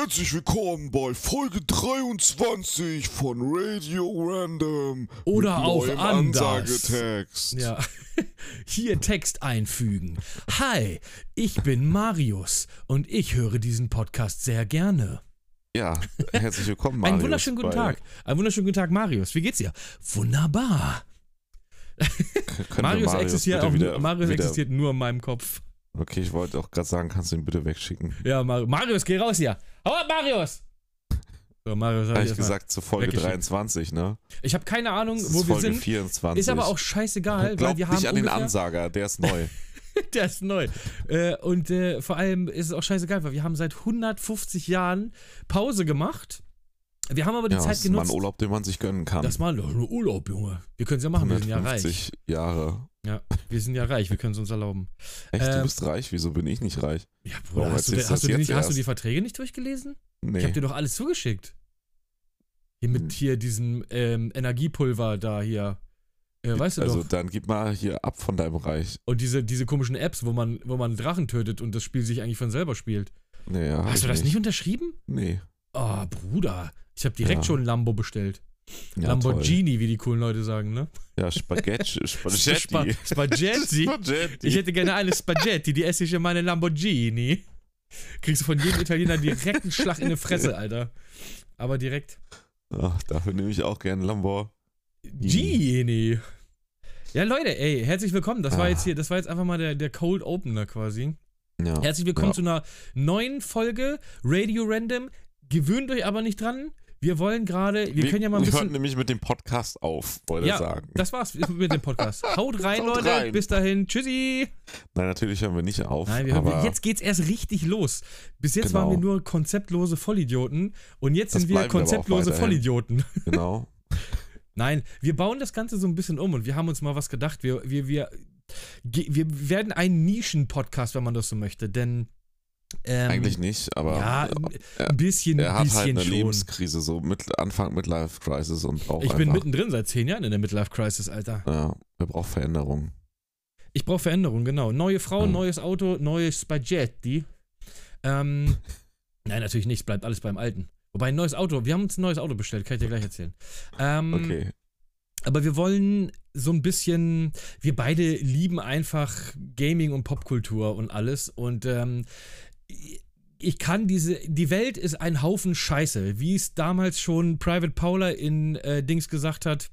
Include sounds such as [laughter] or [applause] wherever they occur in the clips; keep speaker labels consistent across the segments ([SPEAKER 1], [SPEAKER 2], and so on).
[SPEAKER 1] Herzlich willkommen bei Folge 23 von Radio Random.
[SPEAKER 2] Oder
[SPEAKER 1] mit
[SPEAKER 2] auch anders.
[SPEAKER 1] Ansagetext.
[SPEAKER 2] Ja. [laughs] Hier Text einfügen. Hi, ich bin Marius und ich höre diesen Podcast sehr gerne.
[SPEAKER 1] Ja, herzlich willkommen, Marius.
[SPEAKER 2] Einen wunderschönen guten Tag. Einen wunderschönen guten Tag, Marius. Wie geht's dir? Wunderbar.
[SPEAKER 1] Könnte
[SPEAKER 2] Marius, existiert, auch,
[SPEAKER 1] wieder,
[SPEAKER 2] Marius
[SPEAKER 1] wieder,
[SPEAKER 2] existiert nur in meinem Kopf.
[SPEAKER 1] Okay, ich wollte auch gerade sagen, kannst du ihn bitte wegschicken?
[SPEAKER 2] Ja, Mar Marius, geh raus hier. Hau ab, Marius! So, Marius,
[SPEAKER 1] Habe
[SPEAKER 2] ich
[SPEAKER 1] gesagt, zur Folge
[SPEAKER 2] weggeschickt.
[SPEAKER 1] 23, ne?
[SPEAKER 2] Ich habe keine Ahnung,
[SPEAKER 1] Das ist
[SPEAKER 2] wo wir
[SPEAKER 1] Folge
[SPEAKER 2] sind.
[SPEAKER 1] 24.
[SPEAKER 2] Ist aber auch scheißegal, weil
[SPEAKER 1] Glaub
[SPEAKER 2] wir haben
[SPEAKER 1] nicht an den Ansager, der ist neu. [laughs]
[SPEAKER 2] Der ist neu. Äh, und äh, vor allem ist es auch scheißegal, weil wir haben seit 150 Jahren Pause gemacht. Wir haben aber die
[SPEAKER 1] ja,
[SPEAKER 2] Zeit
[SPEAKER 1] das ist mal ein
[SPEAKER 2] genutzt.
[SPEAKER 1] Urlaub, den man sich gönnen kann.
[SPEAKER 2] Das doch nur Urlaub, Junge. Wir können es ja machen, wir sind ja reich.
[SPEAKER 1] 150 Jahre.
[SPEAKER 2] Ja, wir sind ja reich, wir können es uns erlauben.
[SPEAKER 1] Echt, du
[SPEAKER 2] Ähm,
[SPEAKER 1] bist reich? Wieso bin ich nicht reich?
[SPEAKER 2] Ja, Bruder, hast du, hast,
[SPEAKER 1] du
[SPEAKER 2] du
[SPEAKER 1] das
[SPEAKER 2] die nicht, hast du die? Verträge nicht durchgelesen? Ich
[SPEAKER 1] Nee.
[SPEAKER 2] hab dir doch alles zugeschickt. Hier mit
[SPEAKER 1] Hm.
[SPEAKER 2] hier diesem ähm, Energiepulver da hier. Äh, weißt du
[SPEAKER 1] also
[SPEAKER 2] doch.
[SPEAKER 1] dann gib mal hier ab von deinem Reich.
[SPEAKER 2] Und diese, diese komischen Apps, wo man, wo man Drachen tötet und das Spiel sich eigentlich von selber spielt.
[SPEAKER 1] Nee, ja, hab
[SPEAKER 2] Hast du
[SPEAKER 1] ich
[SPEAKER 2] das nicht unterschrieben?
[SPEAKER 1] Nee.
[SPEAKER 2] Oh, Bruder. Ich habe direkt
[SPEAKER 1] Ja.
[SPEAKER 2] schon ein Lambo bestellt.
[SPEAKER 1] Ja,
[SPEAKER 2] Lamborghini, wie die coolen Leute sagen, ne?
[SPEAKER 1] Toll. Ja, Spaghetti. [laughs]
[SPEAKER 2] Spa
[SPEAKER 1] Spaghetti.
[SPEAKER 2] Spaghetti.
[SPEAKER 1] Spaghetti.
[SPEAKER 2] Ich hätte gerne eine Spaghetti, die esse ich in meine Lamborghini. Kriegst du von jedem Italiener direkt einen Schlag in die Fresse, Alter. Aber direkt.
[SPEAKER 1] Ach, dafür nehme ich auch gerne Lambo.
[SPEAKER 2] Gini. Ja, Leute, ey, herzlich willkommen. Das war
[SPEAKER 1] Ah.
[SPEAKER 2] jetzt hier, das war jetzt einfach mal der, der Cold Opener quasi.
[SPEAKER 1] Ja.
[SPEAKER 2] Herzlich willkommen
[SPEAKER 1] Ja.
[SPEAKER 2] zu einer neuen Folge Radio Random. Gewöhnt euch aber nicht dran. Wir wollen gerade, wir, können ja mal ein
[SPEAKER 1] wir hören
[SPEAKER 2] bisschen.
[SPEAKER 1] nämlich mit dem Podcast auf, wollte
[SPEAKER 2] Ja,
[SPEAKER 1] ich sagen.
[SPEAKER 2] das war's mit dem Podcast. [laughs] Haut rein,
[SPEAKER 1] Haut
[SPEAKER 2] Leute.
[SPEAKER 1] rein.
[SPEAKER 2] Bis dahin. Tschüssi.
[SPEAKER 1] Nein, natürlich hören wir nicht auf.
[SPEAKER 2] Nein, wir, wir, jetzt geht's erst richtig los. Bis jetzt
[SPEAKER 1] Genau.
[SPEAKER 2] waren wir nur konzeptlose Vollidioten und jetzt
[SPEAKER 1] Das
[SPEAKER 2] sind wir
[SPEAKER 1] wir
[SPEAKER 2] konzeptlose. Vollidioten. [laughs]
[SPEAKER 1] Genau.
[SPEAKER 2] Nein, wir bauen das Ganze so ein bisschen um und wir haben uns mal was gedacht. Wir, wir, wir, wir werden ein Nischen-Podcast, wenn man das so möchte, denn ähm,
[SPEAKER 1] Eigentlich nicht, aber
[SPEAKER 2] ja,
[SPEAKER 1] er-
[SPEAKER 2] ein bisschen,
[SPEAKER 1] er
[SPEAKER 2] ein
[SPEAKER 1] hat
[SPEAKER 2] bisschen
[SPEAKER 1] halt eine
[SPEAKER 2] schon.
[SPEAKER 1] Lebenskrise, so mit Anfang Midlife Crisis und braucht
[SPEAKER 2] Ich bin
[SPEAKER 1] einfach,
[SPEAKER 2] mittendrin seit zehn Jahren in der Midlife Crisis, Alter.
[SPEAKER 1] Ja, er braucht Veränderung.
[SPEAKER 2] Ich brauche Veränderung, genau. Neue Frau,
[SPEAKER 1] Hm.
[SPEAKER 2] neues Auto, neues Spaghetti. Ähm, [laughs] nein, natürlich nicht, es bleibt alles beim Alten. Wobei ein neues Auto, wir haben uns ein neues Auto bestellt, kann ich dir gleich erzählen. Ähm,
[SPEAKER 1] Okay.
[SPEAKER 2] Aber wir wollen so ein bisschen, wir beide lieben einfach Gaming und Popkultur und alles. Und ähm, ich kann diese, die Welt ist ein Haufen Scheiße, wie es damals schon Private Paula in äh, Dings gesagt hat,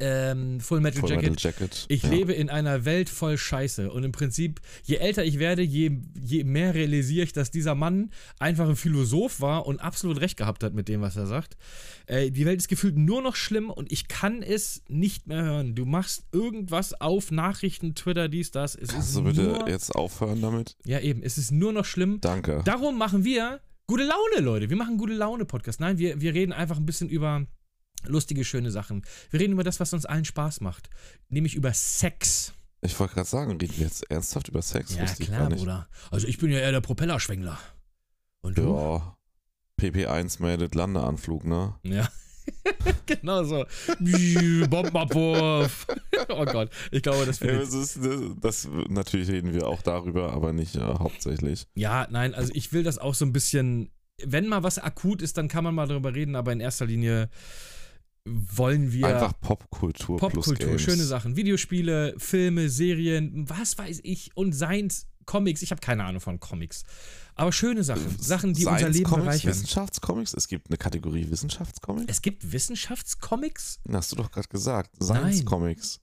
[SPEAKER 2] ähm, Full Metal
[SPEAKER 1] Full
[SPEAKER 2] Jacket.
[SPEAKER 1] Metal Jacket.
[SPEAKER 2] Ich
[SPEAKER 1] ja.
[SPEAKER 2] lebe in einer Welt voll Scheiße. Und im Prinzip, je älter ich werde, je, je mehr realisiere ich, dass dieser Mann einfach ein Philosoph war und absolut recht gehabt hat mit dem, was er sagt. Äh, die Welt ist gefühlt nur noch schlimm und ich kann es nicht mehr hören. Du machst irgendwas auf Nachrichten, Twitter, dies, das. Es
[SPEAKER 1] Kannst
[SPEAKER 2] ist
[SPEAKER 1] du bitte
[SPEAKER 2] nur,
[SPEAKER 1] jetzt aufhören damit?
[SPEAKER 2] Ja, eben. Es ist nur noch schlimm.
[SPEAKER 1] Danke.
[SPEAKER 2] Darum machen wir gute Laune, Leute. Wir machen gute Laune-Podcast. Nein, wir, wir reden einfach ein bisschen über lustige, schöne Sachen. Wir reden über das, was uns allen Spaß macht. Nämlich über Sex.
[SPEAKER 1] Ich wollte gerade sagen, reden wir jetzt ernsthaft über Sex?
[SPEAKER 2] Ja,
[SPEAKER 1] Wusste
[SPEAKER 2] klar. Bruder. Also ich bin ja eher der Propellerschwängler. Und du?
[SPEAKER 1] Ja. PP1 meldet Landeanflug, ne?
[SPEAKER 2] Ja. [laughs] genau so. Bombenabwurf. [laughs] oh Gott. Ich glaube, das
[SPEAKER 1] Ja, das ist, das, das, natürlich reden wir auch darüber, aber nicht äh, hauptsächlich.
[SPEAKER 2] Ja, nein, also ich will das auch so ein bisschen. Wenn mal was akut ist, dann kann man mal darüber reden, aber in erster Linie wollen wir.
[SPEAKER 1] Einfach Popkultur
[SPEAKER 2] Popkultur, schöne Sachen. Videospiele, Filme, Serien, was weiß ich. Und Seins, Comics. Ich habe keine Ahnung von Comics. Aber schöne Sachen. Sachen, die unser
[SPEAKER 1] Science
[SPEAKER 2] Leben
[SPEAKER 1] Comics,
[SPEAKER 2] bereichern.
[SPEAKER 1] Wissenschaftscomics? Es gibt eine Kategorie Wissenschaftscomics?
[SPEAKER 2] Es gibt Wissenschaftscomics?
[SPEAKER 1] Hast du doch gerade gesagt.
[SPEAKER 2] Nein.
[SPEAKER 1] Science Comics.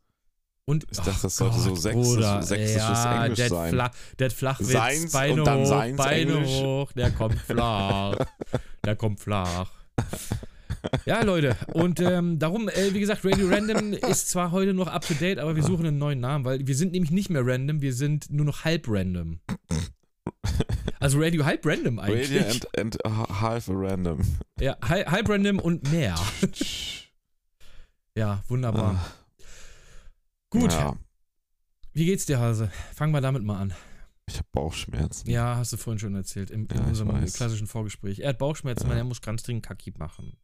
[SPEAKER 2] Und
[SPEAKER 1] Ich dachte,
[SPEAKER 2] ach
[SPEAKER 1] das sollte so
[SPEAKER 2] Gott,
[SPEAKER 1] sächsisches-
[SPEAKER 2] Bruder,
[SPEAKER 1] sächsisches
[SPEAKER 2] ja,
[SPEAKER 1] Englisch sein.
[SPEAKER 2] Fla der Flachwitz,
[SPEAKER 1] Seins
[SPEAKER 2] Beine
[SPEAKER 1] und dann
[SPEAKER 2] hoch, Beine
[SPEAKER 1] Englisch.
[SPEAKER 2] hoch, der kommt flach, [laughs] der kommt flach. Ja, Leute, und ähm, darum, äh, wie gesagt, Radio Random ist zwar heute noch up to date, aber wir suchen einen neuen Namen, weil wir sind nämlich nicht mehr random, wir sind nur noch halb random. Also Radio halb random eigentlich.
[SPEAKER 1] Radio and, and half random.
[SPEAKER 2] Ja, halb, halb random und mehr. Ja, wunderbar. Gut,
[SPEAKER 1] Ja,
[SPEAKER 2] wie geht's dir, Hase? Fangen wir damit mal an.
[SPEAKER 1] ich habe Bauchschmerzen.
[SPEAKER 2] Ja, hast du vorhin schon erzählt, im, in
[SPEAKER 1] Ja,
[SPEAKER 2] unserem klassischen Vorgespräch. Er hat Bauchschmerzen,
[SPEAKER 1] Ja.
[SPEAKER 2] weil er muss ganz dringend Kaki machen.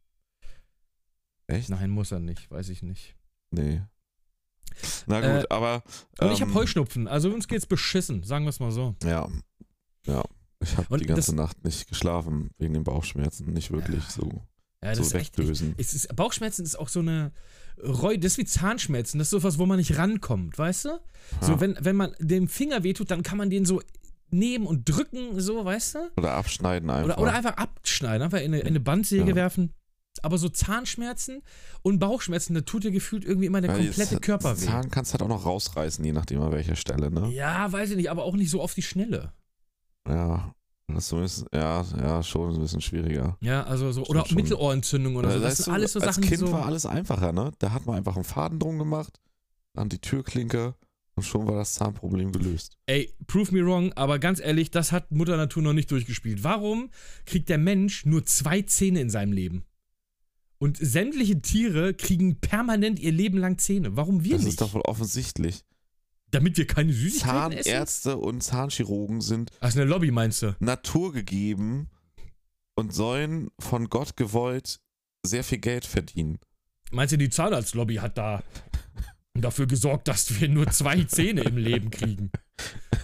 [SPEAKER 1] Echt?
[SPEAKER 2] Nein, muss er nicht, weiß ich nicht.
[SPEAKER 1] Nee. Na
[SPEAKER 2] Äh,
[SPEAKER 1] gut, aber.
[SPEAKER 2] Und ich
[SPEAKER 1] ähm,
[SPEAKER 2] habe Heuschnupfen, also uns geht's beschissen, sagen wir es mal so.
[SPEAKER 1] Ja. Ja. Ich habe die ganze
[SPEAKER 2] das-
[SPEAKER 1] Nacht nicht geschlafen wegen den Bauchschmerzen. Nicht wirklich so,
[SPEAKER 2] Ja, das
[SPEAKER 1] so
[SPEAKER 2] ist echt. Es ist, Bauchschmerzen ist auch so eine Reu, das ist wie Zahnschmerzen. Das ist sowas, wo man nicht rankommt, weißt du? So,
[SPEAKER 1] Ja.
[SPEAKER 2] wenn, wenn man dem Finger wehtut, dann kann man den so nehmen und drücken, so, weißt du?
[SPEAKER 1] Oder abschneiden einfach.
[SPEAKER 2] Oder, oder einfach abschneiden, einfach in eine, in eine Bandsäge
[SPEAKER 1] Ja.
[SPEAKER 2] werfen. Aber so Zahnschmerzen und Bauchschmerzen, da tut dir gefühlt irgendwie immer der
[SPEAKER 1] Weil
[SPEAKER 2] komplette
[SPEAKER 1] jetzt-
[SPEAKER 2] Körper weh.
[SPEAKER 1] Zahn kannst du halt auch noch rausreißen, je nachdem an welcher Stelle, ne?
[SPEAKER 2] Ja, weiß ich nicht, aber auch nicht so auf die Schnelle.
[SPEAKER 1] Ja. Das ist so ein bisschen, ja, ja, schon ein bisschen schwieriger.
[SPEAKER 2] Ja, also so, oder. Mittelohrentzündung oder so. Das
[SPEAKER 1] du,
[SPEAKER 2] alles so
[SPEAKER 1] als
[SPEAKER 2] Sachen, die
[SPEAKER 1] Kind
[SPEAKER 2] so.
[SPEAKER 1] war alles einfacher, ne? Da hat man einfach einen Faden drum gemacht, an die Türklinke und schon war das Zahnproblem gelöst.
[SPEAKER 2] Ey, prove me wrong, aber ganz ehrlich, das hat Mutter Natur noch nicht durchgespielt. Warum kriegt der Mensch nur zwei Zähne in seinem Leben? Und sämtliche Tiere kriegen permanent ihr Leben lang Zähne. Warum wir
[SPEAKER 1] das
[SPEAKER 2] nicht?
[SPEAKER 1] ist doch wohl offensichtlich.
[SPEAKER 2] Damit wir keine Süßigkeiten essen?
[SPEAKER 1] Zahnärzte und Zahnchirurgen sind
[SPEAKER 2] Ach, ist eine Lobby, meinst du?
[SPEAKER 1] naturgegeben und sollen von Gott gewollt sehr viel Geld verdienen.
[SPEAKER 2] Meinst du, die Zahnarztlobby hat da dafür gesorgt, dass wir nur zwei [laughs] Zähne im Leben kriegen?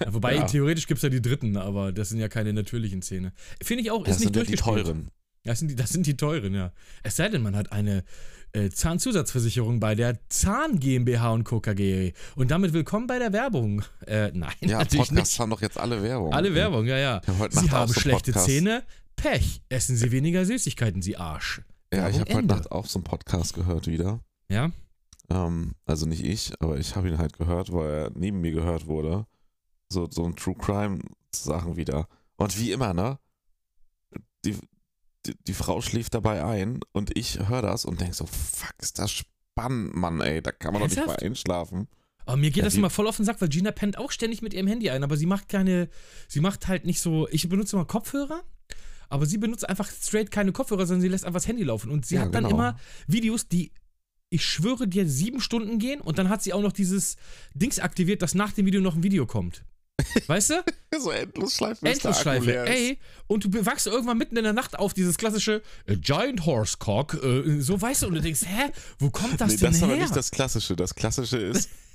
[SPEAKER 2] Ja, wobei,
[SPEAKER 1] Ja.
[SPEAKER 2] theoretisch gibt es ja die dritten, aber das sind ja keine natürlichen Zähne. Finde ich auch, ist
[SPEAKER 1] Das
[SPEAKER 2] nicht
[SPEAKER 1] sind ja die
[SPEAKER 2] durchgespielt.
[SPEAKER 1] teuren.
[SPEAKER 2] Das sind die, das sind die teuren, ja. Es sei denn, man hat eine äh, Zahnzusatzversicherung bei der Zahn GmbH und Co. KG. Und damit willkommen bei der Werbung. Äh, nein,
[SPEAKER 1] Ja,
[SPEAKER 2] natürlich
[SPEAKER 1] Podcasts
[SPEAKER 2] nicht.
[SPEAKER 1] haben doch jetzt alle Werbung.
[SPEAKER 2] Alle Werbung, ja, ja.
[SPEAKER 1] Ich heute
[SPEAKER 2] Sie haben
[SPEAKER 1] so
[SPEAKER 2] schlechte
[SPEAKER 1] Podcast.
[SPEAKER 2] Zähne. Pech. Essen Sie weniger Süßigkeiten, Sie Arsch.
[SPEAKER 1] Ja, ich
[SPEAKER 2] Werbung
[SPEAKER 1] habe heute. Nacht auch so einen Podcast gehört wieder.
[SPEAKER 2] Ja?
[SPEAKER 1] Ähm, also nicht ich, aber ich habe ihn halt gehört, weil er neben mir gehört wurde. So, so ein True Crime Sachen wieder. Und wie immer, ne? Die, die, die Frau schläft dabei ein und ich höre das und denk so, fuck, ist das spannend, Mann, ey. Da kann man doch nicht
[SPEAKER 2] Ernsthaft?
[SPEAKER 1] mal einschlafen.
[SPEAKER 2] Aber mir geht
[SPEAKER 1] Ja,
[SPEAKER 2] das immer voll auf den Sack, weil Gina pennt auch ständig mit ihrem Handy ein, aber sie macht keine, sie macht halt nicht so, ich benutze immer Kopfhörer, aber sie benutzt einfach straight keine Kopfhörer, sondern sie lässt einfach das Handy laufen und sie
[SPEAKER 1] Ja,
[SPEAKER 2] hat dann
[SPEAKER 1] genau.
[SPEAKER 2] immer Videos, die, ich schwöre dir, sieben Stunden gehen und dann hat sie auch noch dieses Dings aktiviert, dass nach dem Video noch ein Video kommt. Weißt du? [laughs]
[SPEAKER 1] So Endlosschleife. bis der Akku
[SPEAKER 2] Endlosschleife. Ey, und du wachst irgendwann mitten in der Nacht auf, dieses klassische äh, Giant Horse Cock, äh, so weißt du, und du denkst, hä, wo kommt das
[SPEAKER 1] nee,
[SPEAKER 2] denn
[SPEAKER 1] das ist
[SPEAKER 2] her?
[SPEAKER 1] aber nicht das Klassische. Das Klassische ist, [laughs]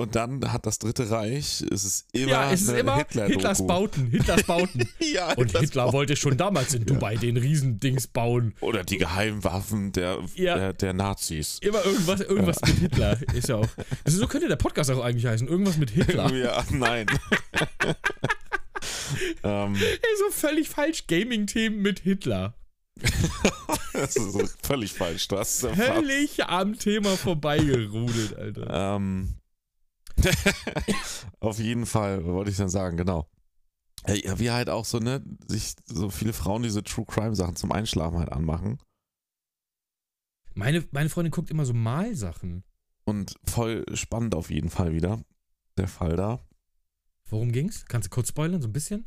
[SPEAKER 1] und dann hat das Dritte Reich, es ist immer,
[SPEAKER 2] ja, es ist immer
[SPEAKER 1] Hitler-Doku.
[SPEAKER 2] Hitlers Bauten, Hitlers Bauten. [laughs]
[SPEAKER 1] Ja,
[SPEAKER 2] Und
[SPEAKER 1] Hitlers
[SPEAKER 2] Hitler
[SPEAKER 1] Bauten.
[SPEAKER 2] wollte schon damals in Dubai den Riesendings bauen.
[SPEAKER 1] Oder die Geheimwaffen der,
[SPEAKER 2] Ja.
[SPEAKER 1] der, der Nazis.
[SPEAKER 2] Immer irgendwas, irgendwas mit Hitler. Ist ja auch. Also so könnte der Podcast auch eigentlich heißen. Irgendwas mit Hitler. [laughs]
[SPEAKER 1] Ja, nein. [laughs] ähm,
[SPEAKER 2] Ey, so völlig falsch. Gaming-Themen mit Hitler.
[SPEAKER 1] das ist völlig falsch. Du hast.
[SPEAKER 2] Völlig am Thema vorbeigerudelt, Alter.
[SPEAKER 1] Ähm, [laughs] auf jeden Fall wollte ich dann sagen, genau. Ja, wie halt auch so, ne, sich so viele Frauen diese True Crime Sachen zum Einschlafen halt anmachen
[SPEAKER 2] Meine, meine Freundin guckt immer so Malsachen.
[SPEAKER 1] und voll spannend auf jeden Fall wieder der Fall da.
[SPEAKER 2] Worum ging's? Kannst du kurz spoilern, so ein bisschen?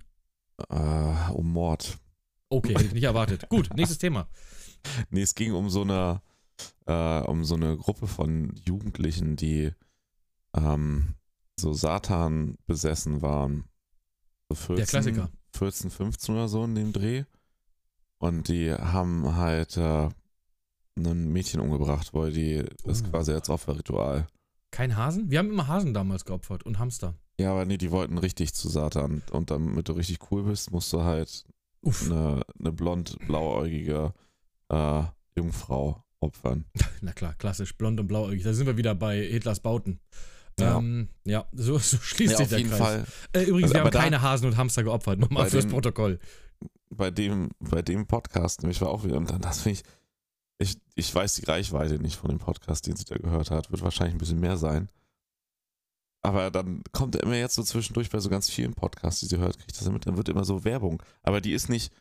[SPEAKER 1] Äh, um Mord.
[SPEAKER 2] Okay, hätte ich nicht erwartet. [laughs] Gut, nächstes Thema.
[SPEAKER 1] Nee, es ging um so eine, äh, um so eine Gruppe von Jugendlichen, die ähm, so Satan besessen waren. So 14,
[SPEAKER 2] Der Klassiker.
[SPEAKER 1] 14, 15 oder so in dem Dreh. Und die haben halt äh, ein Mädchen umgebracht, weil die ist
[SPEAKER 2] Oh.
[SPEAKER 1] quasi als Opferritual.
[SPEAKER 2] Kein Hasen? Wir haben immer Hasen damals geopfert und Hamster.
[SPEAKER 1] Ja, aber nee, die wollten richtig zu Satan. Und damit du richtig cool bist, musst du halt
[SPEAKER 2] Uff.
[SPEAKER 1] eine, eine blond-blauäugige äh, Jungfrau opfern. [laughs]
[SPEAKER 2] Na klar, klassisch, blond und blauäugig. Da sind wir wieder bei Hitlers Bauten.
[SPEAKER 1] Ja.
[SPEAKER 2] Ähm, ja, so, [laughs] so schließt
[SPEAKER 1] Ja,
[SPEAKER 2] sich
[SPEAKER 1] auf
[SPEAKER 2] der
[SPEAKER 1] jeden
[SPEAKER 2] Kreis.
[SPEAKER 1] Fall.
[SPEAKER 2] Äh, übrigens,
[SPEAKER 1] Also,
[SPEAKER 2] wir haben
[SPEAKER 1] da-
[SPEAKER 2] keine Hasen und Hamster geopfert. Nochmal fürs
[SPEAKER 1] den-
[SPEAKER 2] Protokoll.
[SPEAKER 1] bei dem, bei dem Podcast, nämlich war auch wieder, und dann das finde ich, ich, ich weiß die Reichweite nicht von dem Podcast, den sie da gehört hat, wird wahrscheinlich ein bisschen mehr sein. Aber dann kommt immer jetzt so zwischendurch bei so ganz vielen Podcasts, die sie hört, kriegt das mit, dann wird immer so Werbung. Aber die ist nicht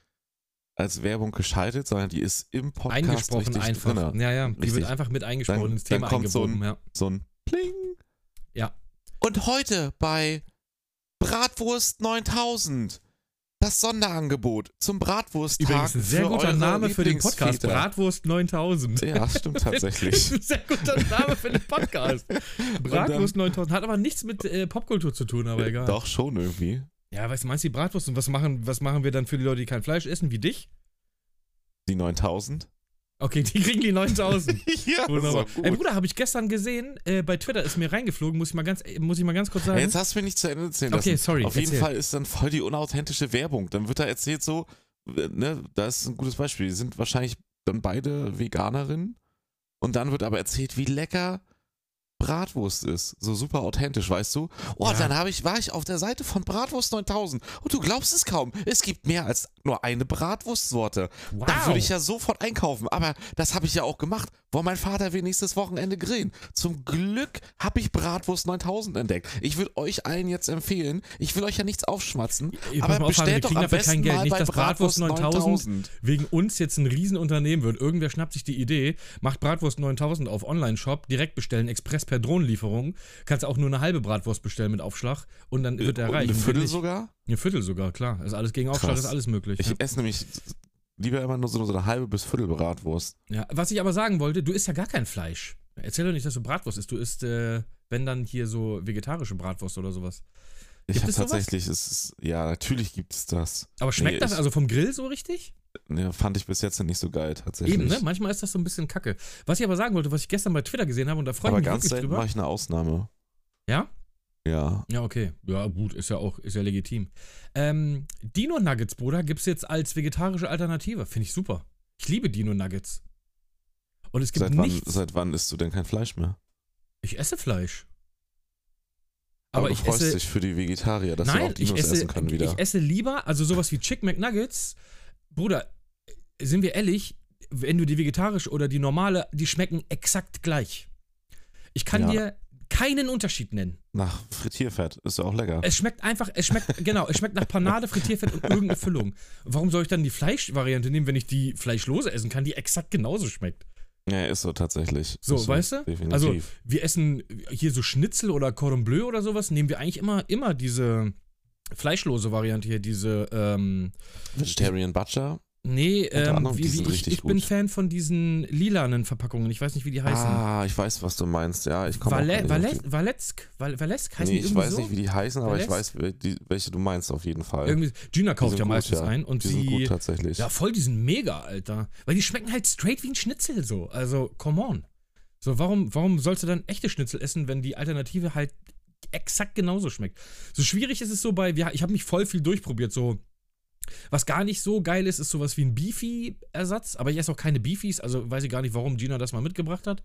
[SPEAKER 1] als Werbung geschaltet, sondern die ist im Podcast
[SPEAKER 2] Eingesprochen
[SPEAKER 1] richtig
[SPEAKER 2] einfach.
[SPEAKER 1] drinne.
[SPEAKER 2] Ja, ja, die
[SPEAKER 1] Richtig.
[SPEAKER 2] wird einfach mit eingesprochen
[SPEAKER 1] Dann-
[SPEAKER 2] ins Thema
[SPEAKER 1] dann kommt so
[SPEAKER 2] eingewoben.
[SPEAKER 1] ein-
[SPEAKER 2] ja.
[SPEAKER 1] So ein Pling.
[SPEAKER 2] Ja.
[SPEAKER 1] Und heute bei Bratwurst 9000. Das Sonderangebot zum Bratwursttag.
[SPEAKER 2] Übrigens ein sehr guter Name für den Podcast. Bratwurst 9000.
[SPEAKER 1] Ja, stimmt [laughs] tatsächlich.
[SPEAKER 2] ein sehr guter Name für den Podcast. [laughs] Bratwurst 9000. Hat aber nichts mit äh, Popkultur zu tun, aber egal.
[SPEAKER 1] Doch, schon irgendwie.
[SPEAKER 2] Ja, weißt du, meinst du die Bratwurst? Und was machen, was machen wir dann für die Leute, die kein Fleisch essen, wie dich?
[SPEAKER 1] Die 9000.
[SPEAKER 2] Okay, die kriegen die 9000. [laughs]
[SPEAKER 1] ja,
[SPEAKER 2] Wunderbar. Ey. Bruder, habe ich gestern gesehen, äh, bei Twitter ist mir reingeflogen, muss ich mal ganz, muss ich mal ganz kurz sagen.
[SPEAKER 1] Jetzt hast du mir nicht zu Ende erzählen
[SPEAKER 2] Okay, sorry,
[SPEAKER 1] Auf jeden
[SPEAKER 2] erzähl.
[SPEAKER 1] Fall ist dann voll die unauthentische Werbung. Dann wird da erzählt so, äh, ne, das ist ein gutes Beispiel. Die sind wahrscheinlich dann beide Veganerinnen. Und dann wird aber erzählt, wie lecker Bratwurst ist. So super authentisch, weißt du? Oh,
[SPEAKER 2] Ja.
[SPEAKER 1] dann ich, war ich auf der Seite von Bratwurst 9000. Und du glaubst es kaum. Es gibt mehr als nur eine Bratwurstsorte.
[SPEAKER 2] wow.
[SPEAKER 1] Dann würde ich ja sofort einkaufen. Aber das habe ich ja auch gemacht. Wollen mein Vater will nächstes Wochenende grillen. Zum Glück habe ich Bratwurst 9000 entdeckt. Ich würde euch allen jetzt empfehlen, ich will euch ja nichts aufschmatzen,
[SPEAKER 2] Ich
[SPEAKER 1] aber bestellt doch am
[SPEAKER 2] dafür
[SPEAKER 1] besten
[SPEAKER 2] kein Geld.
[SPEAKER 1] mal
[SPEAKER 2] Nicht,
[SPEAKER 1] bei
[SPEAKER 2] dass Bratwurst 9000 wegen uns jetzt ein Riesenunternehmen wird. Irgendwer schnappt sich die Idee, macht Bratwurst 9000 auf Online-Shop, direkt bestellen, Express per Drohnenlieferung. Kannst auch nur eine halbe Bratwurst bestellen mit Aufschlag und dann wird er
[SPEAKER 1] Und
[SPEAKER 2] reich.
[SPEAKER 1] Eine Viertel sogar?
[SPEAKER 2] Ein Viertel sogar, klar. Ist alles gegen Aufschlag,
[SPEAKER 1] Krass.
[SPEAKER 2] ist alles möglich.
[SPEAKER 1] Ich
[SPEAKER 2] ja.
[SPEAKER 1] esse nämlich lieber immer nur so, eine halbe bis Viertel Bratwurst.
[SPEAKER 2] Ja, was ich aber sagen wollte, du isst ja gar kein Fleisch. Erzähl doch nicht, dass du Bratwurst isst. Du isst, äh, wenn dann hier so vegetarische Bratwurst oder sowas.
[SPEAKER 1] Ich
[SPEAKER 2] Gibt
[SPEAKER 1] habe
[SPEAKER 2] es sowas?
[SPEAKER 1] tatsächlich, es ist, ja, natürlich gibt es das.
[SPEAKER 2] Aber schmeckt
[SPEAKER 1] Nee,
[SPEAKER 2] das
[SPEAKER 1] ich-
[SPEAKER 2] also vom Grill so richtig?
[SPEAKER 1] Ne, fand ich bis jetzt nicht so geil, tatsächlich.
[SPEAKER 2] Eben, ne? Manchmal ist das so ein bisschen kacke. Was ich aber sagen wollte, was ich gestern bei Twitter gesehen habe, und da freue ich mich
[SPEAKER 1] ganz
[SPEAKER 2] wirklich drüber.
[SPEAKER 1] mache ich eine Ausnahme.
[SPEAKER 2] Ja?
[SPEAKER 1] Ja.
[SPEAKER 2] Ja, okay. Ja, gut, ist ja auch, ist ja legitim. Ähm, Dino Nuggets, Bruder, gibt's jetzt als vegetarische Alternative. Finde ich super. Ich liebe Dino Nuggets. Und es gibt
[SPEAKER 1] Seit wann,
[SPEAKER 2] nichts.
[SPEAKER 1] seit wann isst du denn kein Fleisch mehr?
[SPEAKER 2] ich esse Fleisch.
[SPEAKER 1] Aber,
[SPEAKER 2] Aber
[SPEAKER 1] du
[SPEAKER 2] ich
[SPEAKER 1] freust
[SPEAKER 2] esse.
[SPEAKER 1] dich für die Vegetarier, dass
[SPEAKER 2] Nein,
[SPEAKER 1] auch Dinos
[SPEAKER 2] esse,
[SPEAKER 1] essen können wieder.
[SPEAKER 2] ich esse lieber, also sowas wie Chick McNuggets. Bruder, sind wir ehrlich, wenn du die vegetarische oder die normale, die schmecken exakt gleich. Ich kann
[SPEAKER 1] Ja.
[SPEAKER 2] dir keinen Unterschied nennen.
[SPEAKER 1] Nach Frittierfett ist ja auch lecker.
[SPEAKER 2] Es schmeckt einfach, es schmeckt, [laughs] genau, es schmeckt nach Panade, Frittierfett und irgendeine Füllung. Warum soll ich dann die Fleischvariante nehmen, wenn ich die fleischlose essen kann, die exakt genauso schmeckt?
[SPEAKER 1] Ja, ist so tatsächlich.
[SPEAKER 2] So,
[SPEAKER 1] ist
[SPEAKER 2] weißt du?
[SPEAKER 1] Definitiv.
[SPEAKER 2] Also, wir essen hier so Schnitzel oder Cordon Bleu oder sowas, nehmen wir eigentlich immer, immer diese fleischlose Variante hier, diese, ähm,
[SPEAKER 1] Vegetarian Butcher.
[SPEAKER 2] nee, ähm,
[SPEAKER 1] anderem, die
[SPEAKER 2] wie,
[SPEAKER 1] sind
[SPEAKER 2] wie, ich, ich bin. Fan von diesen lilanen Verpackungen, ich weiß nicht, wie die heißen.
[SPEAKER 1] Ah, ich weiß, was du meinst. Ja, ich komme nicht auf
[SPEAKER 2] Valetsk, Val- Valesk
[SPEAKER 1] die,
[SPEAKER 2] heißen
[SPEAKER 1] Nee,
[SPEAKER 2] die
[SPEAKER 1] ich weiß
[SPEAKER 2] so?
[SPEAKER 1] nicht, wie die heißen, aber ich
[SPEAKER 2] Valesk?
[SPEAKER 1] weiß, wel- die, welche du meinst auf jeden Fall.
[SPEAKER 2] Irgendwie, Gina
[SPEAKER 1] Die
[SPEAKER 2] kauft
[SPEAKER 1] sind
[SPEAKER 2] ja meistens
[SPEAKER 1] ja.
[SPEAKER 2] ein und
[SPEAKER 1] die sind
[SPEAKER 2] sie
[SPEAKER 1] gut tatsächlich.
[SPEAKER 2] Ja, voll, die sind mega, Alter. Weil die schmecken halt straight wie ein Schnitzel so. Also, come on. So, warum, warum sollst du dann echte Schnitzel essen, wenn die Alternative halt exakt genauso schmeckt? So schwierig ist es so bei, ja, ich habe mich voll viel durchprobiert, so. Was gar nicht so geil ist, ist sowas wie ein Beefy-Ersatz. Aber ich esse auch keine Beefies, also weiß ich gar nicht, warum Gina das mal mitgebracht hat.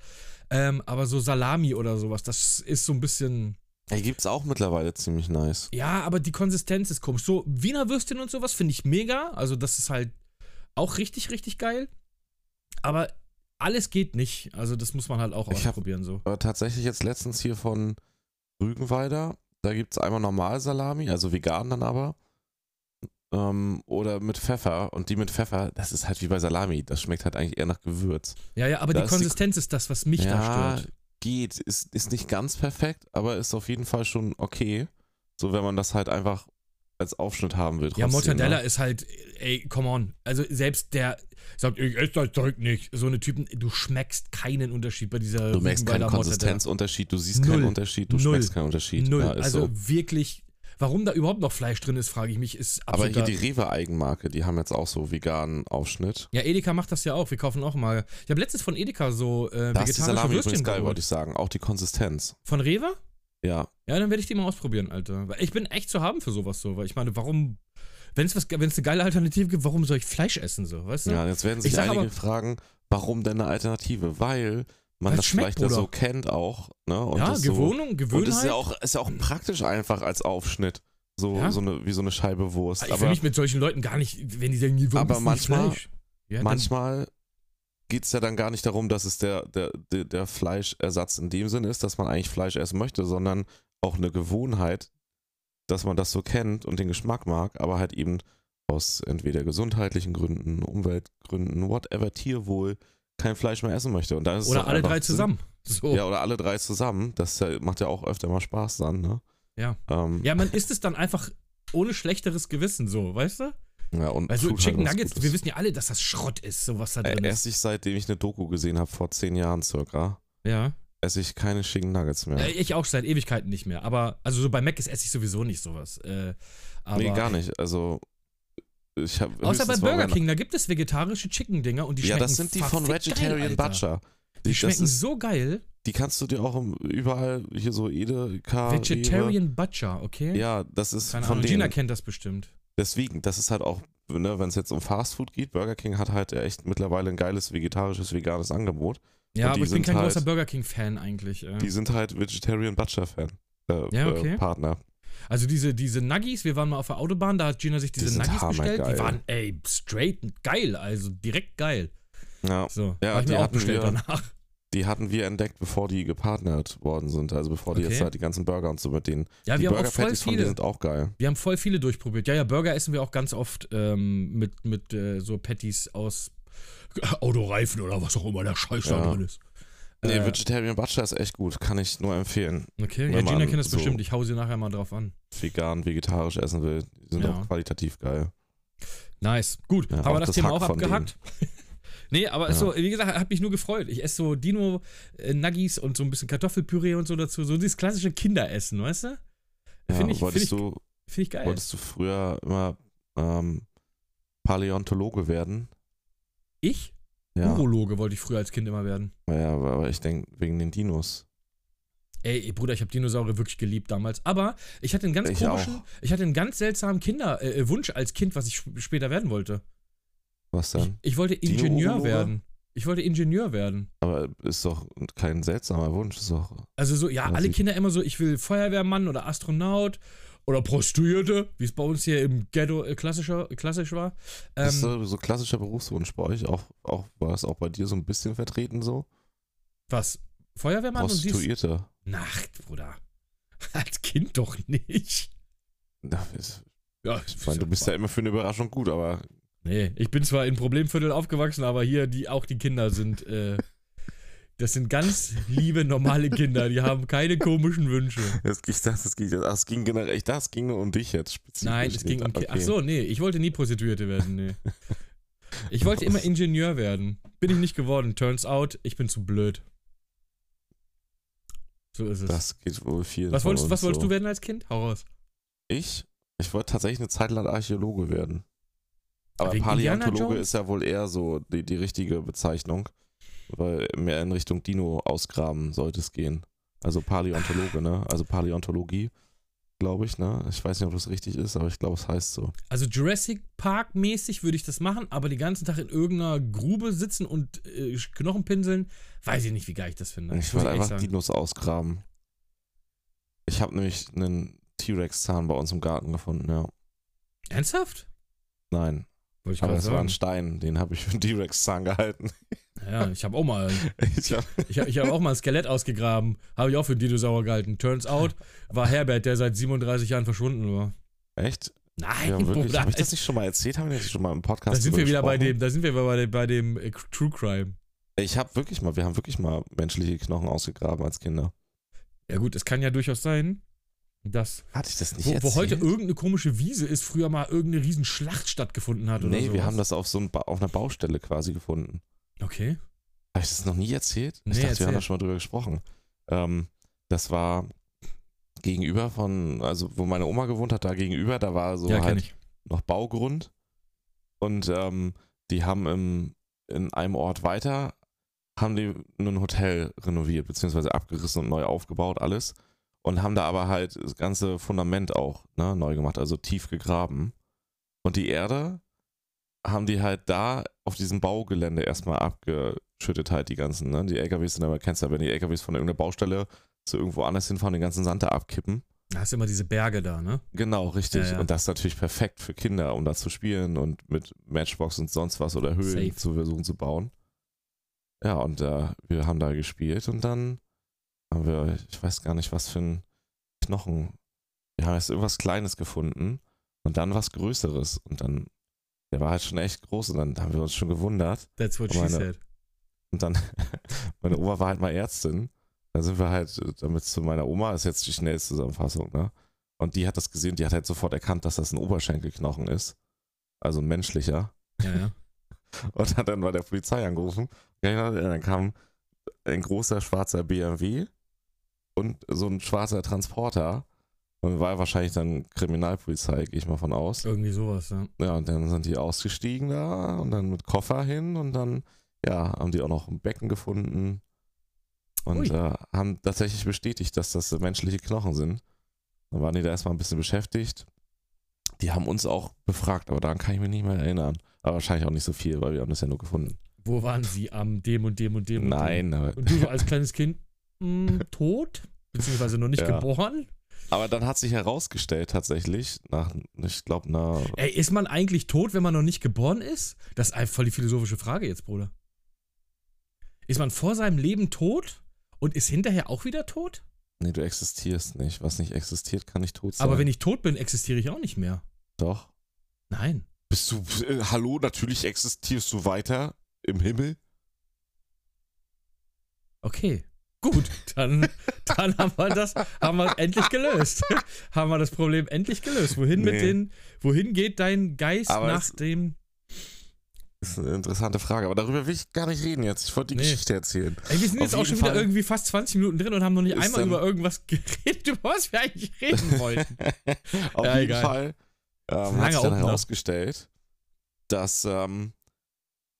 [SPEAKER 2] Ähm, aber so Salami oder sowas, das ist so ein bisschen.
[SPEAKER 1] Ey, gibt's auch mittlerweile ziemlich nice.
[SPEAKER 2] Ja, aber die Konsistenz ist komisch. So Wiener Würstchen und sowas finde ich mega. Also das ist halt auch richtig, richtig geil. Aber alles geht nicht. Also das muss man halt auch
[SPEAKER 1] Ich hab-
[SPEAKER 2] ausprobieren so.
[SPEAKER 1] Aber tatsächlich jetzt letztens hier von Rügenweider, da gibt's einmal normal Salami, also vegan dann aber. Ähm, oder mit Pfeffer. Und die mit Pfeffer, das ist halt wie bei Salami. Das schmeckt halt eigentlich eher nach Gewürz.
[SPEAKER 2] Ja, ja, aber
[SPEAKER 1] Da
[SPEAKER 2] die
[SPEAKER 1] ist die-
[SPEAKER 2] Konsistenz ist das, was mich da
[SPEAKER 1] Ja,
[SPEAKER 2] stört.
[SPEAKER 1] geht. Ist, ist nicht ganz perfekt, aber ist auf jeden Fall schon okay. So, wenn man das halt einfach als Aufschnitt haben will.
[SPEAKER 2] Ja,
[SPEAKER 1] trotzdem,
[SPEAKER 2] Mortadella
[SPEAKER 1] ne?
[SPEAKER 2] ist halt, ey, come on. Also selbst der sagt, ich esse das Zeug nicht. So eine Typen, du schmeckst keinen Unterschied bei dieser
[SPEAKER 1] Du merkst keinen. Konsistenzunterschied, du siehst
[SPEAKER 2] Null.
[SPEAKER 1] keinen Unterschied, du
[SPEAKER 2] Null.
[SPEAKER 1] schmeckst keinen Unterschied.
[SPEAKER 2] Null.
[SPEAKER 1] Ja,
[SPEAKER 2] also
[SPEAKER 1] so.
[SPEAKER 2] wirklich, warum da überhaupt noch Fleisch drin ist, frage ich mich, ist
[SPEAKER 1] Aber hier die Rewe-Eigenmarke, die haben jetzt auch so veganen Aufschnitt.
[SPEAKER 2] Ja, Edeka macht das ja auch. Wir kaufen auch mal. Ich habe letztens von Edeka so äh, vegetarische Würstchen
[SPEAKER 1] geil,
[SPEAKER 2] geholt.
[SPEAKER 1] wollte ich sagen. Auch die Konsistenz.
[SPEAKER 2] Von Rewe?
[SPEAKER 1] Ja.
[SPEAKER 2] Ja, dann werde ich die mal ausprobieren, Alter. Weil Ich bin echt zu haben für sowas so, weil ich meine, warum, wenn es was, wenn es eine geile Alternative gibt, warum soll ich Fleisch essen so, weißt du?
[SPEAKER 1] Ja, jetzt werden sich einige
[SPEAKER 2] aber-
[SPEAKER 1] fragen, warum denn eine Alternative? Weil man das vielleicht ja
[SPEAKER 2] Bruder.
[SPEAKER 1] so kennt auch. Ne? Und
[SPEAKER 2] ja
[SPEAKER 1] das so,
[SPEAKER 2] Gewohnung,
[SPEAKER 1] Und es ist ja auch, ist ja auch praktisch einfach als Aufschnitt. So,
[SPEAKER 2] Ja.
[SPEAKER 1] so eine, wie so eine Scheibe Wurst.
[SPEAKER 2] ich will
[SPEAKER 1] Aber
[SPEAKER 2] mich mit solchen Leuten gar nicht, wenn die sagen,
[SPEAKER 1] Aber
[SPEAKER 2] isst du nicht
[SPEAKER 1] manchmal-?
[SPEAKER 2] Ja,
[SPEAKER 1] manchmal geht es ja dann gar nicht darum, dass es der, der, der, Fleischersatz in dem Sinne ist, dass man eigentlich Fleisch essen möchte, sondern auch eine Gewohnheit, dass man das so kennt und den Geschmack mag, aber halt eben aus entweder gesundheitlichen Gründen, Umweltgründen, whatever, Tierwohl, kein Fleisch mehr essen möchte. Und dann ist es
[SPEAKER 2] Oder
[SPEAKER 1] doch
[SPEAKER 2] alle drei
[SPEAKER 1] Sinn-
[SPEAKER 2] zusammen. So.
[SPEAKER 1] Ja, oder alle drei zusammen. Das macht ja auch öfter mal Spaß dann, ne?
[SPEAKER 2] Ja.
[SPEAKER 1] Ähm,
[SPEAKER 2] ja, man isst es dann einfach ohne schlechteres Gewissen so, weißt du?
[SPEAKER 1] Ja und
[SPEAKER 2] Also
[SPEAKER 1] halt
[SPEAKER 2] Chicken
[SPEAKER 1] was
[SPEAKER 2] Nuggets, wir wissen ja alle, dass das Schrott ist, so was da drin
[SPEAKER 1] Äh,
[SPEAKER 2] ist.
[SPEAKER 1] esse ich seitdem ich eine Doku gesehen habe, vor zehn Jahren circa,
[SPEAKER 2] Ja.
[SPEAKER 1] esse ich keine Chicken Nuggets mehr.
[SPEAKER 2] Äh, Ich auch seit Ewigkeiten nicht mehr. Aber, also so bei Mac esse ich sowieso nicht sowas. Äh, aber,
[SPEAKER 1] nee, gar nicht. Also ich hab
[SPEAKER 2] Außer bei Burger King, da gibt es vegetarische Chicken-Dinger und die
[SPEAKER 1] Ja,
[SPEAKER 2] schmecken
[SPEAKER 1] das sind die von Vegetarian
[SPEAKER 2] geil.
[SPEAKER 1] Butcher.
[SPEAKER 2] Die
[SPEAKER 1] das
[SPEAKER 2] schmecken
[SPEAKER 1] ist,
[SPEAKER 2] so geil.
[SPEAKER 1] die kannst du dir auch überall hier so Edeka.
[SPEAKER 2] Vegetarian Butcher, okay?
[SPEAKER 1] Ja, das ist
[SPEAKER 2] Keine
[SPEAKER 1] von
[SPEAKER 2] Ahnung, Gina
[SPEAKER 1] denen.
[SPEAKER 2] kennt das bestimmt.
[SPEAKER 1] Deswegen, das ist halt auch, ne, wenn es jetzt um Fast Food geht, Burger King hat halt echt mittlerweile ein geiles vegetarisches, veganes Angebot.
[SPEAKER 2] Ja, aber
[SPEAKER 1] die
[SPEAKER 2] ich bin kein
[SPEAKER 1] halt-
[SPEAKER 2] großer Burger King-Fan eigentlich. äh.
[SPEAKER 1] Die sind halt Vegetarian Butcher Fan. Äh,
[SPEAKER 2] Ja, okay.
[SPEAKER 1] äh, Partner.
[SPEAKER 2] Also diese, diese Nuggies, wir waren mal auf der Autobahn, da hat Gina sich diese
[SPEAKER 1] sind
[SPEAKER 2] Nuggies bestellt.
[SPEAKER 1] hammergeil.
[SPEAKER 2] Die waren, ey, straight geil, also direkt geil.
[SPEAKER 1] Ja,
[SPEAKER 2] So,
[SPEAKER 1] Ja,
[SPEAKER 2] hab ich
[SPEAKER 1] die
[SPEAKER 2] mir auch bestellt
[SPEAKER 1] wir-
[SPEAKER 2] danach.
[SPEAKER 1] Die hatten wir entdeckt, bevor die gepartnert worden sind. Also bevor die
[SPEAKER 2] Okay.
[SPEAKER 1] jetzt halt die ganzen Burger und so mit denen.
[SPEAKER 2] Ja,
[SPEAKER 1] die
[SPEAKER 2] wir haben
[SPEAKER 1] Burger
[SPEAKER 2] auch voll
[SPEAKER 1] Patties von denen
[SPEAKER 2] viele.
[SPEAKER 1] sind auch geil.
[SPEAKER 2] Wir haben voll viele durchprobiert. Ja, ja, Burger essen wir auch ganz oft ähm, mit, mit äh, so Patties aus [laughs] Autoreifen oder was auch immer der Scheiß da
[SPEAKER 1] Ja.
[SPEAKER 2] drin ist.
[SPEAKER 1] Nee,
[SPEAKER 2] Äh,
[SPEAKER 1] Vegetarian Butcher ist echt gut. Kann ich nur empfehlen.
[SPEAKER 2] okay, ja,
[SPEAKER 1] wenn
[SPEAKER 2] Gina
[SPEAKER 1] man
[SPEAKER 2] kennt das
[SPEAKER 1] so-
[SPEAKER 2] bestimmt. Ich hau sie nachher mal drauf an.
[SPEAKER 1] Vegan, vegetarisch essen will. Die sind
[SPEAKER 2] Ja.
[SPEAKER 1] auch qualitativ geil.
[SPEAKER 2] Nice. Gut,
[SPEAKER 1] Ja,
[SPEAKER 2] haben wir das
[SPEAKER 1] das
[SPEAKER 2] Thema
[SPEAKER 1] Hack
[SPEAKER 2] auch
[SPEAKER 1] von
[SPEAKER 2] abgehakt? Nee, aber
[SPEAKER 1] Ja.
[SPEAKER 2] so, wie gesagt, hat mich nur gefreut. Ich esse so Dino-Nuggies und so ein bisschen Kartoffelpüree und so dazu. So dieses klassische Kinderessen, weißt du?
[SPEAKER 1] Ja,
[SPEAKER 2] Finde ich, find ich,
[SPEAKER 1] du,
[SPEAKER 2] find ich geil.
[SPEAKER 1] wolltest du früher immer ähm, Paläontologe werden?
[SPEAKER 2] Ich?
[SPEAKER 1] Ja.
[SPEAKER 2] Urologe wollte ich früher als Kind immer werden.
[SPEAKER 1] Ja, aber aber ich denke wegen den Dinos.
[SPEAKER 2] Ey, Bruder, ich habe Dinosaurier wirklich geliebt damals. Aber ich hatte einen ganz
[SPEAKER 1] Ich
[SPEAKER 2] komischen,
[SPEAKER 1] auch.
[SPEAKER 2] ich hatte einen ganz seltsamen Kinderwunsch äh, Wunsch als Kind, was ich sp- später werden wollte.
[SPEAKER 1] Was
[SPEAKER 2] Ich,
[SPEAKER 1] dann?
[SPEAKER 2] ich wollte Ingenieur werden. Ich wollte Ingenieur werden.
[SPEAKER 1] Aber ist doch kein seltsamer Wunsch. Ist doch,
[SPEAKER 2] Also so, ja, alle Kinder immer so, ich will Feuerwehrmann oder Astronaut oder Prostituierte, wie es bei uns hier im Ghetto äh, klassischer, klassisch war.
[SPEAKER 1] ist
[SPEAKER 2] Ähm,
[SPEAKER 1] so, so klassischer Berufswunsch bei euch. Auch, auch, war es auch bei dir so ein bisschen vertreten so?
[SPEAKER 2] was? Feuerwehrmann und dies?
[SPEAKER 1] Prostituierte.
[SPEAKER 2] Nacht, Bruder. [laughs] Als Kind doch nicht.
[SPEAKER 1] Na, ist-
[SPEAKER 2] Ja,
[SPEAKER 1] Ich meine, du bist ja immer für eine Überraschung gut, aber
[SPEAKER 2] Nee, ich bin zwar in Problemviertel aufgewachsen, aber hier die auch die Kinder sind äh, das sind ganz liebe normale Kinder, die haben keine komischen Wünsche.
[SPEAKER 1] es, ich dachte, es ging, ach, es ging generell, ich dachte, es ging nur um dich jetzt spezifisch.
[SPEAKER 2] Nein, es ging um
[SPEAKER 1] okay.
[SPEAKER 2] Ach so, nee, ich wollte nie Prostituierte werden, nee. Ich wollte immer Ingenieur werden. Bin ich nicht geworden. Turns out, ich bin zu blöd. So ist es.
[SPEAKER 1] Das geht wohl viel.
[SPEAKER 2] was wolltest, was wolltest
[SPEAKER 1] so.
[SPEAKER 2] du werden als Kind? Hau raus.
[SPEAKER 1] Ich? Ich wollte tatsächlich eine Zeit lang Archäologe werden. Aber
[SPEAKER 2] Wegen
[SPEAKER 1] Paläontologe ist ja wohl eher so die, die richtige Bezeichnung. Weil mehr in Richtung Dino ausgraben sollte es gehen. Also Paläontologe, ne? Also Paläontologie, glaube ich, ne? Ich weiß nicht, ob das richtig ist, aber ich glaube, es heißt so.
[SPEAKER 2] Also Jurassic Park mäßig würde ich das machen, aber den ganzen Tag in irgendeiner Grube sitzen und äh, Knochen pinseln, weiß ich nicht, wie geil ich das finde.
[SPEAKER 1] Ich
[SPEAKER 2] ehrlich
[SPEAKER 1] einfach. Dinos ausgraben. Ich habe nämlich einen T-Rex-Zahn bei uns im Garten gefunden, ja.
[SPEAKER 2] Ernsthaft?
[SPEAKER 1] Nein,
[SPEAKER 2] Wollte ich
[SPEAKER 1] aber
[SPEAKER 2] gerade
[SPEAKER 1] es war ein
[SPEAKER 2] sagen.
[SPEAKER 1] Stein, den habe ich für [laughs] einen T-Rex-Zahn gehalten.
[SPEAKER 2] Ja, ich habe auch mal, [laughs]
[SPEAKER 1] Ich hab,
[SPEAKER 2] ich habe ich hab auch mal ein Skelett ausgegraben, habe ich auch für einen Dinosaurier gehalten. Turns out war Herbert, der seit 37 Jahren verschwunden war.
[SPEAKER 1] echt?
[SPEAKER 2] Nein,
[SPEAKER 1] haben wirklich,
[SPEAKER 2] Bruder,
[SPEAKER 1] habe ich das nicht schon mal erzählt? Haben wir das schon mal im Podcast
[SPEAKER 2] da sind wir wieder bei dem, da sind wir bei dem, bei dem äh, True Crime.
[SPEAKER 1] Ich habe wirklich mal, wir haben wirklich mal menschliche Knochen ausgegraben als Kinder.
[SPEAKER 2] Ja gut, es kann ja durchaus sein, dass
[SPEAKER 1] Hatte ich das nicht
[SPEAKER 2] wo,
[SPEAKER 1] erzählt?
[SPEAKER 2] wo heute irgendeine komische Wiese ist, früher mal irgendeine Riesenschlacht stattgefunden hat oder
[SPEAKER 1] Nee, wir haben das auf so ein ba auf einer Baustelle quasi gefunden.
[SPEAKER 2] Okay.
[SPEAKER 1] Habe ich das noch nie erzählt?
[SPEAKER 2] Nee,
[SPEAKER 1] ich dachte,
[SPEAKER 2] erzähl.
[SPEAKER 1] wir haben da schon mal drüber gesprochen. Ähm, das war gegenüber von, also wo meine Oma gewohnt hat, da gegenüber, da war so
[SPEAKER 2] ja,
[SPEAKER 1] halt noch Baugrund. Und ähm, die haben im, in einem Ort weiter, haben die ein Hotel renoviert, beziehungsweise abgerissen und neu aufgebaut, alles. Und haben da aber halt das ganze Fundament auch ne, neu gemacht, also tief gegraben. Und die Erde haben die halt da auf diesem Baugelände erstmal abgeschüttet, halt die ganzen, ne? Die LKWs sind aber, kennst du ja, wenn die LKWs von irgendeiner Baustelle zu irgendwo anders hinfahren, den ganzen Sand da abkippen.
[SPEAKER 2] Da hast du immer diese Berge da, ne?
[SPEAKER 1] Genau, richtig.
[SPEAKER 2] Ja, ja.
[SPEAKER 1] Und das ist natürlich perfekt für Kinder, um da zu spielen und mit Matchbox und sonst was oder Höhlen
[SPEAKER 2] Safe.
[SPEAKER 1] zu versuchen zu bauen. Ja, und äh, wir haben da gespielt und dann haben wir, ich weiß gar nicht, was für ein Knochen. Wir haben erst irgendwas Kleines gefunden und dann was Größeres. Und dann, der war halt schon echt groß und dann haben wir uns schon gewundert.
[SPEAKER 2] That's what she
[SPEAKER 1] Meine-
[SPEAKER 2] said.
[SPEAKER 1] Und dann, [laughs] meine Oma war halt mal Ärztin. Dann sind wir halt damit zu meiner Oma, ist jetzt die schnellste Zusammenfassung, ne? Und die hat das gesehen, die hat halt sofort erkannt, dass das ein Oberschenkelknochen ist. Also ein menschlicher.
[SPEAKER 2] Ja, ja. [laughs]
[SPEAKER 1] Und hat dann bei der Polizei angerufen. Ja, Dann kam ein großer schwarzer BMW und so ein schwarzer Transporter Und war wahrscheinlich dann Kriminalpolizei, gehe ich mal von aus.
[SPEAKER 2] Irgendwie sowas, ja.
[SPEAKER 1] Ja, und dann sind die ausgestiegen da und dann mit Koffer hin und dann, ja, haben die auch noch ein Becken gefunden und äh, haben tatsächlich bestätigt, dass das menschliche Knochen sind. Dann waren die da erstmal ein bisschen beschäftigt. Die haben uns auch befragt, aber daran kann ich mich nicht mehr erinnern. Aber wahrscheinlich auch nicht so viel, weil wir haben das ja nur gefunden.
[SPEAKER 2] Wo waren sie am dem und dem und dem? und
[SPEAKER 1] Nein, aber,
[SPEAKER 2] dem? Und du als kleines Kind mh, [laughs] tot? Beziehungsweise noch nicht
[SPEAKER 1] Ja.
[SPEAKER 2] geboren?
[SPEAKER 1] aber dann hat sich herausgestellt tatsächlich, nach, ich glaube, einer
[SPEAKER 2] Ey, ist man eigentlich tot, wenn man noch nicht geboren ist? Das ist einfach voll die philosophische Frage jetzt, Bruder. Ist man vor seinem Leben tot und ist hinterher auch wieder tot?
[SPEAKER 1] Nee, du existierst nicht. Was nicht existiert, kann nicht tot sein.
[SPEAKER 2] Aber wenn ich tot bin, existiere ich auch nicht mehr.
[SPEAKER 1] Doch.
[SPEAKER 2] Nein.
[SPEAKER 1] Bist du. Äh, hallo, natürlich existierst du weiter im Himmel.
[SPEAKER 2] Okay. Gut, dann, dann haben wir das, haben wir endlich gelöst. haben wir das Problem endlich gelöst. Wohin mit
[SPEAKER 1] Nee.
[SPEAKER 2] den, wohin geht dein Geist
[SPEAKER 1] Aber
[SPEAKER 2] nach dem.
[SPEAKER 1] ist eine interessante Frage, aber darüber will ich gar nicht reden jetzt. Ich wollte die
[SPEAKER 2] Nee.
[SPEAKER 1] Geschichte erzählen.
[SPEAKER 2] Ey, wir sind
[SPEAKER 1] Auf
[SPEAKER 2] jetzt auch schon wieder
[SPEAKER 1] Fall
[SPEAKER 2] irgendwie fast 20 Minuten drin und haben noch nicht einmal über irgendwas [laughs] geredet, über was wir eigentlich reden [laughs] wollten.
[SPEAKER 1] Auf
[SPEAKER 2] Ja,
[SPEAKER 1] jeden
[SPEAKER 2] egal.
[SPEAKER 1] Fall ähm, hat sich dann herausgestellt, dass ähm,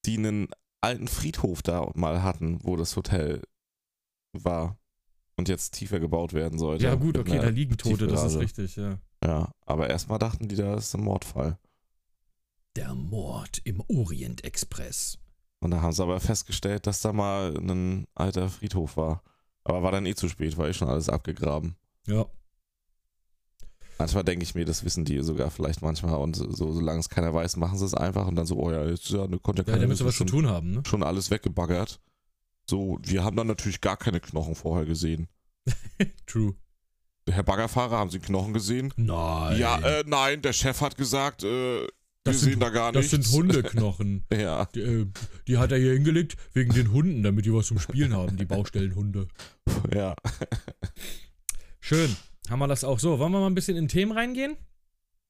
[SPEAKER 1] die einen alten Friedhof da mal hatten, wo das Hotel war und jetzt tiefer gebaut werden sollte.
[SPEAKER 2] Ja, gut, okay, da liegen Tote, das ist richtig, ja.
[SPEAKER 1] Ja, aber erstmal dachten die, das ist ein Mordfall.
[SPEAKER 2] Der Mord im Orient Express.
[SPEAKER 1] Und da haben sie aber festgestellt, dass da mal ein alter Friedhof war. Aber war dann eh zu spät, war eh schon alles abgegraben.
[SPEAKER 2] Ja.
[SPEAKER 1] Manchmal denke ich mir, das wissen die sogar vielleicht manchmal und so, solange es keiner weiß, machen sie es einfach und dann so, oh ja, jetzt ja, konnte ja
[SPEAKER 2] Ja,
[SPEAKER 1] keiner
[SPEAKER 2] damit sie was zu
[SPEAKER 1] schon,
[SPEAKER 2] tun haben, ne?
[SPEAKER 1] schon alles weggebaggert. So, wir haben dann natürlich gar keine Knochen vorher gesehen. [laughs]
[SPEAKER 2] True.
[SPEAKER 1] Herr Baggerfahrer, haben Sie Knochen gesehen?
[SPEAKER 2] Nein.
[SPEAKER 1] Ja, äh, nein, der Chef hat gesagt, äh, wir
[SPEAKER 2] Das sind-
[SPEAKER 1] sehen da gar
[SPEAKER 2] das
[SPEAKER 1] nichts.
[SPEAKER 2] sind Hundeknochen. [laughs]
[SPEAKER 1] ja,
[SPEAKER 2] Die, äh, die hat er hier hingelegt wegen den Hunden, damit die was zum Spielen haben, die Baustellenhunde. [laughs]
[SPEAKER 1] ja.
[SPEAKER 2] Schön. Haben wir das auch so? Wollen wir mal ein bisschen in Themen reingehen?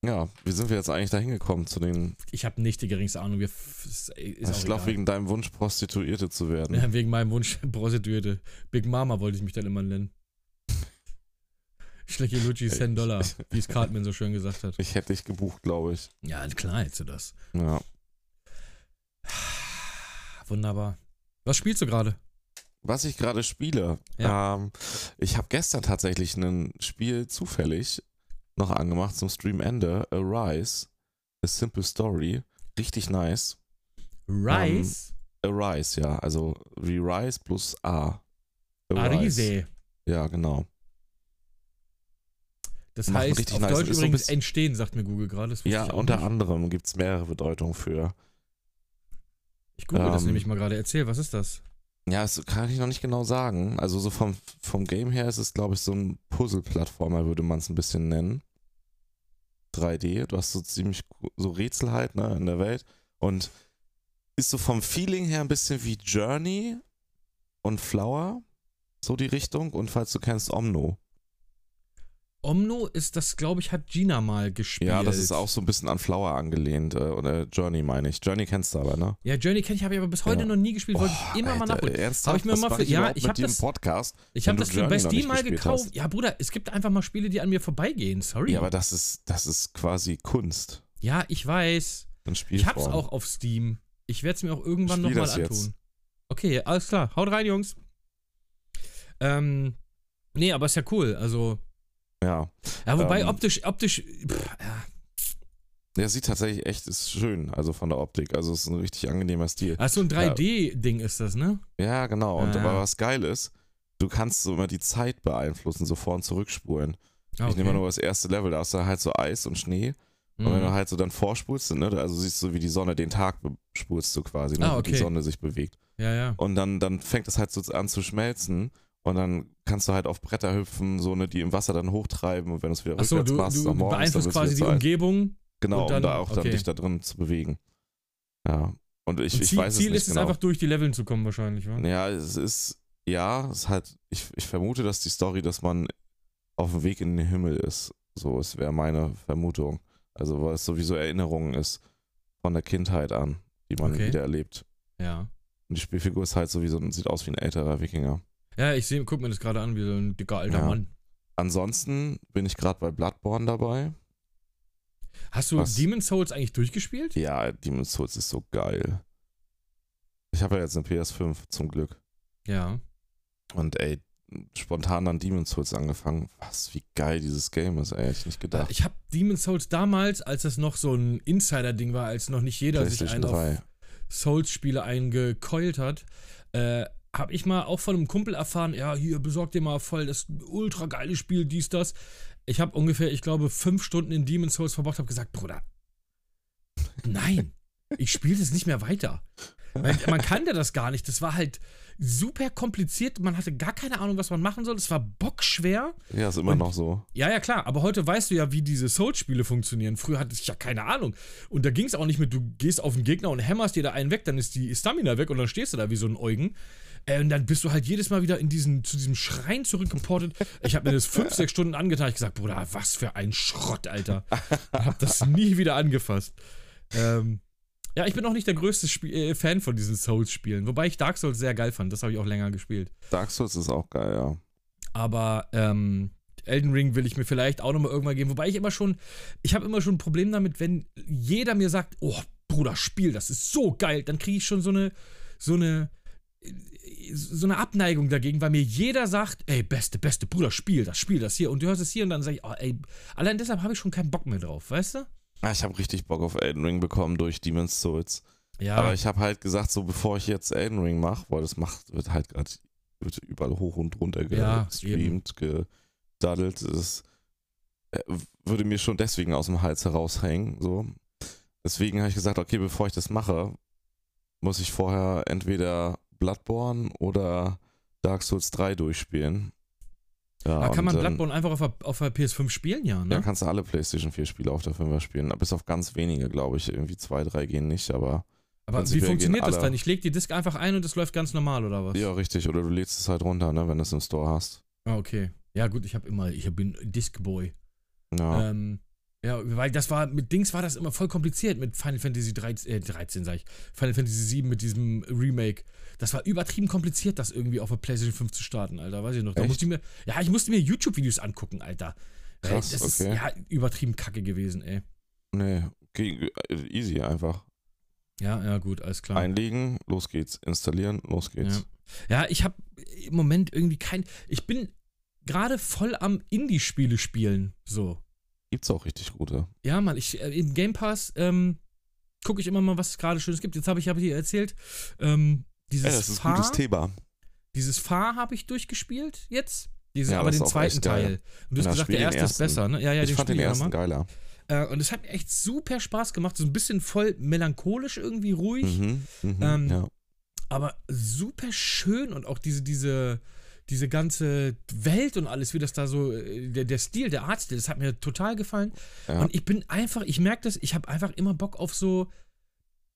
[SPEAKER 1] Ja, wie sind wir jetzt eigentlich da hingekommen zu den.
[SPEAKER 2] Ich habe nicht die geringste Ahnung. Wir auch
[SPEAKER 1] ich glaube, wegen deinem Wunsch, Prostituierte zu werden.
[SPEAKER 2] Ja, wegen meinem Wunsch [laughs] Prostituierte. Big Mama wollte ich mich dann immer nennen. Schlecki Lucci 10 Dollar, wie es Cartman so schön gesagt hat.
[SPEAKER 1] Ich hätte dich gebucht, glaube ich.
[SPEAKER 2] Ja, klar hättest du das.
[SPEAKER 1] Ja.
[SPEAKER 2] Wunderbar. Was spielst du gerade?
[SPEAKER 1] Was ich gerade spiele, ähm, ich habe gestern tatsächlich ein Spiel zufällig noch angemacht zum Streamende, Arise, A Simple Story, richtig nice.
[SPEAKER 2] Rise?
[SPEAKER 1] Arise, ja, also wie Rise plus A.
[SPEAKER 2] Arise.
[SPEAKER 1] Ja, genau.
[SPEAKER 2] Das
[SPEAKER 1] Macht
[SPEAKER 2] heißt, auf
[SPEAKER 1] nice.
[SPEAKER 2] Deutsch
[SPEAKER 1] Ist so
[SPEAKER 2] übrigens
[SPEAKER 1] bisschen-
[SPEAKER 2] entstehen, sagt mir Google gerade. Das
[SPEAKER 1] Ja, unter
[SPEAKER 2] nicht.
[SPEAKER 1] anderem gibt es mehrere Bedeutungen für.
[SPEAKER 2] Ich google das
[SPEAKER 1] ähm,
[SPEAKER 2] nämlich mal gerade. Erzähl, was ist das?
[SPEAKER 1] Ja, das kann ich noch nicht genau sagen. Also so vom, vom Game her ist es, glaube ich, so ein Puzzle-Plattformer, würde man es ein bisschen nennen. 3D. Du hast so ziemlich so Rätsel halt, ne, in der Welt. Und ist so vom Feeling her ein bisschen wie Journey und Flower. So die Richtung. Und falls du kennst, Omno.
[SPEAKER 2] Omno ist das, glaube ich, hat Gina mal gespielt.
[SPEAKER 1] Ja, das ist auch so ein bisschen an Flower angelehnt. Äh, oder Journey meine ich. Journey kennst du aber, ne?
[SPEAKER 2] Ja, Journey kenne ich, habe ich aber bis heute
[SPEAKER 1] Ja.
[SPEAKER 2] noch nie gespielt. Wollte ich immer mal
[SPEAKER 1] Alter,
[SPEAKER 2] nachholen.
[SPEAKER 1] Ernsthaft?
[SPEAKER 2] Hab ich mir
[SPEAKER 1] Was
[SPEAKER 2] mal für- ja, ich
[SPEAKER 1] mit
[SPEAKER 2] hab
[SPEAKER 1] dir im
[SPEAKER 2] das-
[SPEAKER 1] Podcast.
[SPEAKER 2] Ich habe das für bei Steam mal gekauft.
[SPEAKER 1] hast.
[SPEAKER 2] Ja, Bruder, es gibt einfach mal Spiele, die an mir vorbeigehen. Sorry.
[SPEAKER 1] Ja, aber das ist, das ist quasi Kunst.
[SPEAKER 2] Ja, ich weiß.
[SPEAKER 1] Spiel
[SPEAKER 2] Ich hab's auch auf Steam. Ich werde es mir auch irgendwann nochmal
[SPEAKER 1] das jetzt.
[SPEAKER 2] antun. Okay, alles klar. Haut rein, Jungs. Ähm, nee, aber ist ja cool. Also,
[SPEAKER 1] Ja.
[SPEAKER 2] ja, wobei
[SPEAKER 1] Ähm.
[SPEAKER 2] optisch, optisch, pff, ja.
[SPEAKER 1] Der sieht tatsächlich echt, ist schön, also von der Optik. Also es ist ein richtig angenehmer Stil.
[SPEAKER 2] Ach, so ein 3D-Ding ist das, ne?
[SPEAKER 1] Ja, genau. Und
[SPEAKER 2] Ah.
[SPEAKER 1] aber was geil ist, du kannst so immer die Zeit beeinflussen, so vor- und zurückspulen.
[SPEAKER 2] Ah,
[SPEAKER 1] Ich nehme mal nur das erste Level, da hast du halt so Eis und Schnee. Und wenn du
[SPEAKER 2] Mhm.
[SPEAKER 1] halt so dann vorspulst, ne, also siehst du, wie die Sonne den Tag spulst du quasi, ne,
[SPEAKER 2] Ah,
[SPEAKER 1] wie die
[SPEAKER 2] okay.
[SPEAKER 1] Sonne sich bewegt.
[SPEAKER 2] Ja, ja.
[SPEAKER 1] Und dann, dann fängt es halt so an zu schmelzen. Und dann kannst du halt auf Bretter hüpfen, so ne, die im Wasser dann hochtreiben. Und wenn du es wieder
[SPEAKER 2] Achso,
[SPEAKER 1] rückwärts
[SPEAKER 2] du,
[SPEAKER 1] machst,
[SPEAKER 2] du
[SPEAKER 1] dann morgens, dann
[SPEAKER 2] beeinflusst quasi die. Umgebung.
[SPEAKER 1] Genau,
[SPEAKER 2] Und dann-
[SPEAKER 1] um da auch dann
[SPEAKER 2] okay.
[SPEAKER 1] dich da drin zu bewegen. Ja. Und ich,
[SPEAKER 2] Und
[SPEAKER 1] ich
[SPEAKER 2] Ziel,
[SPEAKER 1] weiß
[SPEAKER 2] Ziel
[SPEAKER 1] es nicht
[SPEAKER 2] ist es
[SPEAKER 1] genau.
[SPEAKER 2] einfach durch die Leveln zu kommen, wahrscheinlich, wa?
[SPEAKER 1] Ja, es ist, ja, es ist halt, ich, ich vermute, dass die Story, dass man auf dem Weg in den Himmel ist. So, es wäre meine Vermutung. Also, weil es sowieso Erinnerungen ist von der Kindheit an, die man
[SPEAKER 2] Okay.
[SPEAKER 1] wieder erlebt.
[SPEAKER 2] Ja.
[SPEAKER 1] Und die Spielfigur ist halt sowieso, sieht aus wie ein älterer Wikinger.
[SPEAKER 2] Ja, ich seh, guck mir das gerade an, wie so ein dicker alter
[SPEAKER 1] Ja.
[SPEAKER 2] Mann.
[SPEAKER 1] ansonsten bin ich gerade bei Bloodborne dabei.
[SPEAKER 2] Hast du
[SPEAKER 1] Was?
[SPEAKER 2] Demon's Souls eigentlich durchgespielt?
[SPEAKER 1] Ja, Demon's Souls ist so geil. Ich habe ja jetzt eine PS5 zum Glück.
[SPEAKER 2] Ja.
[SPEAKER 1] Und ey, spontan dann Demon's Souls angefangen. Was, wie geil dieses Game ist, ey, hätte ich nicht gedacht.
[SPEAKER 2] Ich habe Demon's Souls damals, als das noch so ein Insider-Ding war, als noch nicht jeder sich einen auf
[SPEAKER 1] 3.
[SPEAKER 2] Souls-Spiele eingekeult hat, äh, habe ich mal auch von einem Kumpel erfahren, ja, hier, besorg dir mal voll das ultra geile Spiel, dies, das. Ich habe ungefähr, ich glaube, fünf Stunden in Demon's Souls verbracht, habe gesagt, Bruder, nein, ich spiele das nicht mehr weiter. Weil man kannte das gar nicht. Das war halt super kompliziert. Man hatte gar keine Ahnung, was man machen soll. Es war bockschwer.
[SPEAKER 1] Ja, ist immer
[SPEAKER 2] Und-
[SPEAKER 1] noch so.
[SPEAKER 2] Ja, ja, klar. Aber heute weißt du ja, wie diese Souls-Spiele funktionieren. Früher hatte ich ja keine Ahnung. Und da ging es auch nicht mit, du gehst auf den Gegner und hämmerst dir da einen weg, dann ist die Stamina weg und dann stehst du da wie so ein Eugen. Äh, und dann bist du halt jedes Mal wieder in diesen, zu diesem Schrein zurückgeportet. Ich habe mir das fünf, sechs Stunden angetan. Ich gesagt, Bruder, was für ein Schrott, Alter. Und hab das nie wieder angefasst. Ähm, ja, ich bin auch nicht der größte Spiel äh, Fan von diesen Souls-Spielen. Wobei ich Dark Souls sehr geil fand. Das habe ich auch länger gespielt.
[SPEAKER 1] Dark Souls ist auch geil, ja.
[SPEAKER 2] Aber ähm, Elden Ring will ich mir vielleicht auch nochmal irgendwann geben. Wobei ich immer schon, ich habe immer schon ein Problem damit, wenn jeder mir sagt, oh, Bruder, Spiel, das ist so geil, dann kriege ich schon so eine, so eine, so eine Abneigung dagegen, weil mir jeder sagt, ey, beste, beste Bruder, Spiel das, Spiel das hier. Und du hörst es hier und dann sage ich, oh, ey, allein deshalb habe ich schon keinen Bock mehr drauf, weißt du?
[SPEAKER 1] Ah, Ich habe richtig Bock auf Elden Ring bekommen durch Demon's Souls.
[SPEAKER 2] Ja.
[SPEAKER 1] Aber ich habe halt gesagt, so bevor ich jetzt Elden Ring mache, weil das macht, wird halt gerade wird überall hoch und runter
[SPEAKER 2] Ja,
[SPEAKER 1] gestreamt, gedaddelt. Das äh, würde mir schon deswegen aus dem Hals heraushängen. So. Deswegen habe ich gesagt, okay, bevor ich das mache, muss ich vorher entweder Bloodborne oder Dark Souls 3 durchspielen. Ja,
[SPEAKER 2] Aber kann man Bloodborne einfach auf der, auf der PS5 spielen? Ja, ne?
[SPEAKER 1] Ja, kannst du alle PlayStation 4 Spiele auf der 5er spielen. Bis auf ganz wenige, glaube ich. Irgendwie zwei, drei gehen nicht, aber.
[SPEAKER 2] Aber wie funktioniert das
[SPEAKER 1] alle.
[SPEAKER 2] dann? Ich lege die Disk einfach ein und es läuft ganz normal, oder was?
[SPEAKER 1] Ja, richtig. Oder du lädst es halt runter, ne, wenn du es im Store hast.
[SPEAKER 2] Ah, okay. Ja, gut, ich habe immer, ich bin Discboy.
[SPEAKER 1] Ja.
[SPEAKER 2] Ähm, ja, weil das war, mit Dings war das immer voll kompliziert mit Final Fantasy 13, äh, 13 sag ich, Final Fantasy 7 mit diesem Remake. Das war übertrieben kompliziert, das irgendwie auf der PlayStation 5 zu starten, Alter, weiß ich noch. Da
[SPEAKER 1] Echt?
[SPEAKER 2] musste ich mir, ja, ich musste mir YouTube-Videos angucken, Alter.
[SPEAKER 1] Krass,
[SPEAKER 2] das ist
[SPEAKER 1] okay.
[SPEAKER 2] ja übertrieben kacke gewesen, ey.
[SPEAKER 1] nee, okay, easy einfach.
[SPEAKER 2] Ja, ja, gut, alles klar.
[SPEAKER 1] Einlegen, los geht's. Installieren, los geht's.
[SPEAKER 2] Ja, ich habe im Moment irgendwie kein, ich bin gerade voll am Indie-Spiele spielen, so.
[SPEAKER 1] Gibt's auch richtig gute.
[SPEAKER 2] Ja, Mann, ich, äh, im Game Pass ähm, gucke ich immer mal, was es gerade Schönes gibt. Jetzt habe ich hab dir erzählt, ähm, dieses
[SPEAKER 1] Ja, das ist ein
[SPEAKER 2] Fahr,
[SPEAKER 1] gutes Thema.
[SPEAKER 2] dieses Fahr habe ich durchgespielt jetzt. Dieses,
[SPEAKER 1] Ja,
[SPEAKER 2] aber den zweiten. Teil. Du hast gesagt, der
[SPEAKER 1] den
[SPEAKER 2] erste ist besser, ne? Ja, ja,
[SPEAKER 1] ich fand den
[SPEAKER 2] spiel ich
[SPEAKER 1] ersten geiler.
[SPEAKER 2] Äh, und es hat mir echt super Spaß gemacht. So ein bisschen voll melancholisch irgendwie ruhig.
[SPEAKER 1] Mhm, mhm,
[SPEAKER 2] Ähm,
[SPEAKER 1] ja.
[SPEAKER 2] aber super schön und auch diese, diese, diese ganze Welt und alles, wie das da so, äh, der, der Stil, der Artstil, das hat mir total gefallen.
[SPEAKER 1] ja.
[SPEAKER 2] Und ich bin einfach, ich merke das, ich habe einfach immer Bock auf so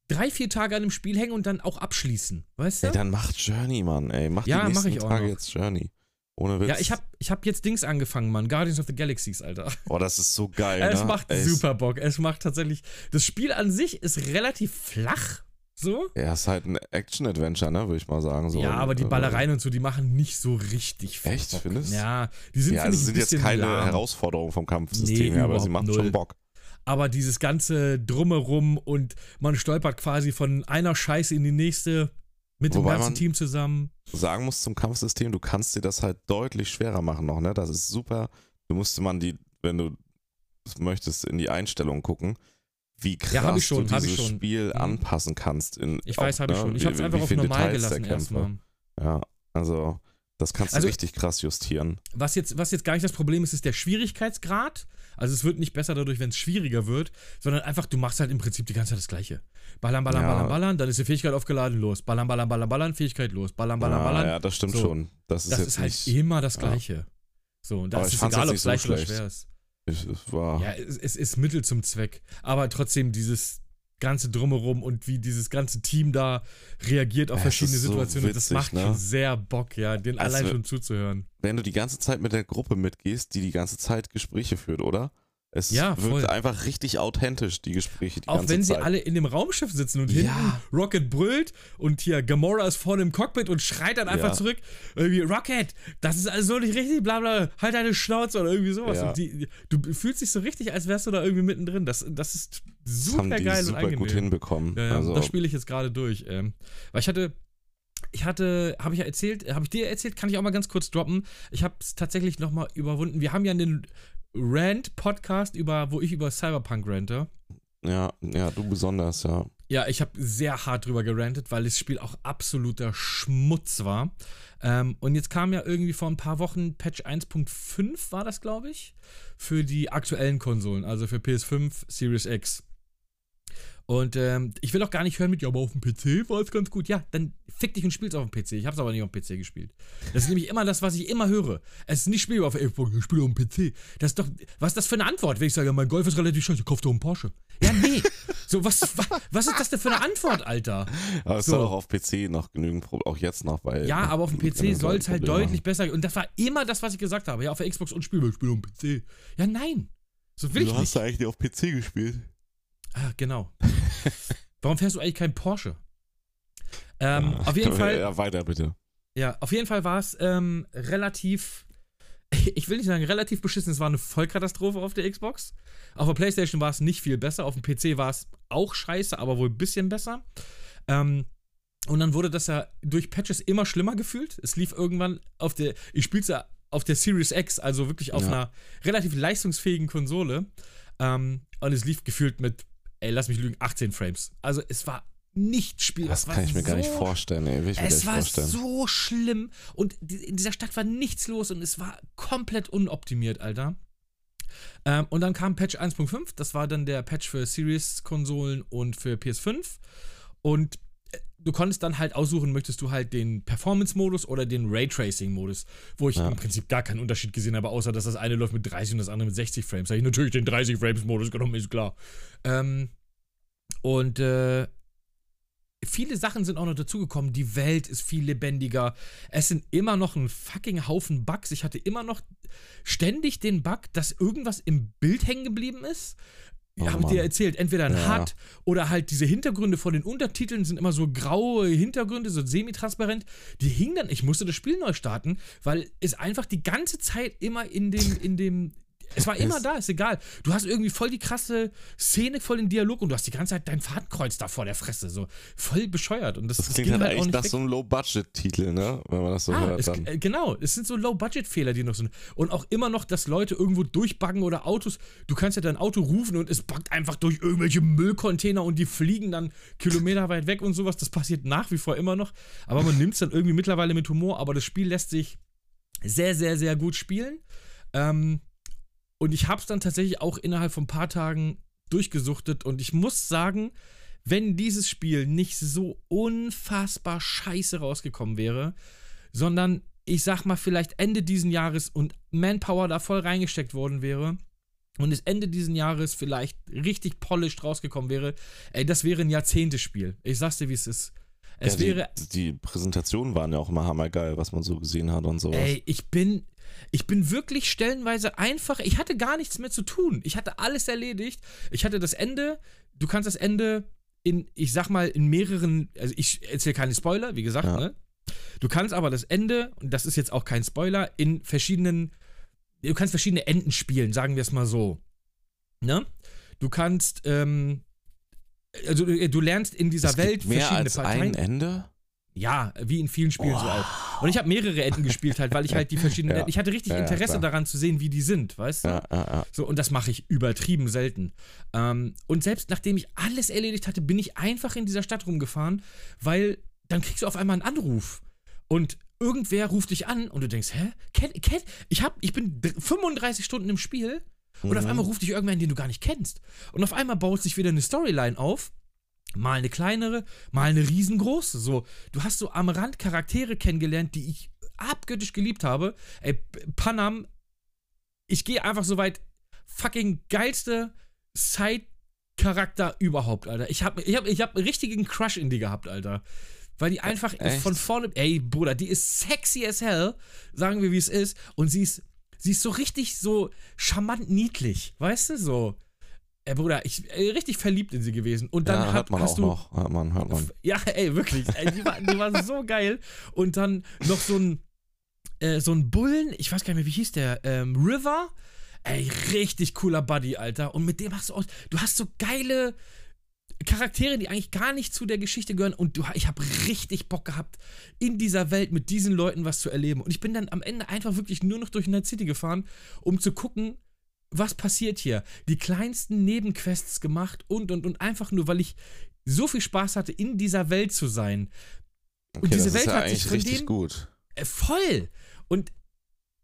[SPEAKER 2] drei, vier Tage an einem Spiel hängen und dann auch abschließen. Weißt du?
[SPEAKER 1] Ey, dann macht Journey, Mann, ey. Mach
[SPEAKER 2] Ja,
[SPEAKER 1] die
[SPEAKER 2] mach
[SPEAKER 1] nächsten
[SPEAKER 2] ich auch
[SPEAKER 1] Tage
[SPEAKER 2] noch.
[SPEAKER 1] jetzt Journey. Ohne Witz.
[SPEAKER 2] ja, ich habe ich hab jetzt Dings angefangen, Mann. Guardians of the Galaxies, Alter. [laughs]
[SPEAKER 1] Oh, das ist so geil,
[SPEAKER 2] es
[SPEAKER 1] ne?
[SPEAKER 2] macht
[SPEAKER 1] Ey,
[SPEAKER 2] super Bock. Es macht tatsächlich. Das Spiel an sich ist relativ flach. So.
[SPEAKER 1] Ja, ist halt ein Action-Adventure, ne, würde ich mal sagen. So.
[SPEAKER 2] ja, aber die
[SPEAKER 1] Äh,
[SPEAKER 2] Ballereien und so, die machen nicht so richtig viel
[SPEAKER 1] Echt,
[SPEAKER 2] Bock.
[SPEAKER 1] findest?
[SPEAKER 2] Ja, die sind,
[SPEAKER 1] Ja, also sind jetzt keine
[SPEAKER 2] lahm.
[SPEAKER 1] Herausforderung vom Kampfsystem
[SPEAKER 2] Nee,
[SPEAKER 1] her, aber sie machen schon
[SPEAKER 2] null.
[SPEAKER 1] Bock.
[SPEAKER 2] aber dieses ganze Drumherum und man stolpert quasi von einer Scheiße in die nächste mit dem
[SPEAKER 1] Wobei
[SPEAKER 2] ganzen
[SPEAKER 1] man-
[SPEAKER 2] Team zusammen.
[SPEAKER 1] Sagen muss zum Kampfsystem, du kannst dir das halt deutlich schwerer machen noch, ne? Das ist super. Du musste man die, wenn du es möchtest, in die Einstellungen gucken, wie krass
[SPEAKER 2] Ja, schon,
[SPEAKER 1] du dieses. Spiel
[SPEAKER 2] Mhm.
[SPEAKER 1] anpassen kannst. In,
[SPEAKER 2] Ich weiß, habe ich
[SPEAKER 1] ne,
[SPEAKER 2] schon. Ich habe es einfach auf normal
[SPEAKER 1] Details
[SPEAKER 2] gelassen erstmal.
[SPEAKER 1] Ja, also das kannst du
[SPEAKER 2] Also-
[SPEAKER 1] richtig krass justieren.
[SPEAKER 2] Was jetzt, was jetzt gar nicht das Problem ist, ist der Schwierigkeitsgrad. Also es wird nicht besser dadurch, wenn es schwieriger wird, sondern einfach, du machst halt im Prinzip die ganze Zeit das Gleiche. Ballern, ballern,
[SPEAKER 1] Ja.
[SPEAKER 2] ballern, ballern, dann ist die Fähigkeit aufgeladen, los. Ballern, ballern, ballern, ballern, Fähigkeit los. Ballern, ballern,
[SPEAKER 1] ja,
[SPEAKER 2] ballern.
[SPEAKER 1] ja, das stimmt
[SPEAKER 2] So.
[SPEAKER 1] schon. Das ist
[SPEAKER 2] das ist halt
[SPEAKER 1] nicht,
[SPEAKER 2] immer das
[SPEAKER 1] ja.
[SPEAKER 2] Gleiche. So, und das ist egal, ob es
[SPEAKER 1] so
[SPEAKER 2] leicht oder schwer ist.
[SPEAKER 1] Es war,
[SPEAKER 2] Ja, es, es ist Mittel zum Zweck. Aber trotzdem dieses ganze Drumherum und wie dieses ganze Team da reagiert auf
[SPEAKER 1] Es
[SPEAKER 2] verschiedene
[SPEAKER 1] ist so
[SPEAKER 2] Situationen, das
[SPEAKER 1] witzig,
[SPEAKER 2] macht
[SPEAKER 1] ne?
[SPEAKER 2] schon sehr Bock, ja, den
[SPEAKER 1] Also-
[SPEAKER 2] allein schon zuzuhören.
[SPEAKER 1] wenn du die ganze Zeit mit der Gruppe mitgehst, die die ganze Zeit Gespräche führt, oder? Es
[SPEAKER 2] Ja,
[SPEAKER 1] wirkt einfach richtig authentisch, die Gespräche die
[SPEAKER 2] Auch wenn sie
[SPEAKER 1] Zeit.
[SPEAKER 2] alle in dem Raumschiff sitzen und
[SPEAKER 1] Ja.
[SPEAKER 2] hinten Rocket brüllt und hier Gamora ist vorne im Cockpit und schreit dann einfach
[SPEAKER 1] Ja.
[SPEAKER 2] zurück, irgendwie, Rocket, das ist also nicht richtig, bla bla, halt deine Schnauze oder irgendwie sowas. Und die, du fühlst dich so richtig, als wärst du da irgendwie mittendrin. Das, das ist
[SPEAKER 1] das
[SPEAKER 2] super
[SPEAKER 1] haben die
[SPEAKER 2] geil und
[SPEAKER 1] super
[SPEAKER 2] angenehm.
[SPEAKER 1] gut hinbekommen. Also,
[SPEAKER 2] das spiele ich jetzt gerade durch. Ähm, weil ich hatte, ich hatte, habe ich ja erzählt, habe ich dir erzählt, kann ich auch mal ganz kurz droppen. Ich habe es tatsächlich nochmal überwunden. Wir haben ja einen Rant-Podcast, über, wo ich über Cyberpunk rante.
[SPEAKER 1] ja, ja, du besonders, ja.
[SPEAKER 2] Ja, ich habe sehr hart drüber gerantet, weil das Spiel auch absoluter Schmutz war. Ähm, und jetzt kam ja irgendwie vor ein paar Wochen Patch 1.5, war das, glaube ich, für die aktuellen Konsolen, also für PS5, Series X. Und ähm, ich will auch gar nicht hören mit, ja, aber auf dem PC war es ganz gut. Ja, dann fick dich und spiel's auf dem PC. Ich habe es aber nicht auf dem PC gespielt. Das ist nämlich immer das, was ich immer höre. Es ist nicht spielbar auf der Xbox, ich spiele auf dem PC. Das ist doch, was ist das für eine Antwort, wenn ich sage, mein Golf ist relativ scheiße, kauf doch einen Porsche. Ja, nee. so, was, was, ist das denn für eine Antwort, Alter?
[SPEAKER 1] Aber es
[SPEAKER 2] So.
[SPEAKER 1] soll auch auf PC noch genügend, auch jetzt noch, weil.
[SPEAKER 2] Ja, aber auf dem PC soll es halt
[SPEAKER 1] Probleme
[SPEAKER 2] deutlich besser. Und das war immer das, was ich gesagt habe. Ja, auf der Xbox und Spiel, ich spiele auf dem PC. Ja, nein. So will ich
[SPEAKER 1] Du
[SPEAKER 2] nicht.
[SPEAKER 1] hast du eigentlich auf PC gespielt?
[SPEAKER 2] Ah, genau. [laughs] Warum fährst du eigentlich kein Porsche? Ähm, auf jeden [laughs] Fall,
[SPEAKER 1] Ja, weiter bitte.
[SPEAKER 2] ja, auf jeden Fall war es ähm, relativ, [laughs] ich will nicht sagen relativ beschissen, es war eine Vollkatastrophe auf der Xbox. Auf der Playstation war es nicht viel besser, auf dem PC war es auch scheiße, aber wohl ein bisschen besser. Ähm, und dann wurde das ja durch Patches immer schlimmer gefühlt. Es lief irgendwann auf der, ich spiel's ja auf der Series X, also wirklich auf
[SPEAKER 1] Ja.
[SPEAKER 2] einer relativ leistungsfähigen Konsole. Ähm, und es lief gefühlt mit, ey, lass mich lügen, 18 Frames. Also es war nicht spielbar.
[SPEAKER 1] Das kann ich mir gar nicht
[SPEAKER 2] so
[SPEAKER 1] vorstellen, ey. Will ich mir
[SPEAKER 2] es war
[SPEAKER 1] vorstellen.
[SPEAKER 2] so schlimm und in dieser Stadt war nichts los und es war komplett unoptimiert, Alter. Ähm, und dann kam Patch 1.5, das war dann der Patch für Series-Konsolen und für PS5. Und du konntest dann halt aussuchen, möchtest du halt den Performance-Modus oder den Raytracing-Modus, wo ich
[SPEAKER 1] Ja.
[SPEAKER 2] im Prinzip gar keinen Unterschied gesehen habe, außer dass das eine läuft mit 30 und das andere mit 60 Frames. Da habe ich natürlich den 30-Frames-Modus genommen, ist klar. Ähm, und äh, viele Sachen sind auch noch dazugekommen. Die Welt ist viel lebendiger. Es sind immer noch ein fucking Haufen Bugs. Ich hatte immer noch ständig den Bug, dass irgendwas im Bild hängen geblieben ist.
[SPEAKER 1] Oh
[SPEAKER 2] Habe ich dir erzählt, entweder ein
[SPEAKER 1] Ja.
[SPEAKER 2] HUD oder halt diese Hintergründe von den Untertiteln sind immer so graue Hintergründe, so semi-transparent. Die hingen dann, ich musste das Spiel neu starten, weil es einfach die ganze Zeit immer in dem, in dem, es war immer da, ist egal. Du hast irgendwie voll die krasse Szene, voll den Dialog und du hast die ganze Zeit dein Fadenkreuz da vor der Fresse, so voll bescheuert. Und das,
[SPEAKER 1] Das
[SPEAKER 2] das
[SPEAKER 1] klingt
[SPEAKER 2] ging
[SPEAKER 1] halt
[SPEAKER 2] halt
[SPEAKER 1] eigentlich nach
[SPEAKER 2] weg.
[SPEAKER 1] so einem Low-Budget-Titel, ne? Wenn man das so
[SPEAKER 2] Ah,
[SPEAKER 1] hört dann.
[SPEAKER 2] äh, genau, es sind so Low-Budget-Fehler, die noch sind. Und auch immer noch, dass Leute irgendwo durchbuggen oder Autos. Du kannst ja dein Auto rufen und es buggt einfach durch irgendwelche Müllcontainer und die fliegen dann Kilometer weit weg und sowas. Das passiert nach wie vor immer noch. Aber man nimmt es dann irgendwie mittlerweile mit Humor. Aber das Spiel lässt sich sehr, sehr, sehr gut spielen. Ähm, und ich habe es dann tatsächlich auch innerhalb von ein paar Tagen durchgesuchtet. Und ich muss sagen, wenn dieses Spiel nicht so unfassbar scheiße rausgekommen wäre, sondern ich sag mal vielleicht Ende diesen Jahres und Manpower da voll reingesteckt worden wäre und es Ende diesen Jahres vielleicht richtig polished rausgekommen wäre, ey, das wäre ein Jahrzehntespiel. Ich sag's dir, wie es ist. Es
[SPEAKER 1] ja,
[SPEAKER 2] wäre,
[SPEAKER 1] die, die Präsentationen waren ja auch immer hammergeil, was man so gesehen hat und sowas.
[SPEAKER 2] ey, ich bin, ich bin wirklich stellenweise einfach, ich hatte gar nichts mehr zu tun. Ich hatte alles erledigt. Ich hatte das Ende, du kannst das Ende in, ich sag mal, in mehreren, also ich erzähle keine Spoiler, wie gesagt,
[SPEAKER 1] Ja.
[SPEAKER 2] ne? Du kannst aber das Ende, und das ist jetzt auch kein Spoiler, in verschiedenen, du kannst verschiedene Enden spielen, sagen wir es mal so. Ne? Du kannst, ähm, also du, du lernst in dieser
[SPEAKER 1] es
[SPEAKER 2] Welt
[SPEAKER 1] gibt mehr
[SPEAKER 2] verschiedene
[SPEAKER 1] als
[SPEAKER 2] Parteien.
[SPEAKER 1] ein Ende?
[SPEAKER 2] Ja, wie in vielen Spielen so auch. Und ich habe mehrere Enden gespielt halt, weil ich halt die verschiedenen [laughs]
[SPEAKER 1] Ja.
[SPEAKER 2] Enden, ich hatte richtig
[SPEAKER 1] Ja,
[SPEAKER 2] Interesse
[SPEAKER 1] klar.
[SPEAKER 2] daran zu sehen, wie die sind, weißt du?
[SPEAKER 1] Ja, ja, ja.
[SPEAKER 2] So, und das mache ich übertrieben selten. Ähm, und selbst nachdem ich alles erledigt hatte, bin ich einfach in dieser Stadt rumgefahren, weil dann kriegst du auf einmal einen Anruf. Und irgendwer ruft dich an und du denkst, hä? Kenn, kenn, ich, hab, ich bin dr- 35 Stunden im Spiel und auf
[SPEAKER 1] Mhm.
[SPEAKER 2] einmal ruft dich irgendwer an, den du gar nicht kennst. Und auf einmal baut sich wieder eine Storyline auf. Mal eine kleinere, mal eine riesengroße. So, du hast so am Rand Charaktere kennengelernt, die ich abgöttisch geliebt habe. Ey, Panam, ich gehe einfach so weit, fucking geilste Side-Charakter überhaupt, Alter. Ich habe ich hab, ich hab einen richtigen Crush in die gehabt, Alter. Weil die einfach
[SPEAKER 1] Echt?
[SPEAKER 2] von vorne, ey, Bruder, die ist sexy as hell, sagen wir, wie es ist. Und sie ist, sie ist so richtig so charmant niedlich, weißt du, so. Ey, Bruder, ich äh, richtig verliebt in sie gewesen. Und dann
[SPEAKER 1] ja,
[SPEAKER 2] hat,
[SPEAKER 1] hört man
[SPEAKER 2] hast
[SPEAKER 1] auch
[SPEAKER 2] du,
[SPEAKER 1] noch. Hört man, hört man.
[SPEAKER 2] Ja, ey, wirklich. Ey, die, war, die war so geil. Und dann noch so ein, äh, so ein Bullen, ich weiß gar nicht mehr, wie hieß der, ähm, River. Ey, richtig cooler Buddy, Alter. Und mit dem hast du auch, du hast so geile Charaktere, die eigentlich gar nicht zu der Geschichte gehören. Und du, ich habe richtig Bock gehabt, in dieser Welt mit diesen Leuten was zu erleben. Und ich bin dann am Ende einfach wirklich nur noch durch Night City gefahren, um zu gucken, was passiert hier. Die kleinsten Nebenquests gemacht und, und, und einfach nur, weil ich so viel Spaß hatte, in dieser Welt zu sein.
[SPEAKER 1] Okay,
[SPEAKER 2] und diese Welt
[SPEAKER 1] ja
[SPEAKER 2] hat sich von
[SPEAKER 1] richtig gut.
[SPEAKER 2] äh, voll. Und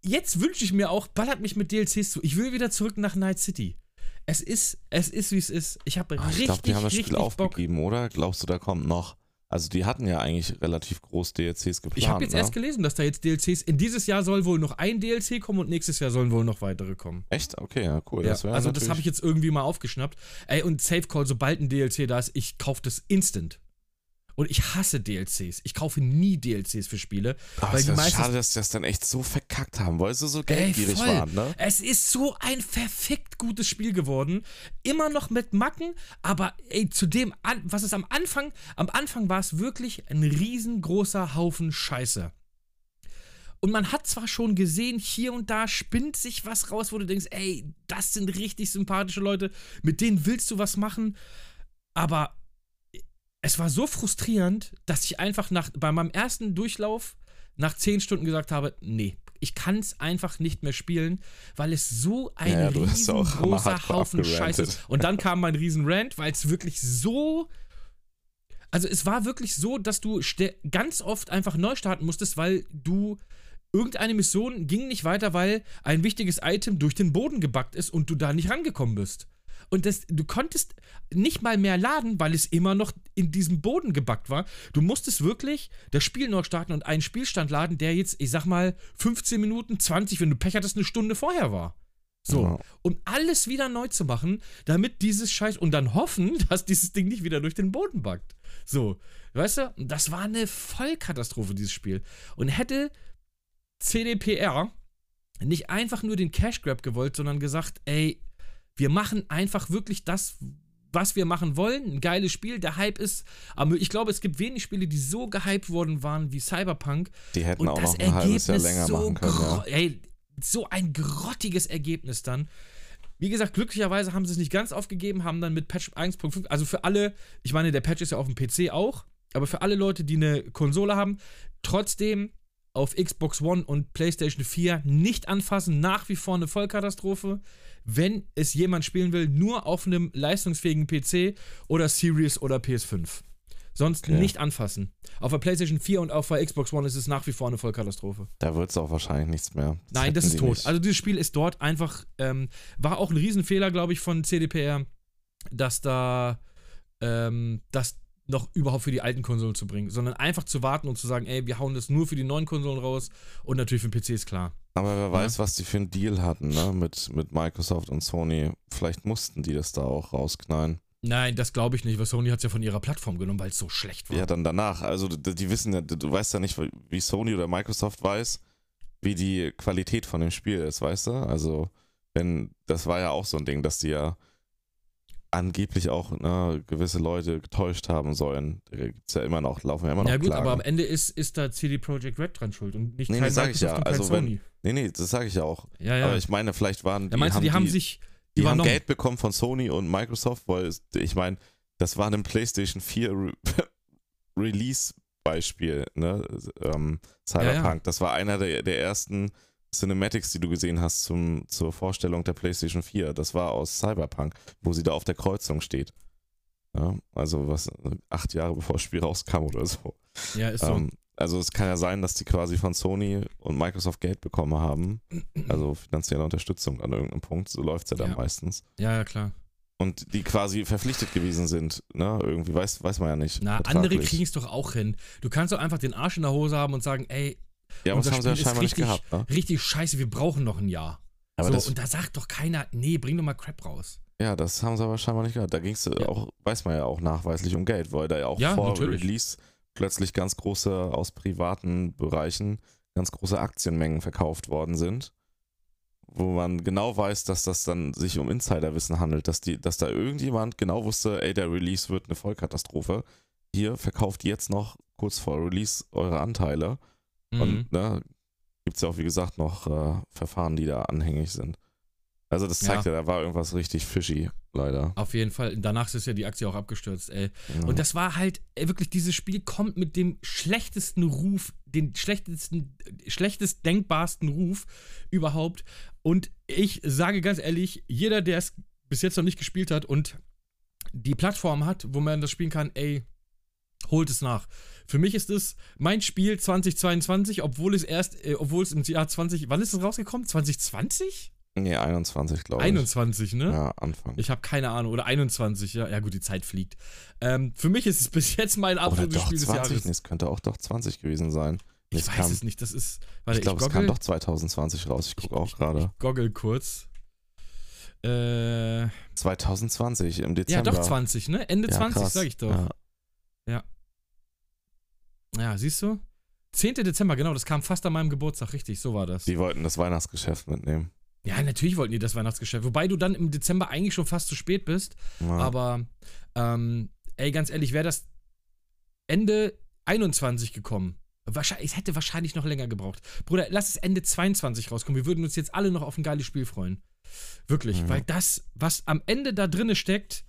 [SPEAKER 2] jetzt wünsche ich mir auch, ballert mich mit DLCs zu. Ich will wieder zurück nach Night City. Es ist, es ist, wie es ist. Ich habe
[SPEAKER 1] Ah,
[SPEAKER 2] richtig,
[SPEAKER 1] ich glaube, die haben das Spiel
[SPEAKER 2] Bock.
[SPEAKER 1] aufgegeben, oder? Glaubst du, da kommt noch? Also die hatten ja eigentlich relativ groß DLCs geplant.
[SPEAKER 2] Ich habe jetzt
[SPEAKER 1] ne?
[SPEAKER 2] erst gelesen, dass da jetzt DLCs, in dieses Jahr soll wohl noch ein DLC kommen und nächstes Jahr sollen wohl noch weitere kommen.
[SPEAKER 1] Echt? Okay, ja, cool.
[SPEAKER 2] Ja,
[SPEAKER 1] das
[SPEAKER 2] also das habe ich jetzt irgendwie mal aufgeschnappt. Ey, und Safe Call, sobald ein DLC da ist, ich kaufe das instant. Und ich hasse DLCs. Ich kaufe nie DLCs für Spiele.
[SPEAKER 1] Aber
[SPEAKER 2] weil
[SPEAKER 1] es
[SPEAKER 2] die
[SPEAKER 1] ist
[SPEAKER 2] meisten
[SPEAKER 1] schade, dass die das dann echt so verkackt haben, weil sie so geldgierig waren, ne?
[SPEAKER 2] Es ist so ein verfickt gutes Spiel geworden. Immer noch mit Macken, aber ey, zu dem, was es am Anfang, am Anfang war es wirklich ein riesengroßer Haufen Scheiße. Und man hat zwar schon gesehen, hier und da spinnt sich was raus, wo du denkst, ey, das sind richtig sympathische Leute, mit denen willst du was machen, aber es war so frustrierend, dass ich einfach nach, bei meinem ersten Durchlauf nach zehn Stunden gesagt habe, nee, ich kann es einfach nicht mehr spielen, weil es so ein
[SPEAKER 1] Ja,
[SPEAKER 2] riesengroßer Haufen Scheiße ist. Und dann kam mein Riesen-Rant, weil es wirklich so also es war wirklich so, dass du ganz oft einfach neu starten musstest, weil du irgendeine Mission ging nicht weiter, weil ein wichtiges Item durch den Boden gebackt ist und du da nicht rangekommen bist. Und das, du konntest nicht mal mehr laden, weil es immer noch in diesem Boden gebackt war. Du musstest wirklich das Spiel neu starten und einen Spielstand laden, der jetzt, ich sag mal, 15 Minuten, 20, wenn du Pech hattest, eine Stunde vorher war. So.
[SPEAKER 1] Ja.
[SPEAKER 2] Und alles wieder neu zu machen, damit dieses Scheiß und dann hoffen, [laughs] dass dieses Ding nicht wieder durch den Boden backt. So. Weißt du? Das war eine Vollkatastrophe, dieses Spiel. Und hätte CDPR nicht einfach nur den Cash Grab gewollt, sondern gesagt, ey, wir machen einfach wirklich das, was wir machen wollen. Ein geiles Spiel, der Hype ist. Aber ich glaube, es gibt wenig Spiele, die so gehypt worden waren wie Cyberpunk.
[SPEAKER 1] Die hätten
[SPEAKER 2] Und
[SPEAKER 1] auch
[SPEAKER 2] das
[SPEAKER 1] noch ein halbes Jahr
[SPEAKER 2] Ergebnis
[SPEAKER 1] länger
[SPEAKER 2] so
[SPEAKER 1] machen können, ja.
[SPEAKER 2] Ey, so ein grottiges Ergebnis dann. Wie gesagt, glücklicherweise haben sie es nicht ganz aufgegeben, haben dann mit Patch 1.5, also für alle, ich meine, der Patch ist ja auf dem PC auch, aber für alle Leute, die eine Konsole haben, trotzdem auf Xbox One und PlayStation 4 nicht anfassen, nach wie vor eine Vollkatastrophe. Wenn es jemand spielen will, nur auf einem leistungsfähigen PC oder Series oder PS5. Sonst
[SPEAKER 1] Okay.
[SPEAKER 2] nicht anfassen. Auf der PlayStation 4 und auf der Xbox One ist es nach wie vor eine Vollkatastrophe.
[SPEAKER 1] Da wird es auch wahrscheinlich nichts mehr.
[SPEAKER 2] Nein, das ist tot.
[SPEAKER 1] nicht.
[SPEAKER 2] Also dieses Spiel ist dort einfach, ähm, war auch ein Riesenfehler, glaube ich, von CDPR, dass da ähm, das noch überhaupt für die alten Konsolen zu bringen, sondern einfach zu warten und zu sagen, ey, wir hauen das nur für die neuen Konsolen raus und natürlich für den PC ist klar.
[SPEAKER 1] Aber wer weiß, was die für einen Deal hatten, ne? Mit, mit Microsoft und Sony. Vielleicht mussten die das da auch rausknallen.
[SPEAKER 2] Nein, das glaube ich nicht, weil Sony hat es ja von ihrer Plattform genommen, weil es so schlecht war.
[SPEAKER 1] Ja, dann danach. Also die, die wissen ja, du, du weißt ja nicht, wie Sony oder Microsoft weiß, wie die Qualität von dem Spiel ist, weißt du? Also, wenn, das war ja auch so ein Ding, dass die ja angeblich auch ne, gewisse Leute getäuscht haben sollen. Gibt's ja immer noch, laufen ja immer noch
[SPEAKER 2] Ja gut,
[SPEAKER 1] Klagen.
[SPEAKER 2] aber am Ende ist, ist da CD Projekt Red dran schuld und nicht
[SPEAKER 1] Nee,
[SPEAKER 2] kein
[SPEAKER 1] nee, sag ich ja. Also wenn-
[SPEAKER 2] Sony.
[SPEAKER 1] Nee, nee, das sage ich ja auch.
[SPEAKER 2] Ja, ja.
[SPEAKER 1] Aber ich meine, vielleicht waren
[SPEAKER 2] ja, meinst du, die haben sich
[SPEAKER 1] die haben? Geld bekommen von Sony und Microsoft, weil es, ich meine, das war ein PlayStation 4 Re [laughs] Release-Beispiel, ne? Ähm, Cyberpunk.
[SPEAKER 2] Ja, ja.
[SPEAKER 1] Das war einer der, der ersten Cinematics, die du gesehen hast zum, zur Vorstellung der PlayStation 4. Das war aus Cyberpunk, wo sie da auf der Kreuzung steht. Ja, also was, acht Jahre bevor das Spiel rauskam oder so.
[SPEAKER 2] Ja, ist so.
[SPEAKER 1] Ähm, also es kann ja sein, dass die quasi von Sony und Microsoft Geld bekommen haben. Also finanzielle Unterstützung an irgendeinem Punkt. So läuft es ja dann
[SPEAKER 2] Ja.
[SPEAKER 1] meistens.
[SPEAKER 2] ja, ja, klar.
[SPEAKER 1] Und die quasi verpflichtet gewesen sind. Ne? Irgendwie weiß, weiß man ja nicht.
[SPEAKER 2] Na, andere kriegen es doch auch hin. Du kannst doch einfach den Arsch in der Hose haben und sagen, ey,
[SPEAKER 1] Ja, aber das haben sie ja scheinbar nicht
[SPEAKER 2] richtig-
[SPEAKER 1] gehabt. Ne?
[SPEAKER 2] richtig scheiße, wir brauchen noch ein Jahr.
[SPEAKER 1] Aber
[SPEAKER 2] so,
[SPEAKER 1] das,
[SPEAKER 2] und da sagt doch keiner, nee, bring doch mal Crap raus.
[SPEAKER 1] ja, das haben sie aber scheinbar nicht gehabt. Da ging es
[SPEAKER 2] Ja.
[SPEAKER 1] auch, weiß man ja auch nachweislich um Geld, weil da ja auch
[SPEAKER 2] Ja,
[SPEAKER 1] vor
[SPEAKER 2] natürlich.
[SPEAKER 1] Release plötzlich ganz große, aus privaten Bereichen, ganz große Aktienmengen verkauft worden sind. wo man genau weiß, dass das dann sich um Insiderwissen handelt, dass die, dass da irgendjemand genau wusste, ey, der Release wird eine Vollkatastrophe. Hier verkauft jetzt noch kurz vor Release eure Anteile.
[SPEAKER 2] Mhm.
[SPEAKER 1] Und ne, gibt es ja auch, wie gesagt, noch äh, Verfahren, die da anhängig sind. Also das zeigt ja, da war irgendwas richtig fishy, leider.
[SPEAKER 2] Auf jeden Fall. Danach ist ja die Aktie auch abgestürzt, ey.
[SPEAKER 1] Ja.
[SPEAKER 2] Und das war halt, ey, wirklich, dieses Spiel kommt mit dem schlechtesten Ruf, den schlechtesten, schlechtest denkbarsten Ruf überhaupt. Und ich sage ganz ehrlich, jeder, der es bis jetzt noch nicht gespielt hat und die Plattform hat, wo man das spielen kann, ey, holt es nach. Für mich ist es mein Spiel 2022, obwohl es erst, äh, obwohl es im Jahr 20, wann ist es rausgekommen? 2020?
[SPEAKER 1] nee, 21, glaube ich.
[SPEAKER 2] 21, ne?
[SPEAKER 1] Ja, Anfang.
[SPEAKER 2] Ich habe keine Ahnung. Oder 21, ja. Ja, gut, die Zeit fliegt. Ähm, für mich ist es [laughs] bis jetzt mein absolutes Spiel
[SPEAKER 1] 20,
[SPEAKER 2] des Jahres.
[SPEAKER 1] nee, es könnte auch doch 20 gewesen sein.
[SPEAKER 2] Ich
[SPEAKER 1] es
[SPEAKER 2] weiß
[SPEAKER 1] kam,
[SPEAKER 2] es nicht. Das ist. Warte,
[SPEAKER 1] ich glaube, es kam doch 2020 raus. Ich gucke auch gerade.
[SPEAKER 2] Ich goggle kurz. Äh, ja,
[SPEAKER 1] 2020 im Dezember.
[SPEAKER 2] doch 20, ne? Ende
[SPEAKER 1] Ja,
[SPEAKER 2] 20,
[SPEAKER 1] krass.
[SPEAKER 2] sag ich doch.
[SPEAKER 1] Ja.
[SPEAKER 2] Ja, siehst du? 10. Dezember, genau, das kam fast an meinem Geburtstag, richtig, so war das.
[SPEAKER 1] Die wollten das Weihnachtsgeschäft mitnehmen.
[SPEAKER 2] Ja, natürlich wollten die das Weihnachtsgeschäft. Wobei du dann im Dezember eigentlich schon fast zu spät bist.
[SPEAKER 1] Ja.
[SPEAKER 2] Aber, ähm, ey, ganz ehrlich, wäre das Ende 21 gekommen. Wahrscheinlich, es hätte wahrscheinlich noch länger gebraucht. Bruder, lass es Ende 22 rauskommen. Wir würden uns jetzt alle noch auf ein geiles Spiel freuen. Wirklich,
[SPEAKER 1] Mhm.
[SPEAKER 2] weil das, was am Ende da drinne steckt,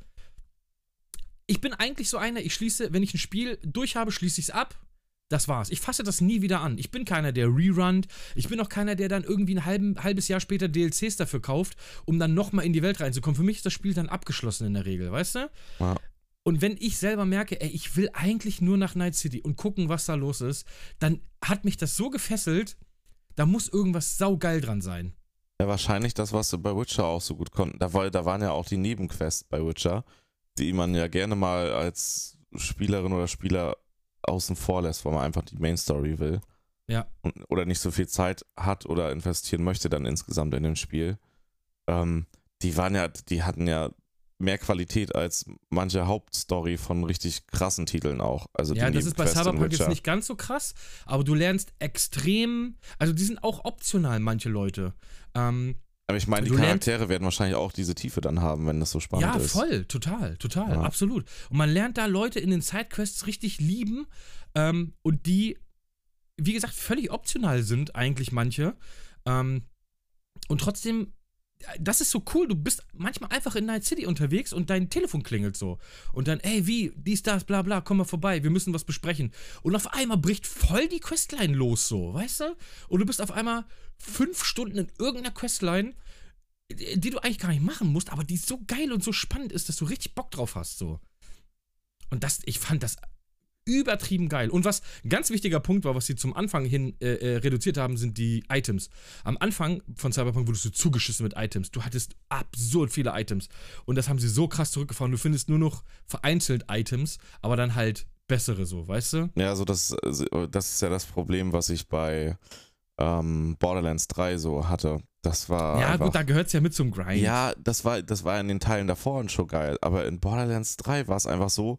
[SPEAKER 2] ich bin eigentlich so einer, ich schließe, wenn ich ein Spiel durch habe, schließe ich es ab. Das war's. Ich fasse das nie wieder an. Ich bin keiner, der rerunnt. Ich bin auch keiner, der dann irgendwie ein halben, halbes Jahr später DLCs dafür kauft, um dann nochmal in die Welt reinzukommen. Für mich ist das Spiel dann abgeschlossen in der Regel, weißt du?
[SPEAKER 1] Ja.
[SPEAKER 2] Und wenn ich selber merke, ey, ich will eigentlich nur nach Night City und gucken, was da los ist, dann hat mich das so gefesselt, da muss irgendwas saugeil dran sein.
[SPEAKER 1] Ja, wahrscheinlich das, was sie bei Witcher auch so gut konnten. Da, war, da waren ja auch die Nebenquests bei Witcher, die man ja gerne mal als Spielerin oder Spieler außen vor lässt, weil man einfach die Main Story will.
[SPEAKER 2] Ja.
[SPEAKER 1] Und, oder nicht so viel Zeit hat oder investieren möchte dann insgesamt in dem Spiel. Ähm, die waren ja, die hatten ja mehr Qualität als manche Hauptstory von richtig krassen Titeln auch. Also
[SPEAKER 2] Ja,
[SPEAKER 1] die
[SPEAKER 2] das ist bei Cyberpunk jetzt nicht ganz so krass, aber du lernst extrem, also die sind auch optional, manche Leute. Ähm,
[SPEAKER 1] Aber ich meine, die Charaktere werden wahrscheinlich auch diese Tiefe dann haben, wenn das so spannend
[SPEAKER 2] ja,
[SPEAKER 1] ist.
[SPEAKER 2] voll, total, total,
[SPEAKER 1] Ja.
[SPEAKER 2] absolut. Und man lernt da Leute in den Sidequests richtig lieben ähm, und die, wie gesagt, völlig optional sind eigentlich manche. Ähm, und trotzdem, das ist so cool, du bist manchmal einfach in Night City unterwegs und dein Telefon klingelt so. Und dann, ey, wie, dies, das, bla bla, komm mal vorbei, wir müssen was besprechen. Und auf einmal bricht voll die Questline los so, weißt du? Und du bist auf einmal fünf Stunden in irgendeiner Questline, die du eigentlich gar nicht machen musst, aber die so geil und so spannend ist, dass du richtig Bock drauf hast, so. Und das, ich fand das übertrieben geil. Und was ein ganz wichtiger Punkt war, was sie zum Anfang hin äh, äh, reduziert haben, sind die Items. Am Anfang von Cyberpunk wurdest du zugeschissen mit Items. Du hattest absurd viele Items. Und das haben sie so krass zurückgefahren. Du findest nur noch vereinzelt Items, aber dann halt bessere so, weißt du?
[SPEAKER 1] Ja, also das, das ist ja das Problem, was ich bei ähm, Borderlands 3 so hatte. Das war.
[SPEAKER 2] ja,
[SPEAKER 1] einfach,
[SPEAKER 2] gut, da gehört es ja mit zum Grind.
[SPEAKER 1] Ja, das war, das war in den Teilen davor schon geil. Aber in Borderlands 3 war es einfach so,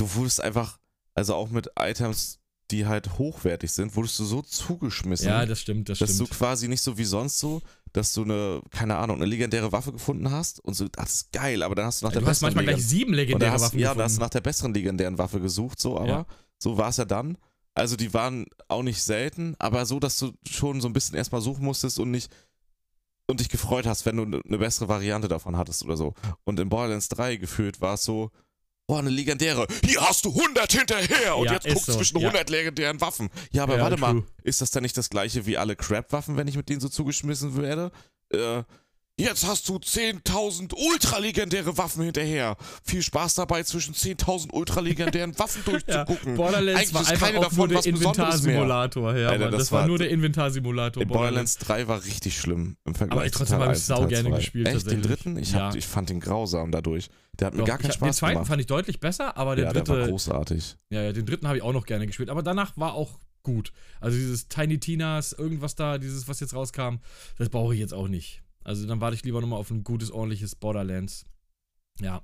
[SPEAKER 1] du wurdest einfach, also auch mit Items, die halt hochwertig sind, wurdest du so zugeschmissen,
[SPEAKER 2] Ja, das stimmt, das
[SPEAKER 1] dass
[SPEAKER 2] stimmt.
[SPEAKER 1] du quasi nicht so wie sonst so, dass du eine, keine Ahnung, eine legendäre Waffe gefunden hast und so, das ist geil, aber dann hast du nach der
[SPEAKER 2] du hast
[SPEAKER 1] besseren
[SPEAKER 2] manchmal gleich
[SPEAKER 1] legenden-
[SPEAKER 2] sieben
[SPEAKER 1] da
[SPEAKER 2] legendäre
[SPEAKER 1] hast,
[SPEAKER 2] Waffen
[SPEAKER 1] ja, da
[SPEAKER 2] gefunden.
[SPEAKER 1] hast du nach der besseren legendären Waffe gesucht, so, aber
[SPEAKER 2] Ja.
[SPEAKER 1] so war es ja dann. Also die waren auch nicht selten, aber so, dass du schon so ein bisschen erstmal suchen musstest und nicht und dich gefreut hast, wenn du ne- eine bessere Variante davon hattest oder so. Und in Borderlands 3 gefühlt war es so, boah, eine legendäre, hier hast du 100 hinterher und
[SPEAKER 2] Ja,
[SPEAKER 1] jetzt
[SPEAKER 2] ist
[SPEAKER 1] guck
[SPEAKER 2] so,
[SPEAKER 1] zwischen
[SPEAKER 2] ja.
[SPEAKER 1] 100 legendären Waffen. Ja, aber
[SPEAKER 2] Ja,
[SPEAKER 1] warte mal,
[SPEAKER 2] true.
[SPEAKER 1] ist das dann nicht das gleiche wie alle Crap-Waffen, wenn ich mit denen so zugeschmissen werde? Äh, jetzt hast du 10.000 ultralegendäre Waffen hinterher. Viel Spaß dabei, zwischen 10.000 ultralegendären Waffen [laughs]
[SPEAKER 2] Ja,
[SPEAKER 1] durchzugucken.
[SPEAKER 2] Borderlands
[SPEAKER 1] Eigentlich
[SPEAKER 2] war
[SPEAKER 1] ist keine davon
[SPEAKER 2] nur der. Inventarsimulator. Ja,
[SPEAKER 1] Alter, das
[SPEAKER 2] das, war nur der Inventarsimulator.
[SPEAKER 1] In Borderlands 3 war richtig schlimm im Vergleich
[SPEAKER 2] Aber ich
[SPEAKER 1] zu
[SPEAKER 2] trotzdem
[SPEAKER 1] Teil
[SPEAKER 2] habe ich
[SPEAKER 1] 1 und
[SPEAKER 2] sau gerne
[SPEAKER 1] 2.
[SPEAKER 2] gespielt,
[SPEAKER 1] Echt, den dritten? Ich,
[SPEAKER 2] Ja.
[SPEAKER 1] hab, ich fand den grausam dadurch. Der hat mir
[SPEAKER 2] Doch,
[SPEAKER 1] gar keinen
[SPEAKER 2] ich, den
[SPEAKER 1] Spaß
[SPEAKER 2] zweiten
[SPEAKER 1] gemacht.
[SPEAKER 2] fand ich deutlich besser, aber der
[SPEAKER 1] ja, der war
[SPEAKER 2] dritte,
[SPEAKER 1] großartig.
[SPEAKER 2] ja, ja, den dritten habe ich auch noch gerne gespielt. Aber danach war auch gut. Also dieses Tiny Tinas, irgendwas da, dieses, was jetzt rauskam, das brauche ich jetzt auch nicht. Also dann warte ich lieber nochmal auf ein gutes, ordentliches Borderlands. Ja.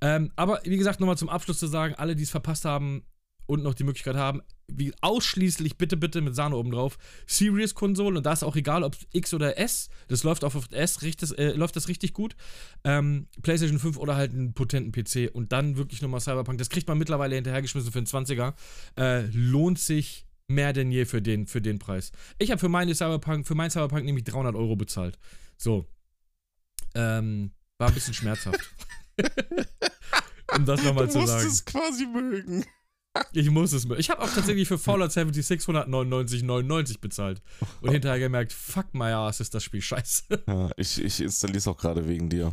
[SPEAKER 2] Ähm, aber wie gesagt, nochmal zum Abschluss zu sagen, alle, die es verpasst haben, und noch die Möglichkeit haben, wie ausschließlich bitte, bitte mit Sahne oben drauf, Series-Konsolen und da ist auch egal, ob X oder S, das läuft auch auf S, richtig, äh, läuft das richtig gut. Ähm, PlayStation 5 oder halt einen potenten PC und dann wirklich nochmal Cyberpunk, das kriegt man mittlerweile hinterhergeschmissen für einen 20er. Äh, lohnt sich mehr denn je für den, für den Preis. Ich habe für meine Cyberpunk, für mein Cyberpunk nämlich 300 Euro bezahlt. So. Ähm, war ein bisschen schmerzhaft. [laughs] um das nochmal zu sagen. Du musst
[SPEAKER 1] es quasi mögen.
[SPEAKER 2] Ich muss es mögen. Ich habe auch tatsächlich für Fallout 76 199,99 bezahlt. Und hinterher gemerkt, fuck my ass, ist das Spiel scheiße.
[SPEAKER 1] Ja, ich, ich installiere es auch gerade wegen dir.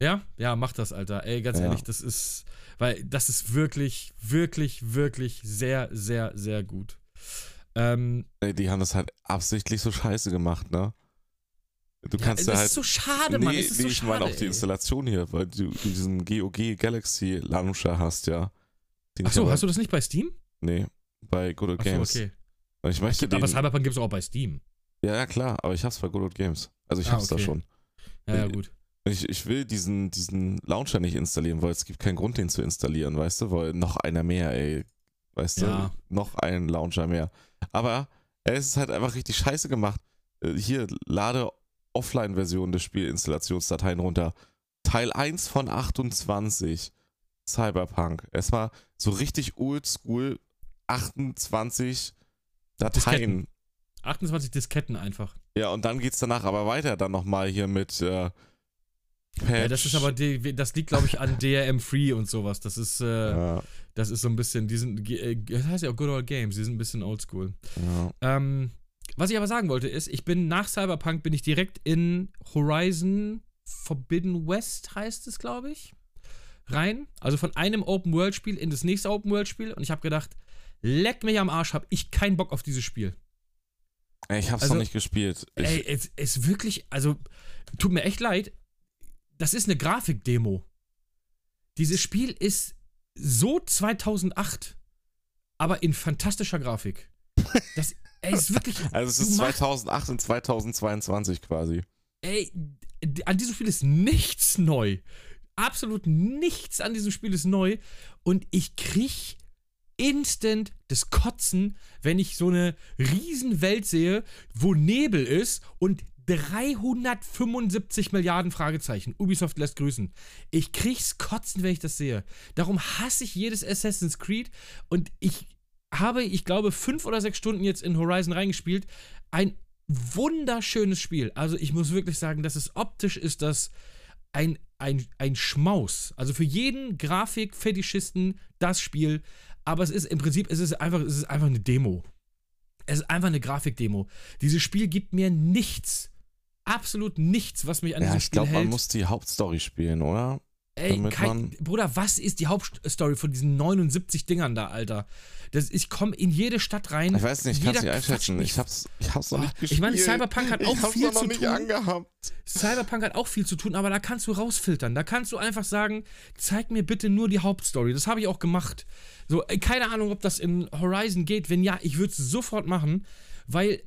[SPEAKER 2] Ja, ja, mach das, Alter. Ey, ganz ja. ehrlich, das ist, weil das ist wirklich, wirklich, wirklich sehr, sehr, sehr gut. Ähm,
[SPEAKER 1] Ey, die haben das halt absichtlich so scheiße gemacht, ne? Du kannst ja halt.
[SPEAKER 2] Das ist so schade, nee, Mann. Es ist nee, so
[SPEAKER 1] ich meine auch die Installation hier, weil du diesen GOG Galaxy Launcher hast, ja.
[SPEAKER 2] Achso, hast du das nicht bei Steam?
[SPEAKER 1] Nee, bei Good Old Games.
[SPEAKER 2] okay.
[SPEAKER 1] Weil ich möchte
[SPEAKER 2] aber Cyberpunk gibt es auch bei Steam.
[SPEAKER 1] Ja, ja, klar, aber ich hab's bei Good Old Games. Also ich ah, hab's okay. da schon.
[SPEAKER 2] Ja, ja, gut.
[SPEAKER 1] Ich, ich will diesen, diesen Launcher nicht installieren, weil es gibt keinen Grund, den zu installieren, weißt du? Weil noch einer mehr, ey. Weißt ja. du? Noch ein Launcher mehr. Aber es ist halt einfach richtig scheiße gemacht. Äh, hier, lade Offline-Version des Spielinstallationsdateien runter. Teil 1 von 28. Cyberpunk. Es war so richtig oldschool 28 Dateien.
[SPEAKER 2] Disketten. 28 Disketten einfach.
[SPEAKER 1] Ja, und dann geht es danach aber weiter, dann nochmal hier mit äh,
[SPEAKER 2] Ja, das ist aber, die, das liegt, glaube ich, an [laughs] DRM Free und sowas. Das ist, äh, ja. das ist so ein bisschen, die sind, äh, das heißt ja auch Good Old Games, die sind ein bisschen oldschool. Ja. Ähm, was ich aber sagen wollte ist, ich bin nach Cyberpunk bin ich direkt in Horizon Forbidden West heißt es, glaube ich rein. Also von einem Open-World-Spiel in das nächste Open-World-Spiel. Und ich habe gedacht, leck mich am Arsch, habe ich keinen Bock auf dieses Spiel.
[SPEAKER 1] Ich hab's also, noch nicht gespielt.
[SPEAKER 2] Ich ey, es ist wirklich, also, tut mir echt leid. Das ist eine Grafikdemo. Dieses Spiel ist so 2008, aber in fantastischer Grafik. [laughs] Das ey, ist wirklich. [laughs]
[SPEAKER 1] also, es ist 2008 und 2022 quasi.
[SPEAKER 2] Ey, an diesem Spiel ist nichts neu absolut nichts an diesem Spiel ist neu und ich krieg instant das Kotzen, wenn ich so eine Riesenwelt sehe, wo Nebel ist und 375 Milliarden Fragezeichen. Ubisoft lässt grüßen. Ich krieg's kotzen, wenn ich das sehe. Darum hasse ich jedes Assassin's Creed und ich habe, ich glaube, fünf oder sechs Stunden jetzt in Horizon reingespielt. Ein wunderschönes Spiel. Also ich muss wirklich sagen, dass es optisch ist das ein ein, ein Schmaus. Also für jeden Grafikfetischisten das Spiel. Aber es ist im Prinzip, es ist einfach, es ist einfach eine Demo. Es ist einfach eine Grafikdemo. Dieses Spiel gibt mir nichts. Absolut nichts, was mich an ja, diesem Spiel hält.
[SPEAKER 1] Ich glaube, man muss die Hauptstory spielen, oder?
[SPEAKER 2] Ey, kein, Bruder, was ist die Hauptstory von diesen 79 Dingern da, Alter? Das, ich komme in jede Stadt rein.
[SPEAKER 1] Ich weiß nicht, ich kann es nicht einschätzen. Ich hab's, ich hab's noch nicht gespielt.
[SPEAKER 2] Ich meine, Cyberpunk hat auch
[SPEAKER 1] ich
[SPEAKER 2] viel
[SPEAKER 1] noch
[SPEAKER 2] zu
[SPEAKER 1] nicht
[SPEAKER 2] tun.
[SPEAKER 1] Angehabt.
[SPEAKER 2] Cyberpunk hat auch viel zu tun, aber da kannst du rausfiltern. Da kannst du einfach sagen, zeig mir bitte nur die Hauptstory. Das habe ich auch gemacht. So, keine Ahnung, ob das in Horizon geht. Wenn ja, ich würde es sofort machen, weil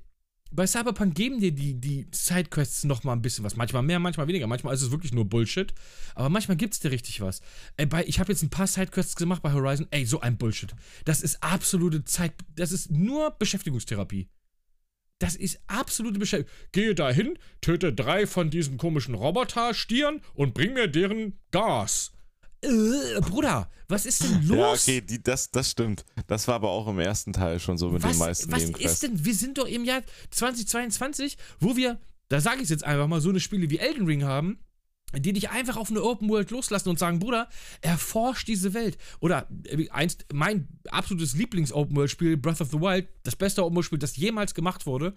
[SPEAKER 2] bei Cyberpunk geben dir die, die Sidequests noch mal ein bisschen was. Manchmal mehr, manchmal weniger. Manchmal ist es wirklich nur Bullshit. Aber manchmal gibt es dir richtig was. Ey, bei, ich habe jetzt ein paar Sidequests gemacht bei Horizon. Ey, so ein Bullshit. Das ist absolute Zeit. Das ist nur Beschäftigungstherapie. Das ist absolute Beschäftigung. Gehe dahin, töte drei von diesen komischen Roboter-Stieren und bring mir deren Gas äh, Bruder, was ist denn los? Ja,
[SPEAKER 1] okay, die, das, das stimmt. Das war aber auch im ersten Teil schon so mit was, den meisten
[SPEAKER 2] Was ist denn, wir sind doch im Jahr 2022, wo wir, da sage ich es jetzt einfach mal, so eine Spiele wie Elden Ring haben, die dich einfach auf eine Open World loslassen und sagen, Bruder, erforsch diese Welt. Oder äh, einst, mein absolutes Lieblings-Open World-Spiel, Breath of the Wild, das beste Open World-Spiel, das jemals gemacht wurde,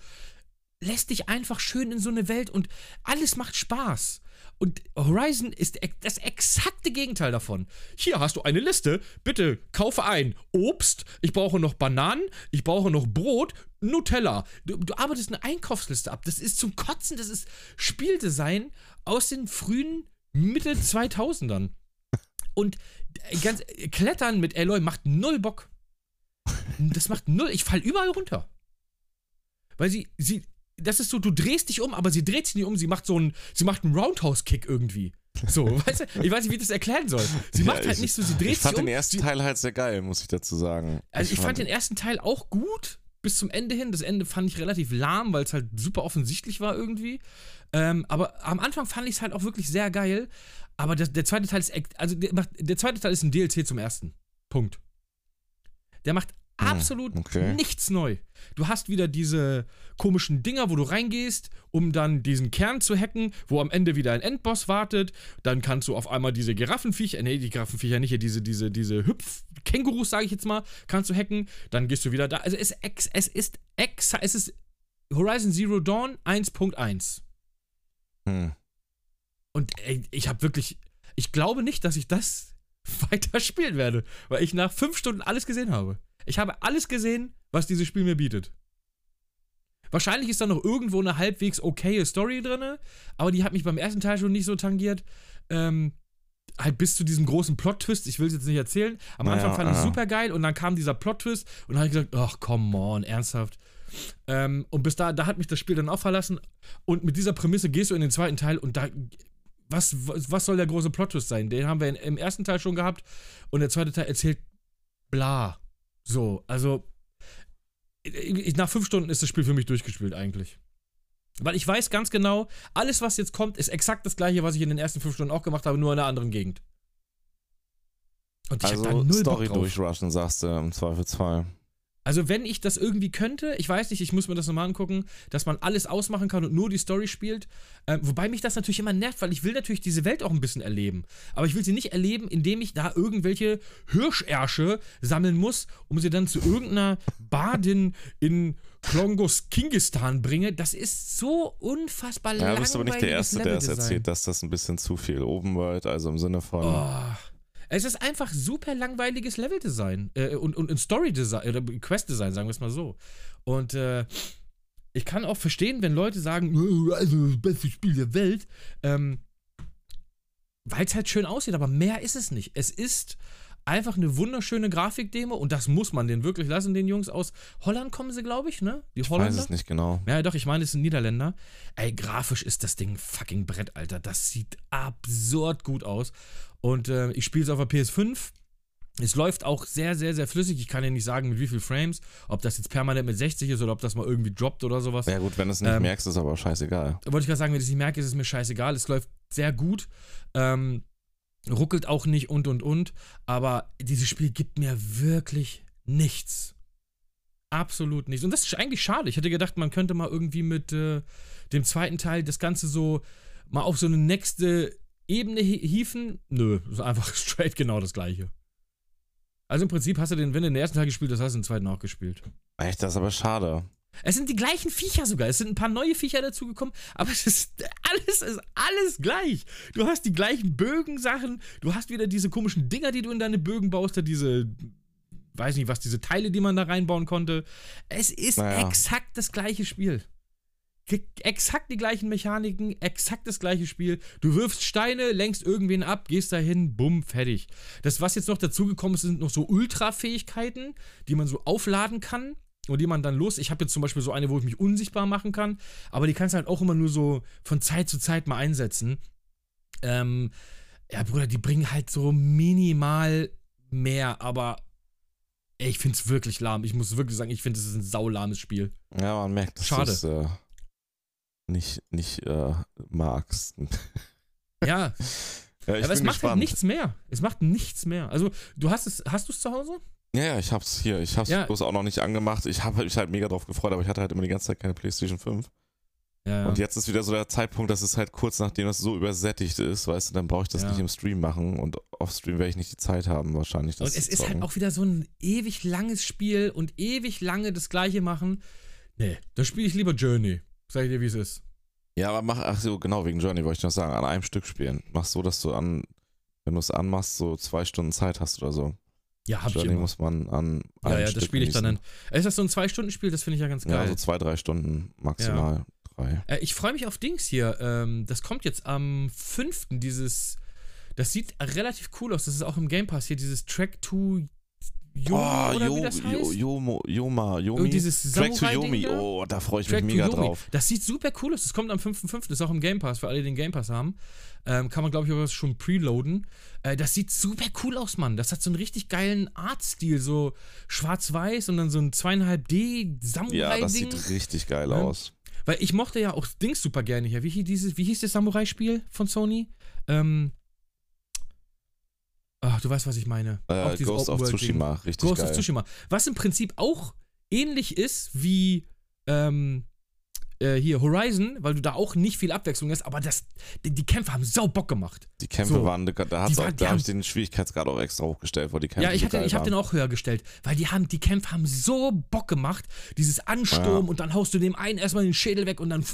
[SPEAKER 2] lässt dich einfach schön in so eine Welt und alles macht Spaß. Und Horizon ist das exakte Gegenteil davon. Hier hast du eine Liste. Bitte kaufe ein Obst. Ich brauche noch Bananen. Ich brauche noch Brot. Nutella. Du, du arbeitest eine Einkaufsliste ab. Das ist zum Kotzen. Das ist Spieldesign aus den frühen Mitte 2000ern. Und äh, ganz Klettern mit Aloy macht null Bock. Das macht null. Ich fall überall runter. Weil sie, sie, das ist so, du drehst dich um, aber sie dreht sich nicht um, sie macht so einen, sie macht einen Roundhouse-Kick irgendwie. So, [laughs] weißt du, ich weiß nicht, wie ich das erklären soll. Sie
[SPEAKER 1] Ja,
[SPEAKER 2] macht halt
[SPEAKER 1] ich-
[SPEAKER 2] nicht so, sie dreht
[SPEAKER 1] Ich fand
[SPEAKER 2] sich um.
[SPEAKER 1] den ersten
[SPEAKER 2] sie,
[SPEAKER 1] Teil halt sehr geil, muss ich dazu sagen.
[SPEAKER 2] also ich fand den ersten Teil auch gut, bis zum Ende hin. Das Ende fand ich relativ lahm, weil es halt super offensichtlich war irgendwie. Ähm, aber am Anfang fand ich es halt auch wirklich sehr geil. Aber der, der zweite Teil ist, also der, der zweite Teil ist ein DLC zum ersten. Punkt. Der macht absolut
[SPEAKER 1] okay.
[SPEAKER 2] nichts neu. Du hast wieder diese komischen Dinger, wo du reingehst, um dann diesen Kern zu hacken, wo am Ende wieder ein Endboss wartet. Dann kannst du auf einmal diese Giraffenviecher, nee, die Giraffenviecher nicht, hier diese, diese, diese Hüpf-Kängurus, sage ich jetzt mal, kannst du hacken. Dann gehst du wieder da. Also es, ist ex, es ist ex, es ist Horizon Zero Dawn 1.1.
[SPEAKER 1] Hm.
[SPEAKER 2] Und ey, ich habe wirklich, ich glaube nicht, dass ich das [laughs] weiter spielen werde, weil ich nach fünf Stunden alles gesehen habe. Ich habe alles gesehen, was dieses Spiel mir bietet. Wahrscheinlich ist da noch irgendwo eine halbwegs okaye Story drin, aber die hat mich beim ersten Teil schon nicht so tangiert. Ähm, halt bis zu diesem großen Plot-Twist, ich will es jetzt nicht erzählen. Am
[SPEAKER 1] Naja,
[SPEAKER 2] Anfang fand ich
[SPEAKER 1] aha.
[SPEAKER 2] super geil und dann kam dieser Plot-Twist und dann habe ich gesagt, ach, come on, ernsthaft. Ähm, und bis da, da hat mich das Spiel dann auch verlassen. Und mit dieser Prämisse gehst du in den zweiten Teil und da. Was, was, was soll der große Plot-Twist sein? Den haben wir in, im ersten Teil schon gehabt und der zweite Teil erzählt bla. So, also. Ich, nach fünf Stunden ist das Spiel für mich durchgespielt eigentlich. Weil ich weiß ganz genau, alles, was jetzt kommt, ist exakt das gleiche, was ich in den ersten fünf Stunden auch gemacht habe, nur in einer anderen Gegend. Und ich hab da
[SPEAKER 1] Also
[SPEAKER 2] null
[SPEAKER 1] Story durchrushen, sagst du im Zweifelsfall.
[SPEAKER 2] Also wenn ich das irgendwie könnte, ich weiß nicht, ich muss mir das nochmal angucken, dass man alles ausmachen kann und nur die Story spielt. Ähm, wobei mich das natürlich immer nervt, weil ich will natürlich diese Welt auch ein bisschen erleben. Aber ich will sie nicht erleben, indem ich da irgendwelche Hirschersche sammeln muss, um sie dann zu irgendeiner Badin in Klongos Kingistan bringe. Das ist so unfassbar
[SPEAKER 1] Ja, du bist aber nicht der Erste, der es erzählt, dass das ein bisschen zu viel Open World, also im Sinne von.
[SPEAKER 2] Oh. Es ist einfach super langweiliges Leveldesign äh, und, und, und Story-Design oder Quest-Design, sagen wir es mal so. Und äh, ich kann auch verstehen, wenn Leute sagen, "Oh, also das beste Spiel der Welt, ähm, weil es halt schön aussieht, aber mehr ist es nicht. Es ist einfach eine wunderschöne Grafikdemo und das muss man den wirklich lassen, den Jungs aus Holland kommen sie, glaube ich, ne? Die
[SPEAKER 1] ich
[SPEAKER 2] Holländer.
[SPEAKER 1] weiß es nicht genau.
[SPEAKER 2] Ja, doch, ich meine, es sind Niederländer. Ey, grafisch ist das Ding fucking Brett, Alter. Das sieht absurd gut aus. Und äh, ich spiele es auf der PS5. Es läuft auch sehr, sehr, sehr flüssig. Ich kann ja nicht sagen, mit wie viel Frames. Ob das jetzt permanent mit 60 ist oder ob das mal irgendwie droppt oder sowas.
[SPEAKER 1] Ja, gut, wenn du es nicht
[SPEAKER 2] Ähm,
[SPEAKER 1] merkst, ist aber scheißegal.
[SPEAKER 2] Wollte ich gerade sagen, wenn ich es nicht merke, ist es mir scheißegal. Es läuft sehr gut. Ähm, ruckelt auch nicht und und und. Aber dieses Spiel gibt mir wirklich nichts. Absolut nichts. Und das ist eigentlich schade. Ich hätte gedacht, man könnte mal irgendwie mit äh, dem zweiten Teil das Ganze so mal auf so eine nächste Ebene hi- hieven. Nö, ist einfach [laughs] straight genau das gleiche. Also im Prinzip hast du den, wenn du den ersten Teil gespielt hast, hast du den zweiten auch gespielt.
[SPEAKER 1] Echt, das ist aber schade.
[SPEAKER 2] Es sind die gleichen Viecher sogar. Es sind ein paar neue Viecher dazugekommen, aber es ist [laughs] alles ist alles gleich. Du hast die gleichen Bögensachen, du hast wieder diese komischen Dinger, die du in deine Bögen baust, da diese weiß nicht was, diese Teile, die man da reinbauen konnte. Es ist
[SPEAKER 1] Naja.
[SPEAKER 2] exakt das gleiche Spiel. Exakt die gleichen Mechaniken, exakt das gleiche Spiel. Du wirfst Steine, lenkst irgendwen ab, gehst dahin, bumm, fertig. Das, was jetzt noch dazugekommen ist, sind noch so Ultra-Fähigkeiten, die man so aufladen kann und die man dann los. Ich habe jetzt zum Beispiel so eine, wo ich mich unsichtbar machen kann, aber die kannst du halt auch immer nur so von Zeit zu Zeit mal einsetzen. Ähm, ja, Bruder, die bringen halt so minimal mehr, aber ey, ich finde es wirklich lahm. Ich muss wirklich sagen, ich finde, es ist ein saulahmes Spiel.
[SPEAKER 1] Ja, man merkt, dass
[SPEAKER 2] Schade.
[SPEAKER 1] es äh, nicht, nicht äh, magst. [laughs]
[SPEAKER 2] Ja,
[SPEAKER 1] Ja,
[SPEAKER 2] aber es macht halt nichts mehr. Es macht nichts mehr. Also, du hast es, hast du es zu Hause?
[SPEAKER 1] Ja, ja, ich hab's hier. Ich hab's
[SPEAKER 2] Ja.
[SPEAKER 1] bloß auch noch nicht angemacht. Ich habe mich halt mega drauf gefreut, aber ich hatte halt immer die ganze Zeit keine PlayStation 5.
[SPEAKER 2] Ja,
[SPEAKER 1] Und jetzt ist wieder so der Zeitpunkt, dass es halt kurz nachdem das so übersättigt ist, weißt du, dann brauche ich das nicht im Stream machen und auf Stream werde ich nicht die Zeit haben, wahrscheinlich. Das
[SPEAKER 2] Und es ist halt auch wieder so ein ewig langes Spiel und ewig lange das gleiche machen. Nee, dann spiele ich lieber Journey. Sag ich dir, wie es ist.
[SPEAKER 1] Ja, aber mach, ach so, genau, wegen Journey wollte ich noch sagen, an einem Stück spielen. Mach so, dass du an, wenn du es anmachst, so zwei Stunden Zeit hast oder so.
[SPEAKER 2] Ja, hab ich
[SPEAKER 1] Journey
[SPEAKER 2] immer.
[SPEAKER 1] muss man an
[SPEAKER 2] Ja,
[SPEAKER 1] einem
[SPEAKER 2] ja,
[SPEAKER 1] Stück
[SPEAKER 2] das spiele ich dann. Dann. Ist das so ein Zwei-Stunden-Spiel? Das finde ich ja ganz
[SPEAKER 1] Ja,
[SPEAKER 2] geil.
[SPEAKER 1] so zwei, drei Stunden maximal. Drei.
[SPEAKER 2] Äh, ich freue mich auf Dings hier. Ähm, das kommt jetzt am 5. Dieses. Das sieht relativ cool aus. Das ist auch im Game Pass hier, dieses Track 2 Yomi
[SPEAKER 1] oh,
[SPEAKER 2] oder
[SPEAKER 1] Yo,
[SPEAKER 2] wie das heißt?
[SPEAKER 1] Yomo, Yoma, Yomi.
[SPEAKER 2] Und dieses
[SPEAKER 1] Track to Yomi. Oh, da freue ich
[SPEAKER 2] Track
[SPEAKER 1] mich mega drauf.
[SPEAKER 2] Das sieht super cool aus. Das kommt am 5.5. Das ist auch im Game Pass, für alle, die den Game Pass haben. Ähm, kann man, glaube ich, auch schon preloaden. Äh, das sieht super cool aus, Mann. Das hat so einen richtig geilen Artstil. So schwarz-weiß und dann so ein 2,5D Samurai-Ding.
[SPEAKER 1] Ja, das sieht richtig geil
[SPEAKER 2] Ja.
[SPEAKER 1] aus.
[SPEAKER 2] Weil ich mochte ja auch Dings super gerne hier. Wie hieß, dieses, wie hieß das Samurai-Spiel von Sony? Ähm. Ach, du weißt, was ich meine.
[SPEAKER 1] Äh, Ghost of. Tsushima, richtig
[SPEAKER 2] Ghost
[SPEAKER 1] geil.
[SPEAKER 2] of Tsushima. Was im Prinzip auch ähnlich ist wie ähm, äh, hier Horizon, weil du da auch nicht viel Abwechslung hast, aber das, die, die Kämpfe haben sau Bock gemacht.
[SPEAKER 1] Die Kämpfe
[SPEAKER 2] So.
[SPEAKER 1] waren, da, auch, da habe ich den Schwierigkeitsgrad auch extra hochgestellt, weil die Kämpfe
[SPEAKER 2] ja, ich, hatte,
[SPEAKER 1] geil
[SPEAKER 2] ich habe den auch höher gestellt, weil die haben, die Kämpfe haben so Bock gemacht. Dieses Ansturm
[SPEAKER 1] Ja.
[SPEAKER 2] und dann haust du dem einen erstmal den Schädel weg und dann.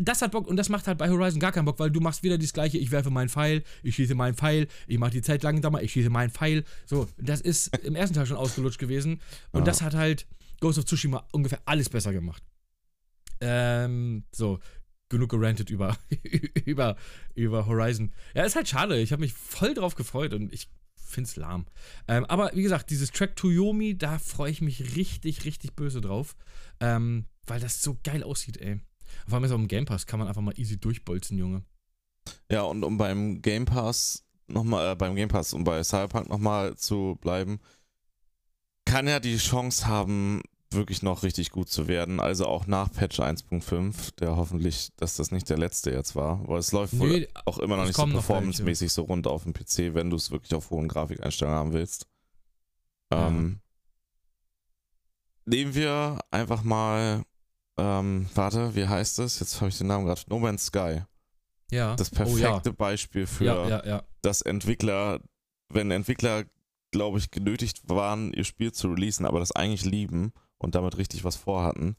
[SPEAKER 2] Das hat Bock und das macht halt bei Horizon gar keinen Bock, weil du machst wieder das gleiche, ich werfe meinen Pfeil, ich schieße meinen Pfeil, ich mache die Zeit langsamer, ich schieße meinen Pfeil. So, das ist im ersten Teil schon ausgelutscht gewesen. Und
[SPEAKER 1] Ja.
[SPEAKER 2] das hat halt Ghost of Tsushima ungefähr alles besser gemacht. Ähm, so, genug gerantet über, [laughs] über, über Horizon. Ja, ist halt schade. Ich habe mich voll drauf gefreut und ich find's lahm. Ähm, aber wie gesagt, dieses Track to Yomi, da freue ich mich richtig, richtig böse drauf. Ähm, weil das so geil aussieht, ey. Vor allem ist auch im Game Pass, kann man einfach mal easy durchbolzen, Junge.
[SPEAKER 1] Ja, und um beim Game Pass nochmal, äh, beim Game Pass, um bei Cyberpunk nochmal zu bleiben, kann er die Chance haben, wirklich noch richtig gut zu werden. Also auch nach Patch 1.5, der hoffentlich, dass das nicht der letzte jetzt war, weil es läuft wohl
[SPEAKER 2] Nee,
[SPEAKER 1] auch immer noch nicht so performancemäßig so rund auf dem PC, wenn du es wirklich auf hohen Grafikeinstellungen haben willst.
[SPEAKER 2] Ja.
[SPEAKER 1] Ähm, nehmen wir einfach mal, ähm, warte, wie heißt es? Jetzt habe ich den Namen gerade. No Man's Sky.
[SPEAKER 2] ja.
[SPEAKER 1] Das
[SPEAKER 2] Oh, ja.
[SPEAKER 1] perfekte Beispiel für
[SPEAKER 2] ja.
[SPEAKER 1] dass Entwickler, wenn Entwickler, glaube ich, genötigt waren, ihr Spiel zu releasen, aber das eigentlich lieben und damit richtig was vorhatten.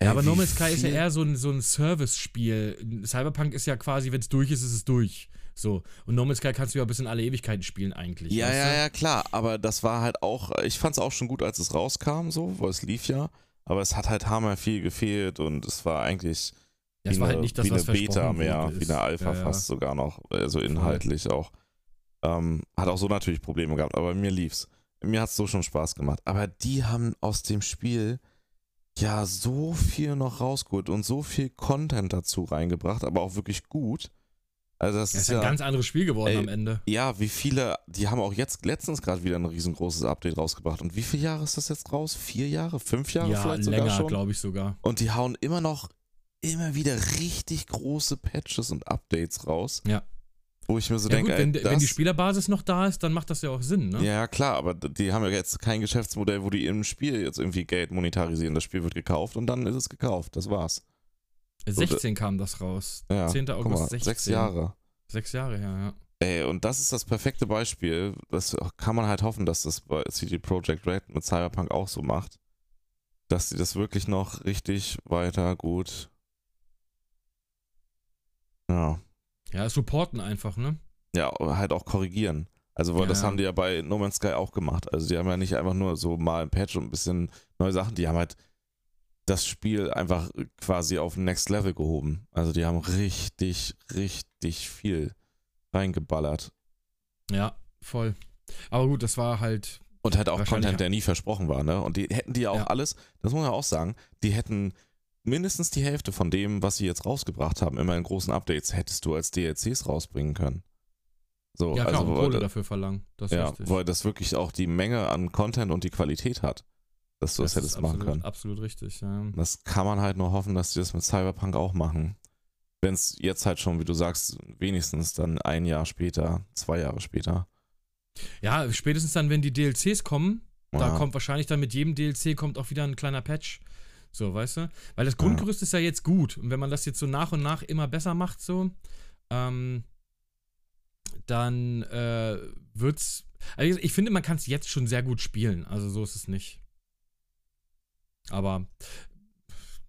[SPEAKER 2] Ja,
[SPEAKER 1] Ey,
[SPEAKER 2] aber
[SPEAKER 1] wie
[SPEAKER 2] No Man's Sky ist ja eher so ein, so ein Service-Spiel. Cyberpunk ist ja quasi, wenn es durch ist, ist es durch. So. Und No Man's Sky kannst du ja bis in alle Ewigkeiten spielen eigentlich.
[SPEAKER 1] Ja,
[SPEAKER 2] weißt
[SPEAKER 1] ja,
[SPEAKER 2] du?
[SPEAKER 1] ja, klar, aber das war halt auch, ich fand es auch schon gut, als es rauskam, so, weil es lief ja, aber es hat halt hammer viel gefehlt und es war eigentlich
[SPEAKER 2] Ja, es
[SPEAKER 1] wie
[SPEAKER 2] war
[SPEAKER 1] eine,
[SPEAKER 2] halt nicht das,
[SPEAKER 1] wie eine Beta mehr,
[SPEAKER 2] wurde,
[SPEAKER 1] wie
[SPEAKER 2] ist.
[SPEAKER 1] eine Alpha
[SPEAKER 2] ja, ja.
[SPEAKER 1] fast sogar noch, also inhaltlich auch. Ähm, hat auch so natürlich Probleme gehabt, aber mir lief's. Mir hat's so schon Spaß gemacht. Aber die haben aus dem Spiel ja so viel noch rausgeholt und so viel Content dazu reingebracht, aber auch wirklich gut. Also das
[SPEAKER 2] Ja,
[SPEAKER 1] ist
[SPEAKER 2] ist ein
[SPEAKER 1] ja,
[SPEAKER 2] ganz anderes Spiel geworden
[SPEAKER 1] Ey,
[SPEAKER 2] am Ende.
[SPEAKER 1] ja, wie viele, die haben auch jetzt letztens gerade wieder ein riesengroßes Update rausgebracht. Und wie viele Jahre ist das jetzt raus? Vier Jahre? Fünf Jahre
[SPEAKER 2] Ja,
[SPEAKER 1] vielleicht sogar
[SPEAKER 2] länger,
[SPEAKER 1] schon?
[SPEAKER 2] glaube ich sogar.
[SPEAKER 1] Und die hauen immer noch immer wieder richtig große Patches und Updates raus.
[SPEAKER 2] Ja.
[SPEAKER 1] Wo ich mir so
[SPEAKER 2] Ja,
[SPEAKER 1] denke,
[SPEAKER 2] gut, wenn,
[SPEAKER 1] ey,
[SPEAKER 2] wenn die Spielerbasis noch da ist, dann macht das ja auch Sinn, ne?
[SPEAKER 1] Ja, klar, aber die haben ja jetzt kein Geschäftsmodell, wo die im Spiel jetzt irgendwie Geld monetarisieren. Das Spiel wird gekauft und dann ist es gekauft. Das war's.
[SPEAKER 2] 16 kam das raus.
[SPEAKER 1] Ja,
[SPEAKER 2] 10.
[SPEAKER 1] guck
[SPEAKER 2] August
[SPEAKER 1] mal,
[SPEAKER 2] 16.
[SPEAKER 1] sechs Jahre.
[SPEAKER 2] Sechs Jahre, ja, ja.
[SPEAKER 1] Ey, und das ist das perfekte Beispiel. Das kann man halt hoffen, dass das bei CD Projekt Red mit Cyberpunk auch so macht. Dass sie das wirklich noch richtig weiter gut. Ja.
[SPEAKER 2] Ja, supporten einfach, ne?
[SPEAKER 1] Ja, halt auch korrigieren. Also, weil
[SPEAKER 2] Ja,
[SPEAKER 1] das haben die ja bei No Man's Sky auch gemacht. Also, die haben ja nicht einfach nur so mal ein Patch und ein bisschen neue Sachen, die haben halt das Spiel einfach quasi auf Next Level gehoben. Also, die haben richtig, richtig viel reingeballert.
[SPEAKER 2] Ja, voll. Aber gut, das war halt.
[SPEAKER 1] Und halt auch Content, der nie versprochen war, ne? Und die hätten die ja auch
[SPEAKER 2] Ja.
[SPEAKER 1] alles, das muss man auch sagen, die hätten mindestens die Hälfte von dem, was sie jetzt rausgebracht haben, immer in großen Updates, hättest du als DLCs rausbringen können. So,
[SPEAKER 2] Ja, klar,
[SPEAKER 1] also
[SPEAKER 2] und Kohle dafür verlangen. Das
[SPEAKER 1] ja,
[SPEAKER 2] richtig.
[SPEAKER 1] weil das wirklich auch die Menge an Content und die Qualität hat, dass du das,
[SPEAKER 2] ist
[SPEAKER 1] hättest machen
[SPEAKER 2] absolut,
[SPEAKER 1] können.
[SPEAKER 2] Absolut richtig, ja.
[SPEAKER 1] Das kann man halt nur hoffen, dass die das mit Cyberpunk auch machen. Wenn es jetzt halt schon, wie du sagst, wenigstens dann ein Jahr später, zwei Jahre später.
[SPEAKER 2] Ja, spätestens dann, wenn die DLCs kommen, da
[SPEAKER 1] Ja.
[SPEAKER 2] kommt wahrscheinlich dann mit jedem DLC kommt auch wieder ein kleiner Patch. So, weißt du? Weil das Grundgerüst ist ja jetzt gut. Und wenn man das jetzt so nach und nach immer besser macht, so, ähm, dann äh, wird's. Also ich finde, man kann es jetzt schon sehr gut spielen. Also so ist es nicht. Aber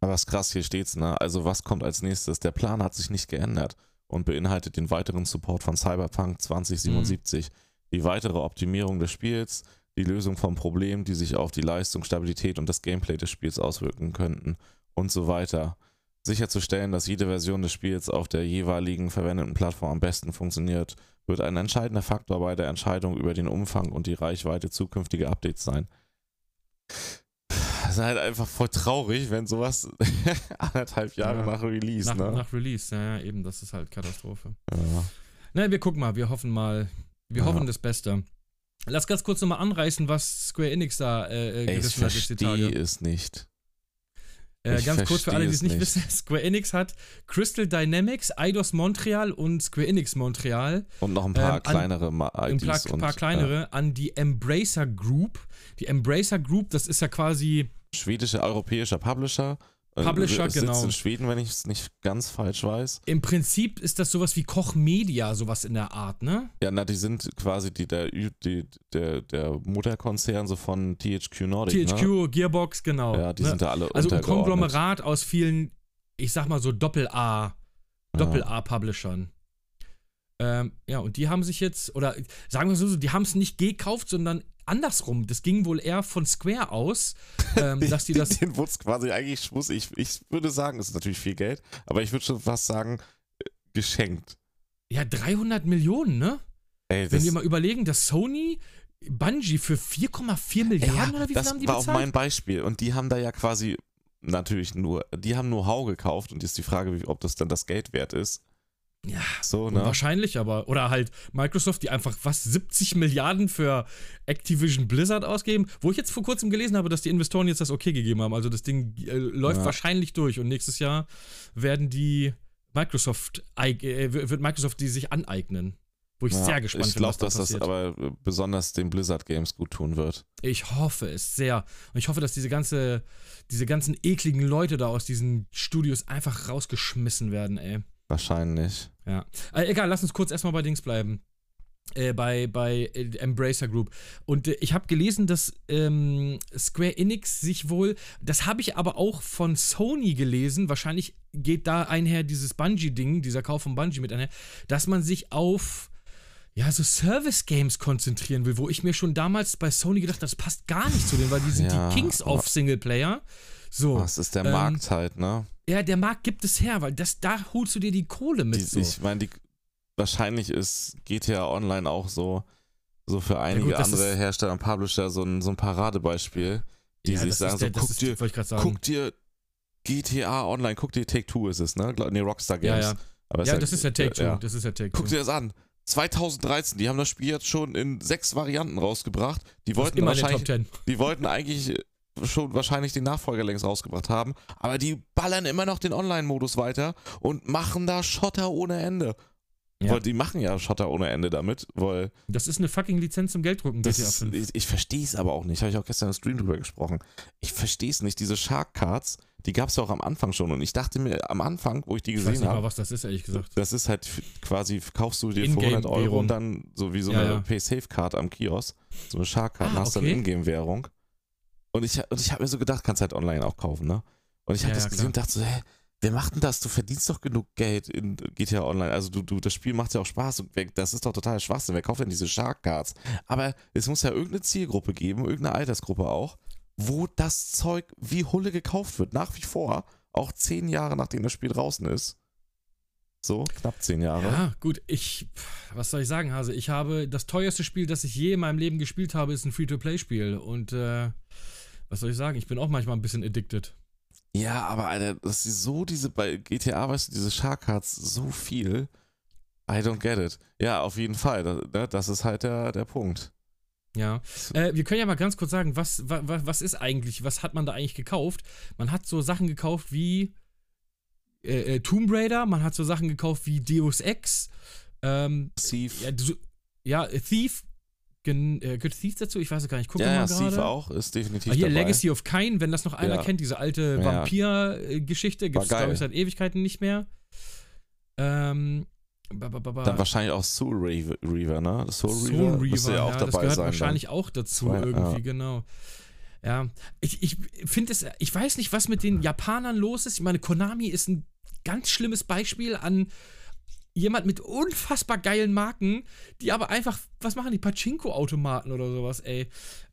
[SPEAKER 1] Aber es ist krass, hier steht's, ne? Also was kommt als nächstes? Der Plan hat sich nicht geändert und beinhaltet den weiteren Support von Cyberpunk 2077, die weitere Optimierung des Spiels, die Lösung von Problemen, die sich auf die Leistung, Stabilität und das Gameplay des Spiels auswirken könnten und so weiter. sicherzustellen, dass jede Version des Spiels auf der jeweiligen verwendeten Plattform am besten funktioniert, wird ein entscheidender Faktor bei der Entscheidung über den Umfang und die Reichweite zukünftiger Updates sein. Das ist halt einfach voll traurig, wenn sowas [laughs] anderthalb Jahre
[SPEAKER 2] Ja.
[SPEAKER 1] nach Release,
[SPEAKER 2] Nach,
[SPEAKER 1] ne?
[SPEAKER 2] nach Release, ja, ja, eben, das ist halt Katastrophe.
[SPEAKER 1] ja.
[SPEAKER 2] Na, wir gucken mal, wir hoffen mal, wir
[SPEAKER 1] Ja.
[SPEAKER 2] hoffen das Beste. Lass ganz kurz nochmal anreißen, was Square Enix da äh, äh,
[SPEAKER 1] Ey, ich
[SPEAKER 2] gerissen hat jetzt die Tage.
[SPEAKER 1] es nicht.
[SPEAKER 2] Äh, ganz kurz für alle, die
[SPEAKER 1] es
[SPEAKER 2] nicht,
[SPEAKER 1] nicht.
[SPEAKER 2] wissen, [laughs] Square Enix hat Crystal Dynamics, Eidos Montreal und Square Enix Montreal,
[SPEAKER 1] Und noch ein paar
[SPEAKER 2] Ähm, an-
[SPEAKER 1] kleinere Ma
[SPEAKER 2] ein paar,
[SPEAKER 1] und,
[SPEAKER 2] paar kleinere, an die Embracer Group. Die Embracer Group, das ist ja quasi,
[SPEAKER 1] Ja, schwedische, europäischer Publisher. Äh,
[SPEAKER 2] Publisher,
[SPEAKER 1] sitzt
[SPEAKER 2] genau.
[SPEAKER 1] in Schweden, wenn ich es nicht ganz falsch weiß.
[SPEAKER 2] im Prinzip ist das sowas wie Koch Media, sowas in der Art, ne?
[SPEAKER 1] Ja, na, die sind quasi die, der, die, der, der Mutterkonzern so von THQ Nordic.
[SPEAKER 2] THQ,
[SPEAKER 1] Ne?
[SPEAKER 2] Gearbox, genau.
[SPEAKER 1] Ja, die
[SPEAKER 2] ne?
[SPEAKER 1] sind da alle
[SPEAKER 2] Also ein. Konglomerat aus vielen, ich sag mal so Doppel-A, Doppel-A-Publishern. Ähm, ja, und die haben sich jetzt, oder sagen wir so, die haben es nicht gekauft, sondern andersrum. Das ging wohl eher von Square aus, [laughs] ähm, dass die das.
[SPEAKER 1] Den Wutz quasi eigentlich, muss ich, ich würde sagen, es ist natürlich viel Geld, aber ich würde schon fast sagen, äh, geschenkt.
[SPEAKER 2] Ja, 300 Millionen, ne?
[SPEAKER 1] Ey,
[SPEAKER 2] Wenn
[SPEAKER 1] das,
[SPEAKER 2] wir mal überlegen, dass Sony Bungie für 4,4 Milliarden oder wie viel
[SPEAKER 1] das
[SPEAKER 2] haben die
[SPEAKER 1] war auch
[SPEAKER 2] bezahlt?
[SPEAKER 1] mein Beispiel. Und die haben da ja quasi natürlich nur, die haben nur Hau gekauft und jetzt die Frage, wie, ob das dann das Geld wert ist.
[SPEAKER 2] Ja,
[SPEAKER 1] So, ne?
[SPEAKER 2] Wahrscheinlich, aber. Oder halt Microsoft, die einfach was 70 Milliarden für Activision Blizzard ausgeben. Wo ich jetzt vor kurzem gelesen habe, dass die Investoren jetzt das okay gegeben haben. Also das Ding äh, läuft
[SPEAKER 1] Ja.
[SPEAKER 2] wahrscheinlich durch und nächstes Jahr werden die Microsoft, äh, wird Microsoft die sich aneignen. Wo ich
[SPEAKER 1] Ja,
[SPEAKER 2] sehr gespannt
[SPEAKER 1] Ich
[SPEAKER 2] bin,
[SPEAKER 1] glaube,
[SPEAKER 2] was da
[SPEAKER 1] dass das aber besonders den Blizzard Games gut tun wird.
[SPEAKER 2] Ich hoffe es sehr. Und ich hoffe, dass diese ganze, diese ganzen ekligen Leute da aus diesen Studios einfach rausgeschmissen werden, ey.
[SPEAKER 1] Wahrscheinlich.
[SPEAKER 2] Ja. Äh, egal, lass uns kurz erstmal bei Dings bleiben. Äh, bei bei äh, Embracer Group. Und äh, ich habe gelesen, dass ähm, Square Enix sich wohl, das habe ich aber auch von Sony gelesen, wahrscheinlich geht da einher dieses Bungie-Ding, dieser Kauf von Bungie mit einher, dass man sich auf ja, so Service-Games konzentrieren will, wo ich mir schon damals bei Sony gedacht habe, das passt gar nicht zu denen, weil die sind
[SPEAKER 1] Ja,
[SPEAKER 2] die Kings of Singleplayer. So.
[SPEAKER 1] Das ist der
[SPEAKER 2] ähm,
[SPEAKER 1] Markt halt, ne?
[SPEAKER 2] Ja, der Markt gibt es her, weil das, da holst du dir die Kohle mit.
[SPEAKER 1] Die,
[SPEAKER 2] so.
[SPEAKER 1] Ich meine, wahrscheinlich ist GTA Online auch so, so für einige
[SPEAKER 2] gut, das
[SPEAKER 1] andere
[SPEAKER 2] ist-
[SPEAKER 1] Hersteller und Publisher so ein, so ein Paradebeispiel, die
[SPEAKER 2] Ja,
[SPEAKER 1] sich sagen,
[SPEAKER 2] der,
[SPEAKER 1] so, guck
[SPEAKER 2] ist,
[SPEAKER 1] dir, guck dir GTA Online, guck dir Take-Two ist es, ne? Nee, Rockstar
[SPEAKER 2] ja,
[SPEAKER 1] Games.
[SPEAKER 2] ja.
[SPEAKER 1] Aber
[SPEAKER 2] ja,
[SPEAKER 1] ist
[SPEAKER 2] das ist ja Take-Two.
[SPEAKER 1] ja.
[SPEAKER 2] Das ist ja Take-Two.
[SPEAKER 1] Guck dir das an. 2013, die haben das Spiel jetzt schon in sechs Varianten rausgebracht. Die wollten wahrscheinlich
[SPEAKER 2] Top 10.
[SPEAKER 1] Die wollten eigentlich schon wahrscheinlich den Nachfolger längst rausgebracht haben, aber die ballern immer noch den Online-Modus weiter und machen da Schotter ohne Ende.
[SPEAKER 2] Ja.
[SPEAKER 1] Weil die machen ja Schotter ohne Ende damit, weil
[SPEAKER 2] Das ist eine fucking Lizenz zum Gelddrucken,
[SPEAKER 1] das
[SPEAKER 2] GTA
[SPEAKER 1] ist,
[SPEAKER 2] 5.
[SPEAKER 1] ich, ich verstehe es aber auch nicht. Habe ich auch gestern im Stream drüber gesprochen. Ich verstehe es nicht. Diese Shark Cards, die gab es ja auch am Anfang schon und ich dachte mir am Anfang, wo ich die
[SPEAKER 2] Ich weiß
[SPEAKER 1] gesehen
[SPEAKER 2] nicht mal,
[SPEAKER 1] habe,
[SPEAKER 2] was das ist, ehrlich gesagt.
[SPEAKER 1] das ist halt quasi, kaufst du dir für 100 Euro und dann so wie so
[SPEAKER 2] Ja,
[SPEAKER 1] eine
[SPEAKER 2] ja.
[SPEAKER 1] Pay-Safe-Card am Kiosk, so eine Shark-Card,
[SPEAKER 2] Ah,
[SPEAKER 1] hast dann
[SPEAKER 2] okay.
[SPEAKER 1] Ingame-Währung. Und ich, und ich habe mir so gedacht, kannst halt online auch kaufen, ne? Und ich habe
[SPEAKER 2] Ja,
[SPEAKER 1] das
[SPEAKER 2] ja,
[SPEAKER 1] gesehen und dachte so, hä, wer macht denn das? Du verdienst doch genug Geld in GTA Online. Also du, du das Spiel macht ja auch Spaß und wer, das ist doch total Schwachsinn. Wer kauft denn diese Shark-Cards? Aber es muss ja irgendeine Zielgruppe geben, irgendeine Altersgruppe auch, wo das Zeug wie Hulle gekauft wird. Nach wie vor, auch zehn Jahre nachdem das Spiel draußen ist. So, knapp zehn Jahre.
[SPEAKER 2] Ja, gut, ich, was soll ich sagen, Hase? Ich habe, das teuerste Spiel, das ich je in meinem Leben gespielt habe, ist ein Free-to-Play-Spiel. Und, äh, was soll ich sagen? Ich bin auch manchmal ein bisschen addicted.
[SPEAKER 1] Ja, aber Alter, das ist so diese bei GTA, weißt du, diese Shark Cards so viel. I don't get it. Ja, auf jeden Fall. Das, ne, das ist halt der, der Punkt.
[SPEAKER 2] Ja. Äh, wir können ja mal ganz kurz sagen, was, wa, wa, was ist eigentlich, was hat man da eigentlich gekauft? Man hat so Sachen gekauft wie äh, äh, Tomb Raider, man hat so Sachen gekauft wie Deus Ex, ähm,
[SPEAKER 1] Thief.
[SPEAKER 2] ja, so, ja Thief, gen, äh, gehört Thief dazu? Ich weiß es gar nicht, guck
[SPEAKER 1] ja, ja,
[SPEAKER 2] mal
[SPEAKER 1] Thief
[SPEAKER 2] gerade.
[SPEAKER 1] auch, ist definitiv
[SPEAKER 2] Ah, hier
[SPEAKER 1] dabei.
[SPEAKER 2] Legacy of Kain, wenn das noch einer
[SPEAKER 1] Ja.
[SPEAKER 2] kennt, diese alte
[SPEAKER 1] Ja.
[SPEAKER 2] Vampir-Geschichte, gibt es, glaube ich, seit Ewigkeiten nicht mehr. Ähm, ba, ba, ba.
[SPEAKER 1] Dann wahrscheinlich auch Soul Reaver, ne? Soul,
[SPEAKER 2] Soul
[SPEAKER 1] Reaver, müsste ja auch
[SPEAKER 2] das
[SPEAKER 1] dabei
[SPEAKER 2] gehört
[SPEAKER 1] sein.
[SPEAKER 2] wahrscheinlich auch dazu
[SPEAKER 1] Zwei,
[SPEAKER 2] irgendwie,
[SPEAKER 1] ja.
[SPEAKER 2] genau. Ja, ich, ich finde es, ich weiß nicht, was mit den Japanern los ist. Ich meine, Konami ist ein ganz schlimmes Beispiel an jemand mit unfassbar geilen Marken, die aber einfach, was machen die, Pachinko-Automaten oder sowas, ey.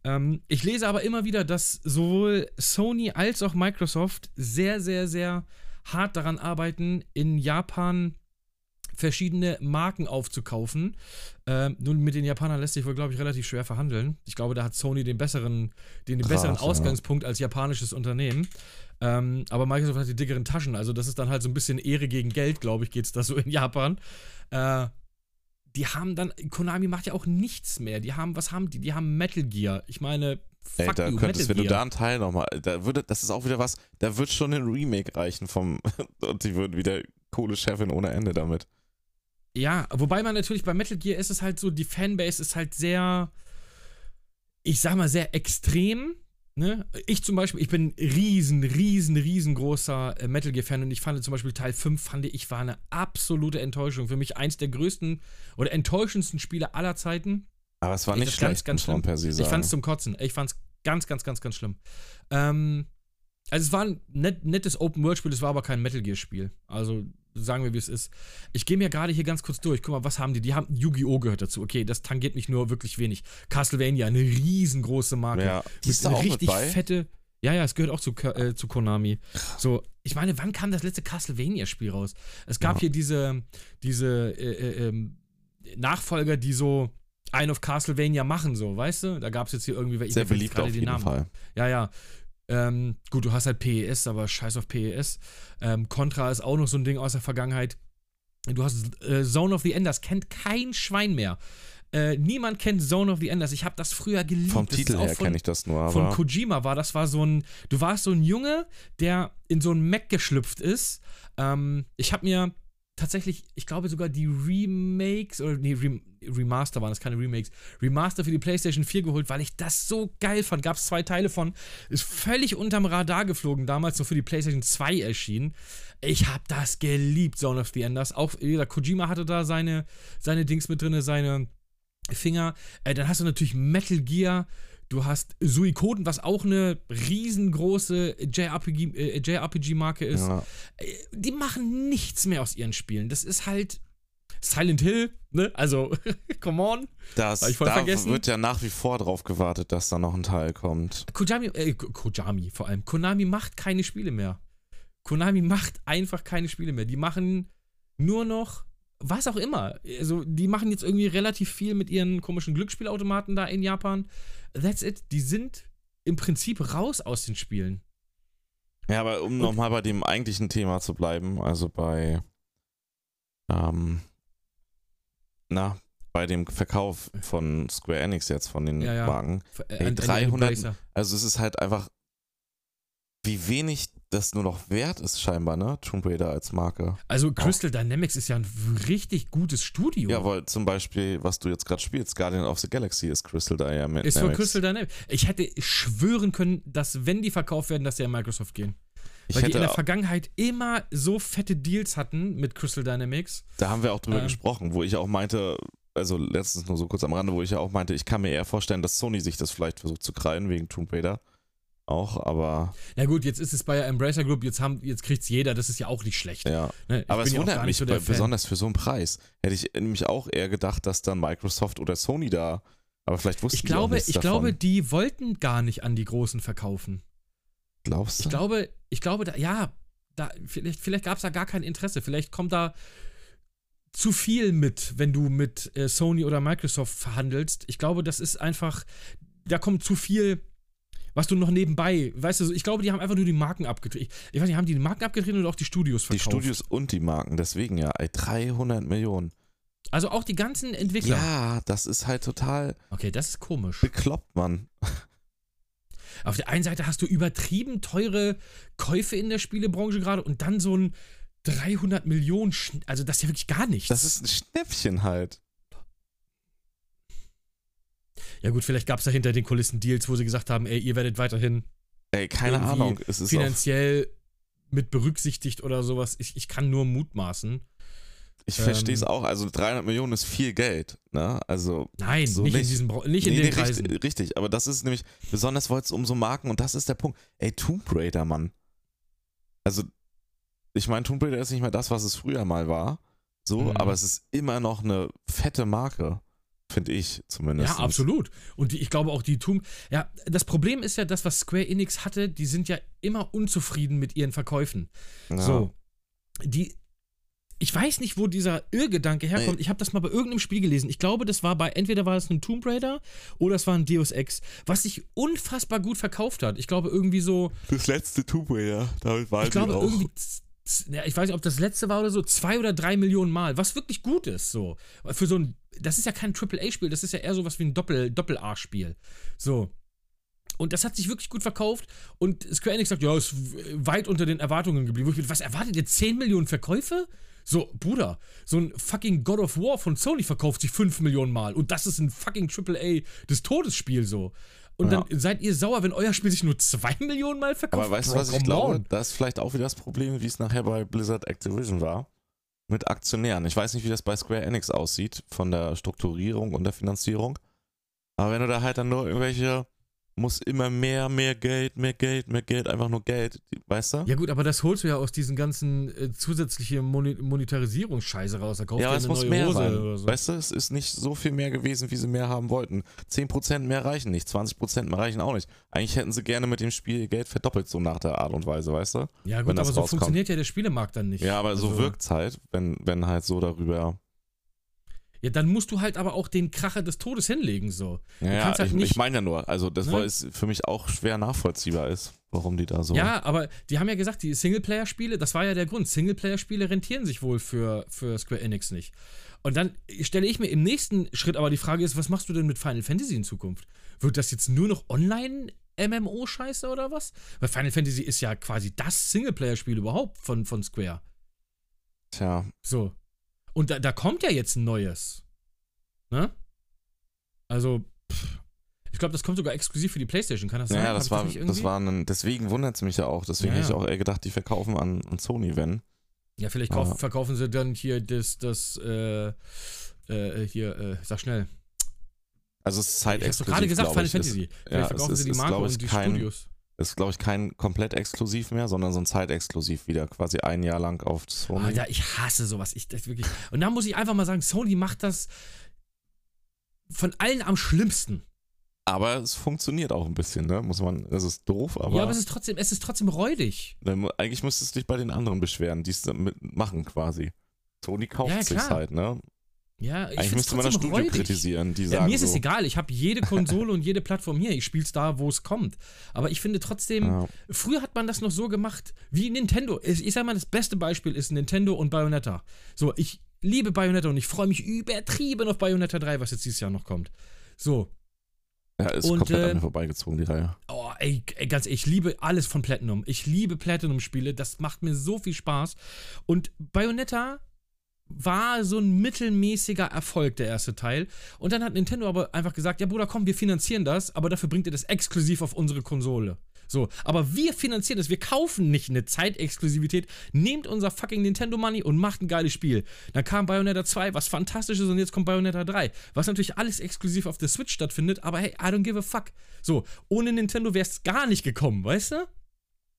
[SPEAKER 2] Ähm, ich lese aber immer wieder, dass sowohl Sony als auch Microsoft sehr, sehr, sehr hart daran arbeiten, in Japan verschiedene Marken aufzukaufen. Ähm, nun, mit den Japanern lässt sich wohl, glaube ich, relativ schwer verhandeln. Ich glaube, da hat Sony den besseren, den, den besseren
[SPEAKER 1] ja.
[SPEAKER 2] Ausgangspunkt als japanisches Unternehmen. Ähm, aber Microsoft hat die dickeren Taschen. Also, das ist dann halt so ein bisschen Ehre gegen Geld, glaube ich, geht es da so in Japan. Äh, die haben dann, Konami macht ja auch nichts mehr. Die haben, was haben die? Die haben Metal Gear. Ich meine,
[SPEAKER 1] Ey,
[SPEAKER 2] fuck
[SPEAKER 1] da
[SPEAKER 2] you,
[SPEAKER 1] könntest, wenn du da einen Teil nochmal, da würde, das ist auch wieder was, da wird schon ein Remake reichen vom, [laughs] und die würden wieder coole Chefin ohne Ende damit.
[SPEAKER 2] Ja, wobei man natürlich bei Metal Gear ist es halt so, die Fanbase ist halt sehr, ich sag mal, sehr extrem. Ne? Ich zum Beispiel, ich bin riesen, riesen, riesengroßer äh, Metal Gear-Fan und ich fand zum Beispiel Teil 5, fand ich, war eine absolute Enttäuschung. Für mich eins der größten oder enttäuschendsten Spiele aller Zeiten.
[SPEAKER 1] Aber es war
[SPEAKER 2] Ich-
[SPEAKER 1] nicht schlecht,
[SPEAKER 2] ganz, ganz
[SPEAKER 1] per se sagen.
[SPEAKER 2] Ich fand es zum Kotzen. Ich fand es ganz, ganz, ganz, ganz schlimm. Ähm, also es war ein net, nettes Open-World-Spiel, es war aber kein Metal Gear-Spiel. Also sagen wir, wie es ist. Ich gehe mir gerade hier ganz kurz durch. Guck mal, was haben die? Die haben Yu-Gi-Oh! gehört dazu. Okay, das tangiert mich nur wirklich wenig. Castlevania, eine riesengroße Marke.
[SPEAKER 1] ja, die ist da
[SPEAKER 2] eine
[SPEAKER 1] auch mit
[SPEAKER 2] richtig
[SPEAKER 1] bei.
[SPEAKER 2] fette. Ja, ja, es gehört auch zu, äh, zu Konami. So, ich meine, wann kam das letzte Castlevania-Spiel raus? Es gab
[SPEAKER 1] Ja.
[SPEAKER 2] hier diese, diese äh, äh, ähm, Nachfolger, die so ein of Castlevania machen, so, weißt du? Da gab es jetzt hier irgendwie, ich
[SPEAKER 1] Sehr
[SPEAKER 2] jetzt
[SPEAKER 1] beliebt
[SPEAKER 2] gerade
[SPEAKER 1] auf
[SPEAKER 2] den
[SPEAKER 1] jeden
[SPEAKER 2] Namen.
[SPEAKER 1] Fall.
[SPEAKER 2] Ja, ja. Ähm, gut, du hast halt PES, aber scheiß auf PES. Ähm, Contra ist auch noch so ein Ding aus der Vergangenheit. Du hast äh, Zone of the Enders, kennt kein Schwein mehr. Äh, niemand kennt Zone of the Enders. Ich habe das früher geliebt.
[SPEAKER 1] Vom
[SPEAKER 2] Das
[SPEAKER 1] Titel her
[SPEAKER 2] von-
[SPEAKER 1] kenne ich das nur,
[SPEAKER 2] von
[SPEAKER 1] aber
[SPEAKER 2] Kojima war. Das war so ein, du warst so ein Junge, der in so ein Mac geschlüpft ist. Ähm, ich habe mir tatsächlich, ich glaube sogar die Remakes oder nee, Rem Remaster waren das, keine Remakes, Remaster für die PlayStation 4 geholt, weil ich das so geil fand. Gab es zwei Teile von, ist völlig unterm Radar geflogen, damals noch für die PlayStation 2 erschienen. Ich habe das geliebt, Zone of the Enders. Auch, gesagt, Kojima hatte da seine, seine Dings mit drin, seine Finger. Äh, dann hast du natürlich Metal Gear. Du hast Suikoden, was auch eine riesengroße JRPG, äh, JRPG-Marke ist.
[SPEAKER 1] ja.
[SPEAKER 2] Äh, Die machen nichts mehr aus ihren Spielen. Das ist halt Silent Hill, ne? Also, [laughs] come on.
[SPEAKER 1] das,
[SPEAKER 2] Hab ich voll
[SPEAKER 1] da
[SPEAKER 2] vergessen.
[SPEAKER 1] wird ja nach wie vor drauf gewartet, dass da noch ein Teil kommt.
[SPEAKER 2] Kojami, äh, Ko- Kojami vor allem. Konami macht keine Spiele mehr. Konami macht einfach keine Spiele mehr. Die machen nur noch was auch immer. Also, die machen jetzt irgendwie relativ viel mit ihren komischen Glücksspielautomaten da in Japan. That's it. Die sind im Prinzip raus aus den Spielen.
[SPEAKER 1] Ja, aber um nochmal bei dem eigentlichen Thema zu bleiben, also bei, ähm, na, bei dem Verkauf von Square Enix jetzt, von den
[SPEAKER 2] Ja, ja.
[SPEAKER 1] Marken.
[SPEAKER 2] Äh,
[SPEAKER 1] Ey,
[SPEAKER 2] an- an den
[SPEAKER 1] 300
[SPEAKER 2] Embracer.
[SPEAKER 1] Also es ist halt einfach, wie wenig das nur noch wert ist scheinbar, ne? Tomb Raider als Marke.
[SPEAKER 2] Also, Crystal Dynamics ist ja ein richtig gutes Studio.
[SPEAKER 1] Ja, weil zum Beispiel, was du jetzt gerade spielst, Guardian of the Galaxy ist Crystal Dynamics.
[SPEAKER 2] Ist für Crystal Dynamics. Ich hätte schwören können, dass wenn die verkauft werden, dass sie an Microsoft gehen.
[SPEAKER 1] Ich
[SPEAKER 2] Weil die in der Vergangenheit immer so fette Deals hatten mit Crystal Dynamics.
[SPEAKER 1] da haben wir auch drüber
[SPEAKER 2] Ähm.
[SPEAKER 1] gesprochen, wo ich auch meinte, also letztens nur so kurz am Rande, wo ich ja auch meinte, ich kann mir eher vorstellen, dass Sony sich das vielleicht versucht zu kreien wegen Tomb Raider. Auch, aber
[SPEAKER 2] Na gut, jetzt ist es bei der Embracer Group, jetzt, haben, jetzt kriegt's jeder, das ist ja auch nicht schlecht.
[SPEAKER 1] ja.
[SPEAKER 2] Ne?
[SPEAKER 1] Aber es wundert mich,
[SPEAKER 2] so
[SPEAKER 1] bei, besonders für so einen Preis. Hätte ich nämlich auch eher gedacht, dass dann Microsoft oder Sony da, aber vielleicht wussten
[SPEAKER 2] Ich
[SPEAKER 1] die
[SPEAKER 2] glaube,
[SPEAKER 1] nichts
[SPEAKER 2] ich
[SPEAKER 1] davon.
[SPEAKER 2] glaube, die wollten gar nicht an die Großen verkaufen.
[SPEAKER 1] Glaubst du?
[SPEAKER 2] Ich glaube, ich glaube, da, ja, da, vielleicht, vielleicht gab es da gar kein Interesse. Vielleicht kommt da zu viel mit, wenn du mit äh, Sony oder Microsoft verhandelst. Ich glaube, das ist einfach, da kommt zu viel, was du noch nebenbei, weißt du, ich glaube, die haben einfach nur die Marken abgetreten. Ich weiß nicht, haben die die Marken abgetreten oder auch die Studios
[SPEAKER 1] die
[SPEAKER 2] verkauft?
[SPEAKER 1] Studios und die Marken, deswegen ja, ey, 300 Millionen.
[SPEAKER 2] Also auch die ganzen Entwickler.
[SPEAKER 1] Ja, das ist halt total
[SPEAKER 2] Okay, das ist komisch.
[SPEAKER 1] bekloppt, Mann.
[SPEAKER 2] Auf der einen Seite hast du übertrieben teure Käufe in der Spielebranche gerade und dann so ein 300 Millionen, Schn also das ist ja wirklich gar nichts.
[SPEAKER 1] Das ist ein Schnäppchen halt.
[SPEAKER 2] Ja gut, vielleicht gab es da hinter den Kulissen Deals, wo sie gesagt haben, ey, ihr werdet weiterhin
[SPEAKER 1] Ey, keine Ahnung. Es ist
[SPEAKER 2] finanziell mit berücksichtigt oder sowas. Ich, ich kann nur mutmaßen.
[SPEAKER 1] ich verstehe es
[SPEAKER 2] ähm,
[SPEAKER 1] auch. Also 300 Millionen ist viel Geld, ne? Also
[SPEAKER 2] Nein,
[SPEAKER 1] So
[SPEAKER 2] nicht, in
[SPEAKER 1] nicht.
[SPEAKER 2] diesen Bra- nicht in
[SPEAKER 1] nee,
[SPEAKER 2] den
[SPEAKER 1] nee,
[SPEAKER 2] Kreisen.
[SPEAKER 1] richtig, richtig, aber das ist nämlich, besonders weil es um so Marken und das ist der Punkt. Ey, Tomb Raider, Mann. Also, ich meine, Tomb Raider ist nicht mehr das, was es früher mal war. So,
[SPEAKER 2] Mhm.
[SPEAKER 1] aber es ist immer noch eine fette Marke. Finde ich zumindest.
[SPEAKER 2] Ja, absolut. Und die, ich glaube auch die tun. Ja, das Problem ist ja das, was Square Enix hatte, die sind ja immer unzufrieden mit ihren Verkäufen.
[SPEAKER 1] Ja.
[SPEAKER 2] So. Die. Ich weiß nicht, wo dieser Irrgedanke herkommt. Ich habe das mal bei irgendeinem Spiel gelesen. Ich glaube, das war bei, entweder war es ein Tomb Raider oder es war ein Deus Ex, was sich unfassbar gut verkauft hat. Ich glaube, irgendwie so.
[SPEAKER 1] Das letzte Tomb Raider, damit war
[SPEAKER 2] Ich glaube, irgendwie ja, ich weiß nicht, ob das letzte war oder so, zwei oder drei Millionen Mal, was wirklich gut ist, so. Für so ein, das ist ja kein AAA-Spiel, das ist ja eher sowas wie ein Doppel, Doppel-A-Spiel. So. Und das hat sich wirklich gut verkauft und Square Enix sagt, ja, ist weit unter den Erwartungen geblieben. Ich bin, was erwartet ihr? 10 Millionen Verkäufe? So, Bruder, so ein fucking God of War von Sony verkauft sich 5 Millionen Mal und das ist ein fucking AAA des Todesspiel so. Und
[SPEAKER 1] Ja.
[SPEAKER 2] dann seid ihr sauer, wenn euer Spiel sich nur 2 [laughs] Millionen Mal verkauft?
[SPEAKER 1] Aber weißt du, was ich glaube? Das ist vielleicht auch wieder das Problem, wie es nachher bei Blizzard Activision war. Mit Aktionären. Ich weiß nicht, wie das bei Square Enix aussieht, von der Strukturierung und der Finanzierung. Aber wenn du da halt dann nur irgendwelche, muss immer mehr, mehr Geld, mehr Geld, mehr Geld, einfach nur Geld, weißt du?
[SPEAKER 2] Ja gut, aber das holst du ja aus diesen ganzen äh, zusätzliche Moni Monetarisierungsscheiße raus. Da kaufst
[SPEAKER 1] Ja,
[SPEAKER 2] du
[SPEAKER 1] aber es
[SPEAKER 2] eine
[SPEAKER 1] muss
[SPEAKER 2] neue
[SPEAKER 1] mehr
[SPEAKER 2] Hose
[SPEAKER 1] sein.
[SPEAKER 2] oder so.
[SPEAKER 1] Weißt du, es ist nicht so viel mehr gewesen, wie sie mehr haben wollten. 10% mehr reichen nicht, 20% mehr reichen auch nicht. Eigentlich hätten sie gerne mit dem Spiel Geld verdoppelt, so nach der Art und Weise, weißt du?
[SPEAKER 2] Ja gut, aber so
[SPEAKER 1] rauskommt.
[SPEAKER 2] funktioniert ja der Spielemarkt dann nicht.
[SPEAKER 1] Ja, aber so
[SPEAKER 2] Also,
[SPEAKER 1] wirkt's halt, wenn, wenn halt so darüber.
[SPEAKER 2] Ja, dann musst du halt aber auch den Kracher des Todes hinlegen, so.
[SPEAKER 1] Ja,
[SPEAKER 2] halt
[SPEAKER 1] ich, ich meine ja nur, also das
[SPEAKER 2] Ne?
[SPEAKER 1] es für mich auch schwer nachvollziehbar ist, warum die da so.
[SPEAKER 2] Ja, aber die haben ja gesagt, die Singleplayer-Spiele, das war ja der Grund. Singleplayer-Spiele rentieren sich wohl für, für Square Enix nicht. Und dann stelle ich mir im nächsten Schritt aber die Frage ist, was machst du denn mit Final Fantasy in Zukunft? Wird das jetzt nur noch online MMO-Scheiße oder was? Weil Final Fantasy ist ja quasi das Singleplayer-Spiel überhaupt von, von Square.
[SPEAKER 1] Tja,
[SPEAKER 2] So. Und da, da kommt ja jetzt ein neues. Ne? Also, pff, ich glaube, das kommt sogar exklusiv für die PlayStation. Kann das sein?
[SPEAKER 1] ja, das war, das war ein, deswegen wundert es mich ja auch. Deswegen
[SPEAKER 2] Ja,
[SPEAKER 1] hätte ich
[SPEAKER 2] ja.
[SPEAKER 1] auch eher gedacht, die verkaufen an, an Sony, wenn.
[SPEAKER 2] Ja, vielleicht
[SPEAKER 1] Aber-
[SPEAKER 2] kauf, verkaufen sie dann hier das, das, äh, äh, hier, äh, sag schnell.
[SPEAKER 1] Also es ist
[SPEAKER 2] ich hab's doch gerade gesagt,
[SPEAKER 1] glaub
[SPEAKER 2] Final Fantasy.
[SPEAKER 1] Ist,
[SPEAKER 2] Vielleicht
[SPEAKER 1] ja,
[SPEAKER 2] verkaufen
[SPEAKER 1] ist,
[SPEAKER 2] sie die Marke und die
[SPEAKER 1] kein,
[SPEAKER 2] Studios.
[SPEAKER 1] Ist, glaube ich, kein komplett exklusiv mehr, sondern so ein zeitexklusiv wieder, quasi ein Jahr lang auf Sony.
[SPEAKER 2] Alter, ich hasse sowas. Ich, das wirklich. Und da muss ich einfach mal sagen, Sony macht das von allen am schlimmsten.
[SPEAKER 1] aber es funktioniert auch ein bisschen, ne? Muss man, es ist doof, aber,
[SPEAKER 2] ja, aber es ist trotzdem, es ist trotzdem räudig.
[SPEAKER 1] dann eigentlich müsstest du dich bei den anderen beschweren, die es damit machen quasi. Sony kauft
[SPEAKER 2] Ja,
[SPEAKER 1] sich halt, ne?
[SPEAKER 2] Ja, ich
[SPEAKER 1] Eigentlich müsste man das Studio
[SPEAKER 2] räudig.
[SPEAKER 1] kritisieren, die
[SPEAKER 2] Ja,
[SPEAKER 1] sagen
[SPEAKER 2] mir ist es
[SPEAKER 1] so,
[SPEAKER 2] egal, ich habe jede [laughs] Konsole und jede Plattform hier. Ich spiele es da, wo es kommt. Aber ich finde trotzdem,
[SPEAKER 1] Ja.
[SPEAKER 2] früher hat man das noch so gemacht wie Nintendo. Ich, ich sag mal, das beste Beispiel ist Nintendo und Bayonetta. So, ich liebe Bayonetta und ich freue mich übertrieben auf Bayonetta 3, was jetzt dieses Jahr noch kommt. So,
[SPEAKER 1] Ja, ist
[SPEAKER 2] Und,
[SPEAKER 1] komplett
[SPEAKER 2] äh,
[SPEAKER 1] an mir vorbeigezogen, die Reihe.
[SPEAKER 2] Oh, ey, ey, ganz ehrlich, ich liebe alles von Platinum. Ich liebe Platinum-Spiele, das macht mir so viel Spaß. Und Bayonetta war so ein mittelmäßiger Erfolg, der erste Teil. Und dann hat Nintendo aber einfach gesagt, ja Bruder, komm, wir finanzieren das, aber dafür bringt ihr das exklusiv auf unsere Konsole. So, aber wir finanzieren das, wir kaufen nicht eine Zeitexklusivität, nehmt unser fucking Nintendo Money und macht ein geiles Spiel. Dann kam Bayonetta 2, was fantastisch ist, und jetzt kommt Bayonetta 3, was natürlich alles exklusiv auf der Switch stattfindet, aber hey, I don't give a fuck. So, ohne Nintendo wäre es gar nicht gekommen, weißt du?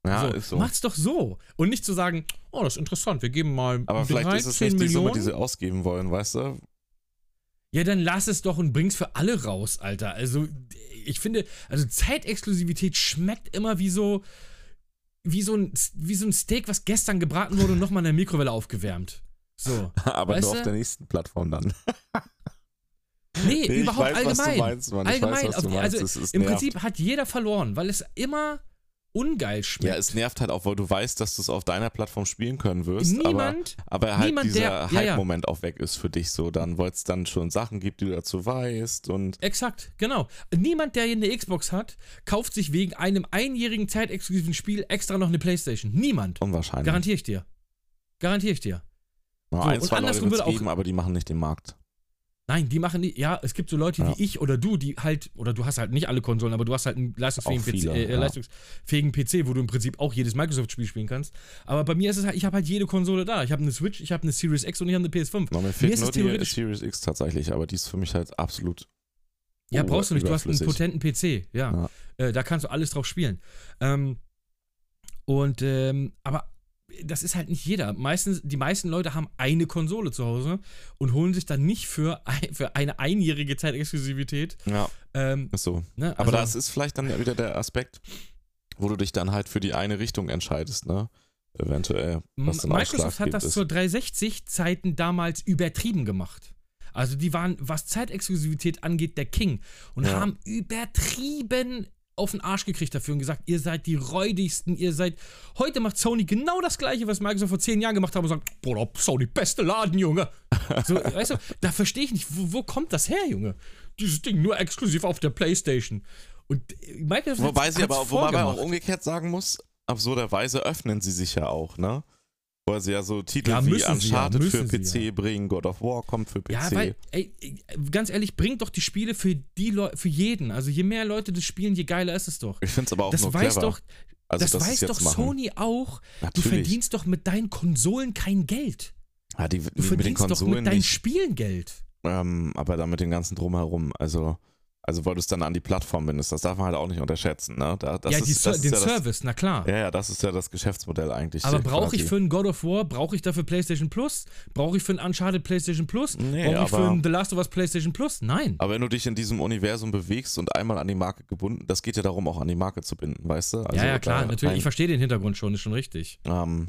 [SPEAKER 1] Ja,
[SPEAKER 2] so,
[SPEAKER 1] ist so.
[SPEAKER 2] Macht's doch so. Und nicht zu sagen, oh, das ist interessant, wir geben mal
[SPEAKER 1] Aber vielleicht ist es
[SPEAKER 2] 13
[SPEAKER 1] nicht die
[SPEAKER 2] Millionen.
[SPEAKER 1] Summe, die sie ausgeben wollen, weißt du?
[SPEAKER 2] Ja, dann lass es doch und bring's für alle raus, Alter. Also, ich finde, also Zeitexklusivität schmeckt immer wie so, wie so ein, wie so ein Steak, was gestern gebraten wurde und nochmal in der Mikrowelle aufgewärmt. So. [laughs]
[SPEAKER 1] Aber
[SPEAKER 2] Weißt
[SPEAKER 1] nur
[SPEAKER 2] du?
[SPEAKER 1] auf der nächsten Plattform dann.
[SPEAKER 2] Nee,
[SPEAKER 1] Nee,
[SPEAKER 2] überhaupt
[SPEAKER 1] weiß,
[SPEAKER 2] allgemein.
[SPEAKER 1] meinst,
[SPEAKER 2] allgemein.
[SPEAKER 1] weiß,
[SPEAKER 2] also, im
[SPEAKER 1] nervt.
[SPEAKER 2] Prinzip hat jeder verloren, weil es immer ungeil schmeckt.
[SPEAKER 1] Ja, es nervt halt auch, weil du weißt, dass du es auf deiner Plattform spielen können wirst.
[SPEAKER 2] Niemand-
[SPEAKER 1] aber, aber halt
[SPEAKER 2] niemand,
[SPEAKER 1] dieser
[SPEAKER 2] der- ja, ja.
[SPEAKER 1] Hype-Moment auch weg ist für dich so. Dann, weil es dann schon Sachen gibt, die du dazu weißt und
[SPEAKER 2] Exakt, genau. Niemand, der hier eine Xbox hat, kauft sich wegen einem einjährigen zeitexklusiven Spiel extra noch eine Playstation. Niemand.
[SPEAKER 1] unwahrscheinlich.
[SPEAKER 2] Garantiere ich dir. Garantiere ich dir.
[SPEAKER 1] Ja,
[SPEAKER 2] So,
[SPEAKER 1] ein, zwei Leute
[SPEAKER 2] würde auch-
[SPEAKER 1] geben, aber die machen nicht den Markt.
[SPEAKER 2] Nein, die machen die. Ja, es gibt so Leute
[SPEAKER 1] Ja.
[SPEAKER 2] wie ich oder du, die halt, oder du hast halt nicht alle Konsolen, aber du hast halt einen leistungsfähigen,
[SPEAKER 1] viele,
[SPEAKER 2] PC, äh,
[SPEAKER 1] ja.
[SPEAKER 2] leistungsfähigen PC, wo du im Prinzip auch jedes Microsoft-Spiel spielen kannst. Aber bei mir ist es halt, ich habe halt jede Konsole da. Ich habe eine Switch, ich habe eine Series X und ich habe eine PS5.
[SPEAKER 1] Na, mir fehlt
[SPEAKER 2] ist
[SPEAKER 1] nur
[SPEAKER 2] es
[SPEAKER 1] die
[SPEAKER 2] theoretisch-
[SPEAKER 1] Series X tatsächlich, aber die ist für mich halt absolut.
[SPEAKER 2] Ja, brauchst du nicht. Du hast einen potenten PC. Ja. Äh, da kannst du alles drauf spielen. Ähm, und, ähm, aber das ist halt nicht jeder. Meistens, die meisten Leute haben eine Konsole zu Hause und holen sich dann nicht für, ein, für eine einjährige Zeitexklusivität.
[SPEAKER 1] Ja,
[SPEAKER 2] Ähm,
[SPEAKER 1] ist so.
[SPEAKER 2] ne?
[SPEAKER 1] Aber
[SPEAKER 2] also,
[SPEAKER 1] das ist vielleicht dann wieder der Aspekt, wo du dich dann halt für die eine Richtung entscheidest, ne? Eventuell.
[SPEAKER 2] Microsoft hat das
[SPEAKER 1] ist-
[SPEAKER 2] zur 360-Zeiten damals übertrieben gemacht. Also die waren, was Zeitexklusivität angeht, der King und
[SPEAKER 1] Ja.
[SPEAKER 2] haben übertrieben auf den Arsch gekriegt dafür und gesagt, ihr seid die räudigsten, ihr seid. Heute macht Sony genau das gleiche, was Microsoft vor zehn Jahren gemacht hat und sagt, Bruder, Sony, beste Laden, Junge. [laughs] So, weißt du, da verstehe ich nicht, wo, wo kommt das her, Junge? Dieses Ding nur exklusiv auf der Playstation. Und Microsoft
[SPEAKER 1] Wobei sie aber wobei man auch umgekehrt sagen muss, absurderweise öffnen sie sich ja auch, ne? Weil sie ja so Titel
[SPEAKER 2] Ja,
[SPEAKER 1] wie
[SPEAKER 2] sie ja,
[SPEAKER 1] Uncharted für PC bringen, God of War kommt für PC.
[SPEAKER 2] Ja, weil, ey, ganz ehrlich, bringt doch die Spiele für die Leute, für jeden. Also je mehr Leute das spielen, je geiler ist es doch.
[SPEAKER 1] ich finde es aber auch
[SPEAKER 2] Das
[SPEAKER 1] nur
[SPEAKER 2] weiß
[SPEAKER 1] clever.
[SPEAKER 2] doch,
[SPEAKER 1] also,
[SPEAKER 2] das weiß doch
[SPEAKER 1] machen.
[SPEAKER 2] Sony auch. Du
[SPEAKER 1] Natürlich.
[SPEAKER 2] verdienst doch mit deinen Konsolen kein Geld.
[SPEAKER 1] ja, die,
[SPEAKER 2] Du
[SPEAKER 1] mit den
[SPEAKER 2] verdienst doch
[SPEAKER 1] Konsolen
[SPEAKER 2] mit deinen
[SPEAKER 1] nicht,
[SPEAKER 2] Spielen Geld.
[SPEAKER 1] ähm, aber dann mit dem ganzen Drumherum. Also, also weil du es dann an die Plattform bindest, das darf man halt auch nicht unterschätzen, ne? Da, das
[SPEAKER 2] ja,
[SPEAKER 1] ist, das
[SPEAKER 2] Ser- den
[SPEAKER 1] ja das,
[SPEAKER 2] Service, na klar.
[SPEAKER 1] Ja, ja, das ist ja das Geschäftsmodell eigentlich.
[SPEAKER 2] Aber brauche ich für einen God of War, brauche ich dafür PlayStation Plus? Brauche ich für einen Uncharted PlayStation Plus?
[SPEAKER 1] Nee,
[SPEAKER 2] brauche ich für einen The Last of Us PlayStation Plus? Nein.
[SPEAKER 1] Aber wenn du dich in diesem Universum bewegst und einmal an die Marke gebunden, das geht ja darum, auch an die Marke zu binden, weißt du? Also
[SPEAKER 2] ja, ja, klar, natürlich.
[SPEAKER 1] ein-
[SPEAKER 2] Ich verstehe den Hintergrund schon, ist schon richtig.
[SPEAKER 1] Ähm,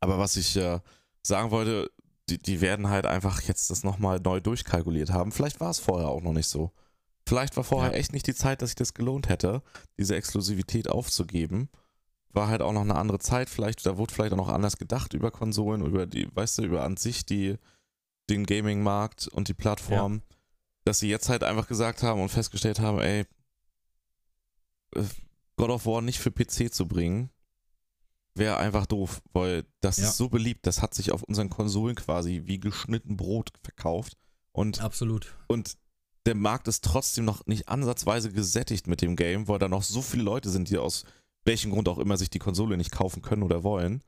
[SPEAKER 1] aber was ich äh, sagen wollte, die, die werden halt einfach jetzt das nochmal neu durchkalkuliert haben. Vielleicht war es vorher auch noch nicht so. Vielleicht war vorher
[SPEAKER 2] Ja.
[SPEAKER 1] echt nicht die Zeit, dass sich das gelohnt hätte, diese Exklusivität aufzugeben. War halt auch noch eine andere Zeit, vielleicht, da wurde vielleicht auch noch anders gedacht über Konsolen, über die, weißt du, über an sich die, den Gaming-Markt und die Plattform, dass sie jetzt halt einfach gesagt haben und festgestellt haben, ey, äh, God of War nicht für PC zu bringen, wäre einfach doof, weil das
[SPEAKER 2] Ja.
[SPEAKER 1] ist so beliebt, das hat sich auf unseren Konsolen quasi wie geschnitten Brot verkauft und,
[SPEAKER 2] Absolut.
[SPEAKER 1] und der Markt ist trotzdem noch nicht ansatzweise gesättigt mit dem Game, weil da noch so viele Leute sind, die aus welchem Grund auch immer sich die Konsole nicht kaufen können oder wollen.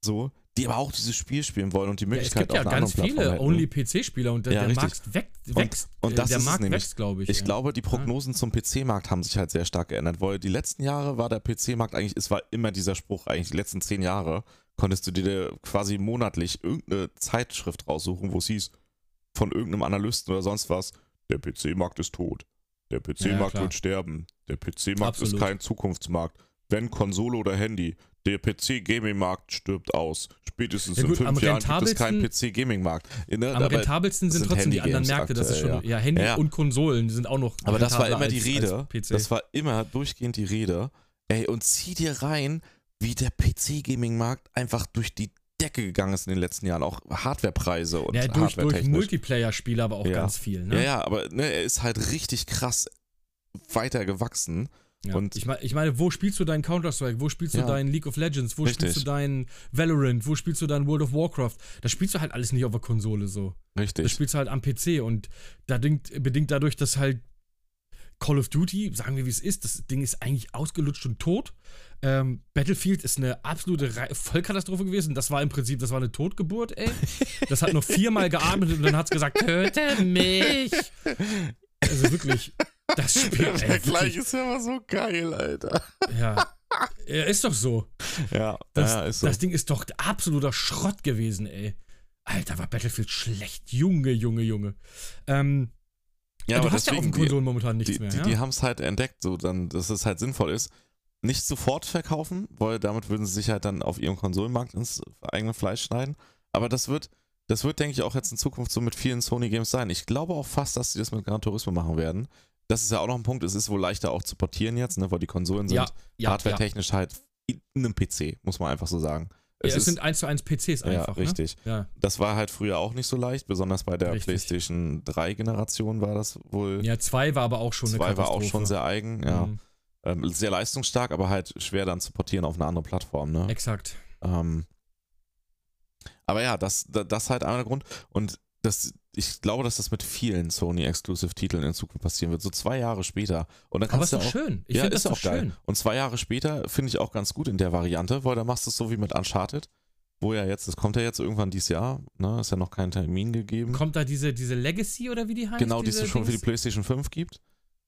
[SPEAKER 1] So, die aber auch dieses Spiel spielen wollen und die
[SPEAKER 2] Ja, es
[SPEAKER 1] Möglichkeit
[SPEAKER 2] gibt ja ganz viele. Only-PC-Spieler und der,
[SPEAKER 1] Ja,
[SPEAKER 2] der. Markt wächst, wächst.
[SPEAKER 1] und
[SPEAKER 2] äh,
[SPEAKER 1] das
[SPEAKER 2] der
[SPEAKER 1] ist
[SPEAKER 2] Markt
[SPEAKER 1] nämlich.
[SPEAKER 2] wächst, glaube ich.
[SPEAKER 1] Ich
[SPEAKER 2] ja.
[SPEAKER 1] glaube, die Prognosen zum PC-Markt haben sich halt sehr stark geändert, weil die letzten Jahre war der PC-Markt eigentlich, es war immer dieser Spruch, eigentlich die letzten zehn Jahre konntest du dir quasi monatlich irgendeine Zeitschrift raussuchen, wo es hieß, von irgendeinem Analysten oder sonst was, der PC-Markt ist tot. Der PC-Markt
[SPEAKER 2] klar.
[SPEAKER 1] wird sterben. Der PC-Markt ist kein Zukunftsmarkt. Wenn Konsole oder Handy, der PC-Gaming-Markt stirbt aus. Spätestens
[SPEAKER 2] Ja
[SPEAKER 1] in
[SPEAKER 2] gut, am
[SPEAKER 1] fünf Jahren gibt es keinen PC-Gaming-Markt. Ne,
[SPEAKER 2] Am
[SPEAKER 1] aber-
[SPEAKER 2] rentabelsten sind
[SPEAKER 1] sind
[SPEAKER 2] trotzdem die anderen Märkte. Das ist schon,
[SPEAKER 1] aktuell,
[SPEAKER 2] ja, Handy
[SPEAKER 1] Ja, ja.
[SPEAKER 2] und Konsolen, die sind auch noch.
[SPEAKER 1] Aber das war immer die Rede. Das war immer durchgehend die Rede. Ey, und zieh dir rein, wie der PC-Gaming-Markt einfach durch die Decke gegangen ist in den letzten Jahren. Auch Hardwarepreise und
[SPEAKER 2] ja, durch, durch
[SPEAKER 1] Hardware-technisch.
[SPEAKER 2] Multiplayer-Spiele aber auch
[SPEAKER 1] Ja.
[SPEAKER 2] ganz viel. Ne?
[SPEAKER 1] Ja, ja, aber ne, er ist halt richtig krass weiter gewachsen.
[SPEAKER 2] Ja.
[SPEAKER 1] Und-
[SPEAKER 2] ich, mein, ich meine, wo spielst du deinen Counter-Strike? Wo spielst du
[SPEAKER 1] Ja.
[SPEAKER 2] deinen League of Legends? Wo
[SPEAKER 1] Richtig.
[SPEAKER 2] spielst du deinen Valorant? Wo spielst du deinen World of Warcraft? Das spielst du halt alles nicht auf der Konsole so. Das
[SPEAKER 1] Richtig.
[SPEAKER 2] spielst du halt am PC und da bedingt dadurch, dass halt Call of Duty, sagen wir wie es ist, das Ding ist eigentlich ausgelutscht und tot. Ähm, Battlefield ist eine absolute Re Vollkatastrophe gewesen. Das war im Prinzip, das war eine Totgeburt, ey. Das hat noch viermal geatmet und dann hat es gesagt, töte mich. Also wirklich, das Spiel, [laughs] ey, wirklich,
[SPEAKER 1] ist ja immer so geil, Alter.
[SPEAKER 2] ja. ja. Ist doch so.
[SPEAKER 1] Ja,
[SPEAKER 2] Das,
[SPEAKER 1] ja ist so.
[SPEAKER 2] das Ding ist doch absoluter Schrott gewesen, ey. Alter, war Battlefield schlecht. Junge, Junge, Junge. Ähm,
[SPEAKER 1] ja,
[SPEAKER 2] du hast ja auf den
[SPEAKER 1] die-
[SPEAKER 2] Konsolen momentan nichts
[SPEAKER 1] die,
[SPEAKER 2] mehr,
[SPEAKER 1] die,
[SPEAKER 2] ja?
[SPEAKER 1] die haben es halt entdeckt, so dann, dass es halt sinnvoll ist, nicht sofort verkaufen, weil damit würden sie sich halt dann auf ihrem Konsolenmarkt ins eigene Fleisch schneiden. Aber das wird, das wird, denke ich, auch jetzt in Zukunft so mit vielen Sony-Games sein. Ich glaube auch fast, dass sie das mit Gran Turismo machen werden. Das ist ja auch noch ein Punkt, es ist wohl leichter auch zu portieren jetzt, ne, weil die Konsolen sind
[SPEAKER 2] ja, ja, ja.
[SPEAKER 1] hardware-technisch halt in einem PC, muss man einfach so sagen.
[SPEAKER 2] Ja, es sind 1 zu 1 PCs
[SPEAKER 1] ja,
[SPEAKER 2] einfach.
[SPEAKER 1] richtig.
[SPEAKER 2] Ne? Ja.
[SPEAKER 1] Das war halt früher auch nicht so leicht, besonders bei der
[SPEAKER 2] Richtig.
[SPEAKER 1] PlayStation 3 Generation war das wohl.
[SPEAKER 2] ja, 2 war aber auch schon eine
[SPEAKER 1] Zwei war auch schon sehr eigen, ja.
[SPEAKER 2] Mhm,
[SPEAKER 1] Ähm, sehr leistungsstark, aber halt schwer dann zu portieren auf eine andere Plattform, ne?
[SPEAKER 2] exakt.
[SPEAKER 1] Ähm, aber ja, das, da- das ist halt einer Grund. Und das, ich glaube, dass das mit vielen Sony-Exclusive-Titeln in Zukunft passieren wird, so zwei Jahre später. Und dann
[SPEAKER 2] Aber ist doch
[SPEAKER 1] auch.
[SPEAKER 2] schön. Ich
[SPEAKER 1] ja, ist
[SPEAKER 2] das
[SPEAKER 1] auch
[SPEAKER 2] doch
[SPEAKER 1] geil.
[SPEAKER 2] schön.
[SPEAKER 1] Und zwei Jahre später finde ich auch ganz gut in der Variante, weil da machst du es so wie mit Uncharted, wo ja jetzt, das kommt ja jetzt irgendwann dieses Jahr, ne? Ist ja noch kein Termin gegeben.
[SPEAKER 2] Kommt da diese, diese Legacy oder wie die heißt?
[SPEAKER 1] genau, die es schon für die? PlayStation 5 gibt.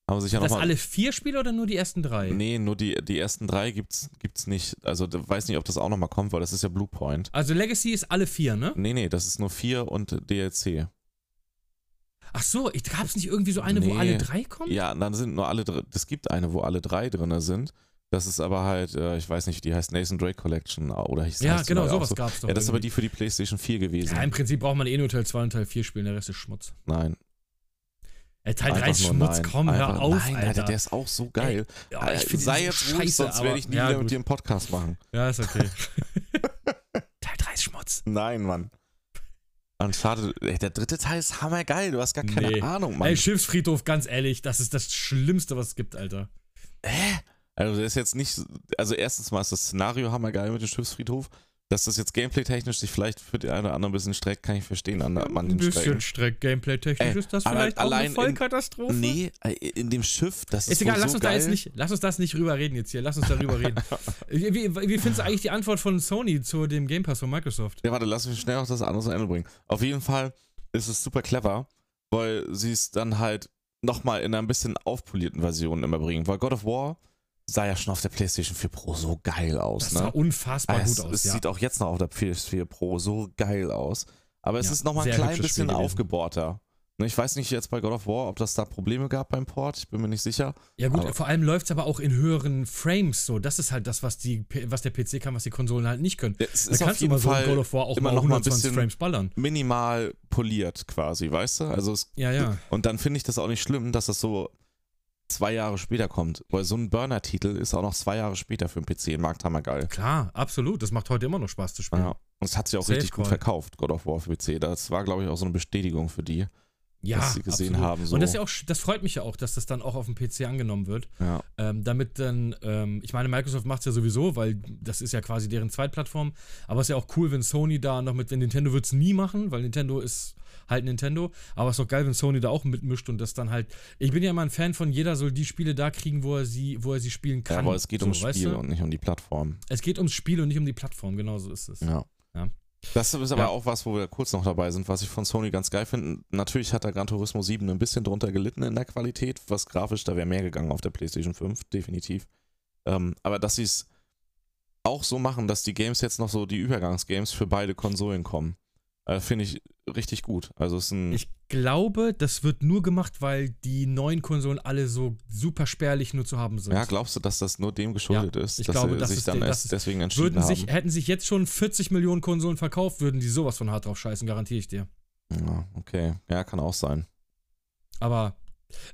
[SPEAKER 1] Haben sich ja
[SPEAKER 2] das alle vier Spiele oder nur die ersten drei?
[SPEAKER 1] Nee, nur die, die ersten drei gibt's, gibt's nicht. Also weiß nicht, ob das auch nochmal kommt, weil das ist ja Bluepoint.
[SPEAKER 2] Also Legacy ist alle vier, ne?
[SPEAKER 1] Nee, nee, das ist nur vier und DLC.
[SPEAKER 2] Ach so, gab es nicht irgendwie so eine, wo
[SPEAKER 1] Nee.
[SPEAKER 2] alle drei kommen?
[SPEAKER 1] Ja, dann sind nur alle dr- Es gibt eine, wo alle drei drin sind. Das ist aber halt, äh, ich weiß nicht, die heißt Nathan Drake Collection oder hieß
[SPEAKER 2] Ja, genau, sowas
[SPEAKER 1] so.
[SPEAKER 2] gab's doch.
[SPEAKER 1] Ja, das ist aber die für die PlayStation 4 gewesen.
[SPEAKER 2] Ja, im Prinzip braucht man eh nur Teil 2 und Teil 4 spielen, der Rest ist Schmutz.
[SPEAKER 1] Nein.
[SPEAKER 2] Äh, Teil 3 ist Schmutz,
[SPEAKER 1] nein.
[SPEAKER 2] komm, hör
[SPEAKER 1] Einfach-
[SPEAKER 2] auf,
[SPEAKER 1] Nein,
[SPEAKER 2] Alter.
[SPEAKER 1] der ist auch so geil.
[SPEAKER 2] Ja, ich
[SPEAKER 1] Äh, Sei jetzt ruhig,
[SPEAKER 2] scheiße,
[SPEAKER 1] sonst werde ich nie
[SPEAKER 2] ja,
[SPEAKER 1] wieder
[SPEAKER 2] gut.
[SPEAKER 1] mit dir einen Podcast machen.
[SPEAKER 2] Ja, ist okay. [laughs] Teil 3 ist Schmutz.
[SPEAKER 1] Nein, Mann. Uncharted, ey, der dritte Teil ist hammergeil. Du hast gar keine
[SPEAKER 2] Nee.
[SPEAKER 1] Ahnung, Mann.
[SPEAKER 2] Ey, Schiffsfriedhof, ganz ehrlich, das ist das Schlimmste, was es gibt, Alter.
[SPEAKER 1] Hä? Also, das ist jetzt nicht. Also, erstens mal ist das Szenario hammergeil mit dem Schiffsfriedhof. Dass das jetzt gameplay-technisch sich vielleicht für die eine oder andere ein bisschen streckt, kann ich verstehen an
[SPEAKER 2] Ein
[SPEAKER 1] manchen
[SPEAKER 2] bisschen
[SPEAKER 1] Strecken.
[SPEAKER 2] Streck, Gameplay-technisch ist das vielleicht auch eine
[SPEAKER 1] in-
[SPEAKER 2] Vollkatastrophe.
[SPEAKER 1] Nee, äh, in dem Schiff, das ist,
[SPEAKER 2] Ist egal,
[SPEAKER 1] wohl
[SPEAKER 2] lass
[SPEAKER 1] so
[SPEAKER 2] uns
[SPEAKER 1] geil.
[SPEAKER 2] da jetzt nicht, lass uns das nicht rüber reden jetzt hier. Lass uns darüber reden. [laughs] Wie, wie, wie findest du eigentlich die Antwort von Sony zu dem Game Pass von Microsoft?
[SPEAKER 1] Ja, warte, lass mich schnell auch das andere zu Ende bringen. Auf jeden Fall ist es super clever, weil sie es dann halt nochmal in einer ein bisschen aufpolierten Version immer bringen. Weil God of War sah ja schon auf der PlayStation 4 Pro so geil aus,
[SPEAKER 2] Das
[SPEAKER 1] ne?
[SPEAKER 2] sah unfassbar
[SPEAKER 1] es,
[SPEAKER 2] gut aus.
[SPEAKER 1] es
[SPEAKER 2] ja.
[SPEAKER 1] sieht auch jetzt noch auf der PS4 Pro so geil aus. Aber es
[SPEAKER 2] Ja,
[SPEAKER 1] ist nochmal ein klein bisschen aufgebohrter. Ne, Ich weiß nicht jetzt bei God of War, ob das da Probleme gab beim Port. Ich bin mir nicht sicher.
[SPEAKER 2] Ja gut,
[SPEAKER 1] Aber-
[SPEAKER 2] vor allem läuft es aber auch in höheren Frames so. Das ist halt das, was, die, was der PC kann, was die Konsolen halt nicht können.
[SPEAKER 1] Es
[SPEAKER 2] Da
[SPEAKER 1] ist auf
[SPEAKER 2] kannst du mal so in
[SPEAKER 1] Fall
[SPEAKER 2] God of War auch
[SPEAKER 1] immer
[SPEAKER 2] mal
[SPEAKER 1] noch mal ein
[SPEAKER 2] 120
[SPEAKER 1] bisschen-
[SPEAKER 2] Frames ballern.
[SPEAKER 1] minimal poliert quasi, weißt du? Also es,
[SPEAKER 2] Ja, ja.
[SPEAKER 1] und dann finde ich das auch nicht schlimm, dass das so zwei Jahre später kommt. Weil so ein Burner-Titel ist auch noch zwei Jahre später für den PC im Markt hammergeil.
[SPEAKER 2] Klar, absolut. Das macht heute immer noch Spaß zu spielen.
[SPEAKER 1] Ja. Und es hat sich auch
[SPEAKER 2] Safe
[SPEAKER 1] richtig gut
[SPEAKER 2] Call.
[SPEAKER 1] verkauft, God of War für PC. Das war, glaube ich, auch so eine Bestätigung für die,
[SPEAKER 2] Ja,
[SPEAKER 1] dass sie gesehen
[SPEAKER 2] absolut.
[SPEAKER 1] haben. So.
[SPEAKER 2] Und das, ja auch, das freut mich ja auch, dass das dann auch auf dem PC angenommen wird.
[SPEAKER 1] ja.
[SPEAKER 2] Ähm, damit dann, ähm, ich meine, Microsoft macht es ja sowieso, weil das ist ja quasi deren Zweitplattform. Aber es ist ja auch cool, wenn Sony da noch mit, wenn Nintendo wird es nie machen, weil Nintendo ist halt Nintendo. Aber es ist doch geil, wenn Sony da auch mitmischt und das dann halt. Ich bin ja immer ein Fan von, jeder soll die Spiele da kriegen, wo er sie, wo er sie spielen kann.
[SPEAKER 1] ja, aber es geht
[SPEAKER 2] so,
[SPEAKER 1] ums Spiel
[SPEAKER 2] du?
[SPEAKER 1] und nicht um die Plattform.
[SPEAKER 2] Es geht ums Spiel und nicht um die Plattform, genau so ist es.
[SPEAKER 1] Ja.
[SPEAKER 2] Ja.
[SPEAKER 1] Das ist aber
[SPEAKER 2] Ja.
[SPEAKER 1] auch was, wo wir kurz noch dabei sind, was ich von Sony ganz geil finde. Natürlich hat der Gran Turismo 7 ein bisschen drunter gelitten in der Qualität, was grafisch, da wäre mehr gegangen auf der PlayStation 5, definitiv. Ähm, aber dass sie es auch so machen, dass die Games jetzt noch so die Übergangsgames für beide Konsolen kommen, äh, finde ich richtig gut. Also ist ein.
[SPEAKER 2] Ich glaube, das wird nur gemacht, weil die neuen Konsolen alle so super spärlich nur zu haben sind.
[SPEAKER 1] ja, glaubst du, dass das nur dem geschuldet ist,
[SPEAKER 2] ich
[SPEAKER 1] dass
[SPEAKER 2] glaube,
[SPEAKER 1] sie
[SPEAKER 2] das
[SPEAKER 1] sich
[SPEAKER 2] ist
[SPEAKER 1] dann erst deswegen entschieden
[SPEAKER 2] würden sich,
[SPEAKER 1] haben?
[SPEAKER 2] hätten sich jetzt schon 40 Millionen Konsolen verkauft, würden die sowas von hart drauf scheißen, garantiere ich dir.
[SPEAKER 1] Ja, okay. Ja, kann auch sein.
[SPEAKER 2] Aber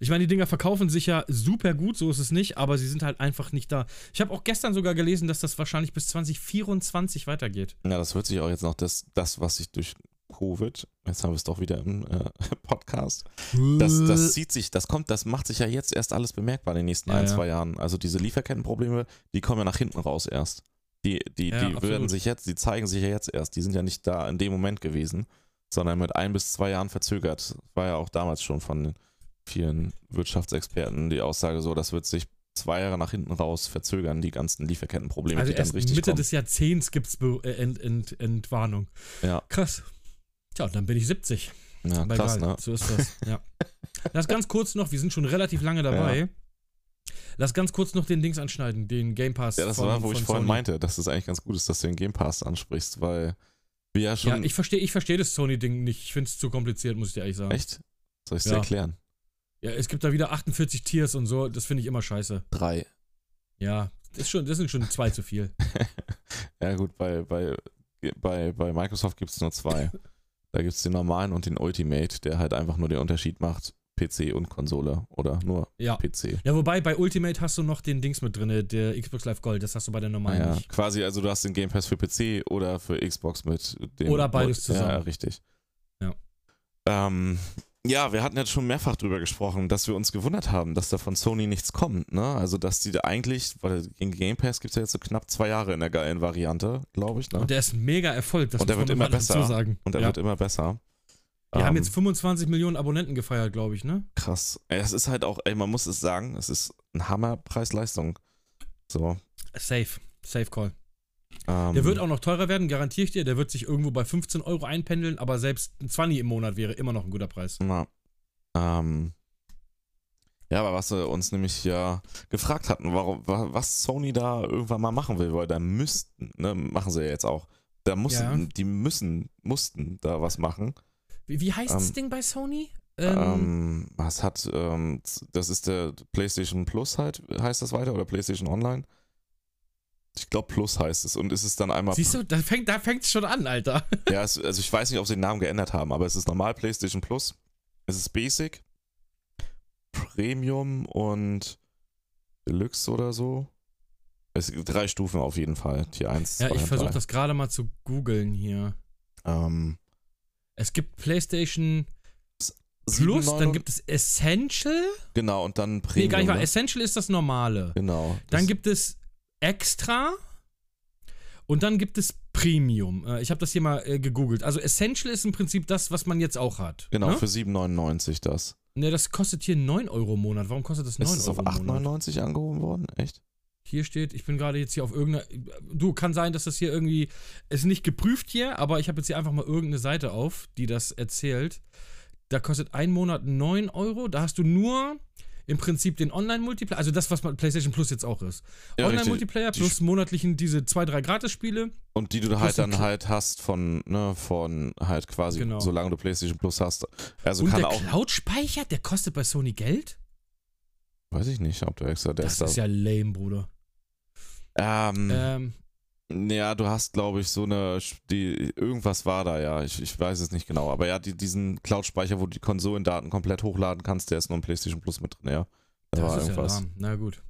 [SPEAKER 2] ich meine, die Dinger verkaufen sich ja super gut, so ist es nicht, aber sie sind halt einfach nicht da. Ich habe auch gestern sogar gelesen, dass das wahrscheinlich bis 2024 weitergeht.
[SPEAKER 1] Ja, das wird sich auch jetzt noch das, das was sich durch Covid, jetzt haben wir es doch wieder im äh, [laughs] Podcast, das, das zieht sich, das kommt, das macht sich ja jetzt erst alles bemerkbar in den nächsten
[SPEAKER 2] Ja,
[SPEAKER 1] ein,
[SPEAKER 2] ja.
[SPEAKER 1] zwei Jahren. Also diese Lieferkettenprobleme, die kommen ja nach hinten raus erst. Die, die,
[SPEAKER 2] Ja,
[SPEAKER 1] die werden sich jetzt, die zeigen sich ja jetzt erst. Die sind ja nicht da in dem Moment gewesen, sondern mit ein bis zwei Jahren verzögert. Das war ja auch damals schon von vielen Wirtschaftsexperten die Aussage so, das wird sich zwei Jahre nach hinten raus verzögern, die ganzen Lieferkettenprobleme,
[SPEAKER 2] Also
[SPEAKER 1] die dann
[SPEAKER 2] erst
[SPEAKER 1] richtig
[SPEAKER 2] Mitte
[SPEAKER 1] kommen.
[SPEAKER 2] des Jahrzehnts gibt es äh, Ent, Ent, Entwarnung.
[SPEAKER 1] Ja.
[SPEAKER 2] Krass. Tja, dann bin ich 70.
[SPEAKER 1] ja,
[SPEAKER 2] Aber
[SPEAKER 1] krass,
[SPEAKER 2] egal,
[SPEAKER 1] ne?
[SPEAKER 2] So ist das, ja. [laughs] Lass ganz kurz noch, wir sind schon relativ lange dabei. Lass ganz kurz noch den Dings anschneiden, den Game Pass.
[SPEAKER 1] Ja, das
[SPEAKER 2] von,
[SPEAKER 1] war, wo ich
[SPEAKER 2] von
[SPEAKER 1] vorhin
[SPEAKER 2] Sony.
[SPEAKER 1] meinte, dass es eigentlich ganz gut ist, dass du den Game Pass ansprichst, weil wir ja schon.
[SPEAKER 2] Ja, ich verstehe ich versteh das Sony-Ding nicht. Ich finde es zu kompliziert, muss ich dir ehrlich sagen.
[SPEAKER 1] echt? Soll ich es
[SPEAKER 2] Ja.
[SPEAKER 1] erklären?
[SPEAKER 2] Ja, es gibt da wieder 48 Tiers und so, das finde ich immer scheiße.
[SPEAKER 1] Drei.
[SPEAKER 2] Ja, das, ist schon, das sind schon zwei zu viel. [laughs]
[SPEAKER 1] ja, gut, bei, bei, bei, bei Microsoft gibt es nur zwei. da gibt es den normalen und den Ultimate, der halt einfach nur den Unterschied macht, PC und Konsole oder nur
[SPEAKER 2] Ja.
[SPEAKER 1] PC.
[SPEAKER 2] Ja, wobei bei Ultimate hast du noch den Dings mit drin, der Xbox Live Gold, das hast du bei der normalen
[SPEAKER 1] Naja,
[SPEAKER 2] nicht.
[SPEAKER 1] quasi, also du hast den Game Pass für PC oder für Xbox mit dem.
[SPEAKER 2] Oder beides
[SPEAKER 1] Ja,
[SPEAKER 2] zusammen.
[SPEAKER 1] richtig.
[SPEAKER 2] Ja.
[SPEAKER 1] Ähm, ja, wir hatten jetzt schon mehrfach drüber gesprochen, dass wir uns gewundert haben, dass da von Sony nichts kommt, ne? Also, dass die da eigentlich, weil den Game Pass gibt es ja jetzt so knapp zwei Jahre in der geilen Variante, glaube ich, ne?
[SPEAKER 2] Und der ist ein mega Erfolg, das
[SPEAKER 1] Und der wird immer besser.
[SPEAKER 2] sagen.
[SPEAKER 1] Und er
[SPEAKER 2] ja.
[SPEAKER 1] wird immer besser.
[SPEAKER 2] Die haben
[SPEAKER 1] Ähm,
[SPEAKER 2] jetzt 25 Millionen Abonnenten gefeiert, glaube ich, ne?
[SPEAKER 1] krass. Ey, Es ist halt auch, ey, man muss es sagen, es ist ein Hammer Preis-Leistung. So.
[SPEAKER 2] Safe. Safe Call.
[SPEAKER 1] Ähm,
[SPEAKER 2] Der wird auch noch teurer werden, garantiere ich dir. Der wird sich irgendwo bei 15 Euro einpendeln, aber selbst ein 20 im Monat wäre immer noch ein guter Preis.
[SPEAKER 1] Na, ähm, Ja, aber was wir uns nämlich ja gefragt hatten, warum, was Sony da irgendwann mal machen will, weil da müssten, ne, machen sie ja jetzt auch. Da mussten, ja. die müssen, mussten da was machen.
[SPEAKER 2] Wie, wie heißt ähm, das Ding bei Sony?
[SPEAKER 1] Ähm, ähm, was hat, ähm, das ist der PlayStation Plus halt, heißt das weiter, oder PlayStation Online? Ich glaube Plus heißt es und ist es dann einmal.
[SPEAKER 2] Siehst du, da fängt da fängt's schon an, Alter. [laughs]
[SPEAKER 1] ja, es, also ich weiß nicht, ob sie den Namen geändert haben, aber es ist normal PlayStation Plus. Es ist Basic Premium und Deluxe oder so. Es gibt drei Stufen auf jeden Fall. Tier 1,
[SPEAKER 2] Ja, ich versuche das gerade mal zu googeln hier.
[SPEAKER 1] Ähm,
[SPEAKER 2] es gibt PlayStation Plus, dann gibt es Essential.
[SPEAKER 1] Genau, und dann Premium.
[SPEAKER 2] Nee, gar nicht wahr. Ne? Essential ist das normale.
[SPEAKER 1] Genau.
[SPEAKER 2] Dann gibt es Extra. Und dann gibt es Premium. Äh, ich habe das hier mal äh, gegoogelt. Also Essential ist im Prinzip das, was man jetzt auch hat.
[SPEAKER 1] Genau, ne? für 7,99 das.
[SPEAKER 2] Ne, das kostet hier 9 Euro im Monat. Warum kostet das 9 Euro? Ist
[SPEAKER 1] es auf 8,99 angehoben worden? Echt?
[SPEAKER 2] Hier steht, ich bin gerade jetzt hier auf irgendeiner. Du, kann sein, dass das hier irgendwie. Ist nicht geprüft hier, aber ich habe jetzt hier einfach mal irgendeine Seite auf, die das erzählt. Da kostet ein Monat 9 Euro. Da hast du nur im Prinzip den Online-Multiplayer, also das, was PlayStation Plus jetzt auch ist. Ja, Online-Multiplayer plus monatlichen diese zwei, drei Gratis-Spiele.
[SPEAKER 1] Und die du halt dann halt hast von, ne, von halt quasi, genau. solange du PlayStation Plus hast. Also
[SPEAKER 2] Und
[SPEAKER 1] kann
[SPEAKER 2] der
[SPEAKER 1] auch.
[SPEAKER 2] Cloud-Speicher, der kostet bei Sony Geld?
[SPEAKER 1] Weiß ich nicht, ob der extra
[SPEAKER 2] der
[SPEAKER 1] Das
[SPEAKER 2] ist ja lame, Bruder.
[SPEAKER 1] Ähm, ähm, ja, du hast, glaube ich, so eine, die, irgendwas war da, ja, ich, ich weiß es nicht genau, aber ja, die, diesen Cloud-Speicher, wo du die Konsolendaten komplett hochladen kannst, der ist nur im PlayStation Plus mit drin, ja.
[SPEAKER 2] Da das ist irgendwas. ja Na gut.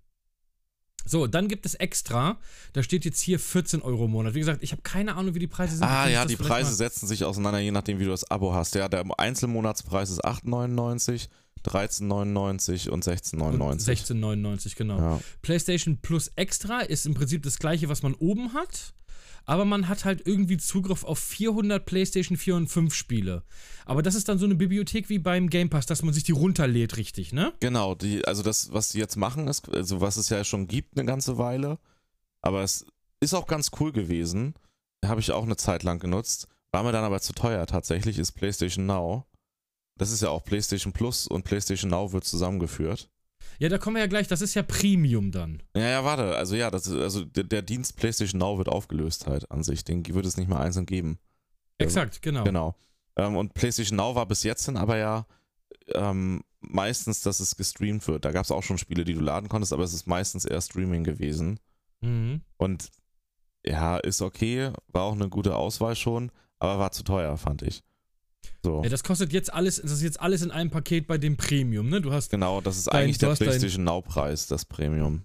[SPEAKER 2] So, dann gibt es extra, da steht jetzt hier 14 Euro im Monat. Wie gesagt, ich habe keine Ahnung, wie die Preise sind.
[SPEAKER 1] Ah ja, die Preise setzen sich auseinander, je nachdem, wie du das Abo hast. Ja, der Einzelmonatspreis ist 8,99, 13,99 und 16,99.
[SPEAKER 2] 16,99, genau. Ja. PlayStation Plus Extra ist im Prinzip das gleiche, was man oben hat aber man hat halt irgendwie Zugriff auf 400 PlayStation 4 und 5 Spiele. Aber das ist dann so eine Bibliothek wie beim Game Pass, dass man sich die runterlädt, richtig, ne?
[SPEAKER 1] Genau, die, also das, was sie jetzt machen, ist, also was es ja schon gibt eine ganze Weile, aber es ist auch ganz cool gewesen. Habe ich auch eine Zeit lang genutzt. War mir dann aber zu teuer tatsächlich, ist PlayStation Now. Das ist ja auch PlayStation Plus und PlayStation Now wird zusammengeführt.
[SPEAKER 2] Ja, da kommen wir ja gleich, das ist ja Premium dann.
[SPEAKER 1] Ja, ja, warte, also ja, das ist, also der, der, Dienst PlayStation Now wird aufgelöst halt an sich. Den wird es nicht mehr einzeln geben.
[SPEAKER 2] Exakt, genau.
[SPEAKER 1] Genau. Ähm, und PlayStation Now war bis jetzt hin aber ja ähm, meistens, dass es gestreamt wird. Da gab es auch schon Spiele, die du laden konntest, aber es ist meistens eher Streaming gewesen.
[SPEAKER 2] Mhm.
[SPEAKER 1] Und ja, ist okay, war auch eine gute Auswahl schon, aber war zu teuer, fand ich. So.
[SPEAKER 2] Ja, das kostet jetzt alles, das ist jetzt alles in einem Paket bei dem Premium, ne? Du hast
[SPEAKER 1] genau, das ist dein, eigentlich der PlayStation Now Preis, das Premium.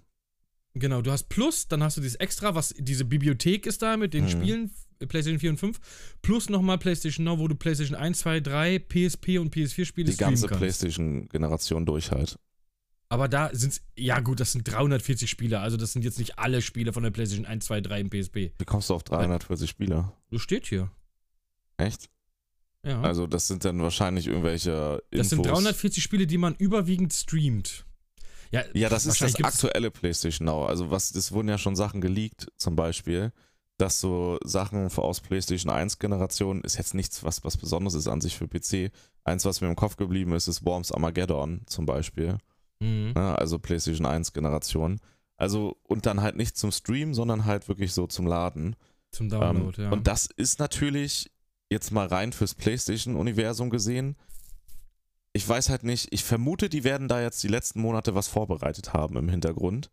[SPEAKER 2] Genau, du hast Plus, dann hast du dieses Extra, was diese Bibliothek ist da mit den mhm. Spielen, PlayStation 4 und 5, plus nochmal PlayStation Now, wo du PlayStation 1, 2, 3, PSP und PS4 Spiele
[SPEAKER 1] Die ganze PlayStation-Generation durch halt.
[SPEAKER 2] Aber da sind es, ja gut, das sind 340 Spiele, also das sind jetzt nicht alle Spiele von der PlayStation 1, 2, 3 im PSP.
[SPEAKER 1] Wie kommst du auf 340 Spiele?
[SPEAKER 2] Das steht hier.
[SPEAKER 1] Echt?
[SPEAKER 2] Ja.
[SPEAKER 1] Also das sind dann wahrscheinlich irgendwelche
[SPEAKER 2] Infos. Das sind 340 Spiele, die man überwiegend streamt.
[SPEAKER 1] Ja, ja das ist das aktuelle PlayStation Now. Also was, es wurden ja schon Sachen geleakt, zum Beispiel, dass so Sachen aus PlayStation 1 Generation ist jetzt nichts, was, was Besonderes ist an sich für PC. Eins, was mir im Kopf geblieben ist, ist Worms Armageddon zum Beispiel.
[SPEAKER 2] Mhm.
[SPEAKER 1] Ja, also PlayStation 1 Generation. Also, und dann halt nicht zum Stream, sondern halt wirklich so zum Laden.
[SPEAKER 2] Zum Download,
[SPEAKER 1] ähm,
[SPEAKER 2] ja.
[SPEAKER 1] Und das ist natürlich jetzt mal rein fürs PlayStation-Universum gesehen. Ich weiß halt nicht, ich vermute, die werden da jetzt die letzten Monate was vorbereitet haben im Hintergrund.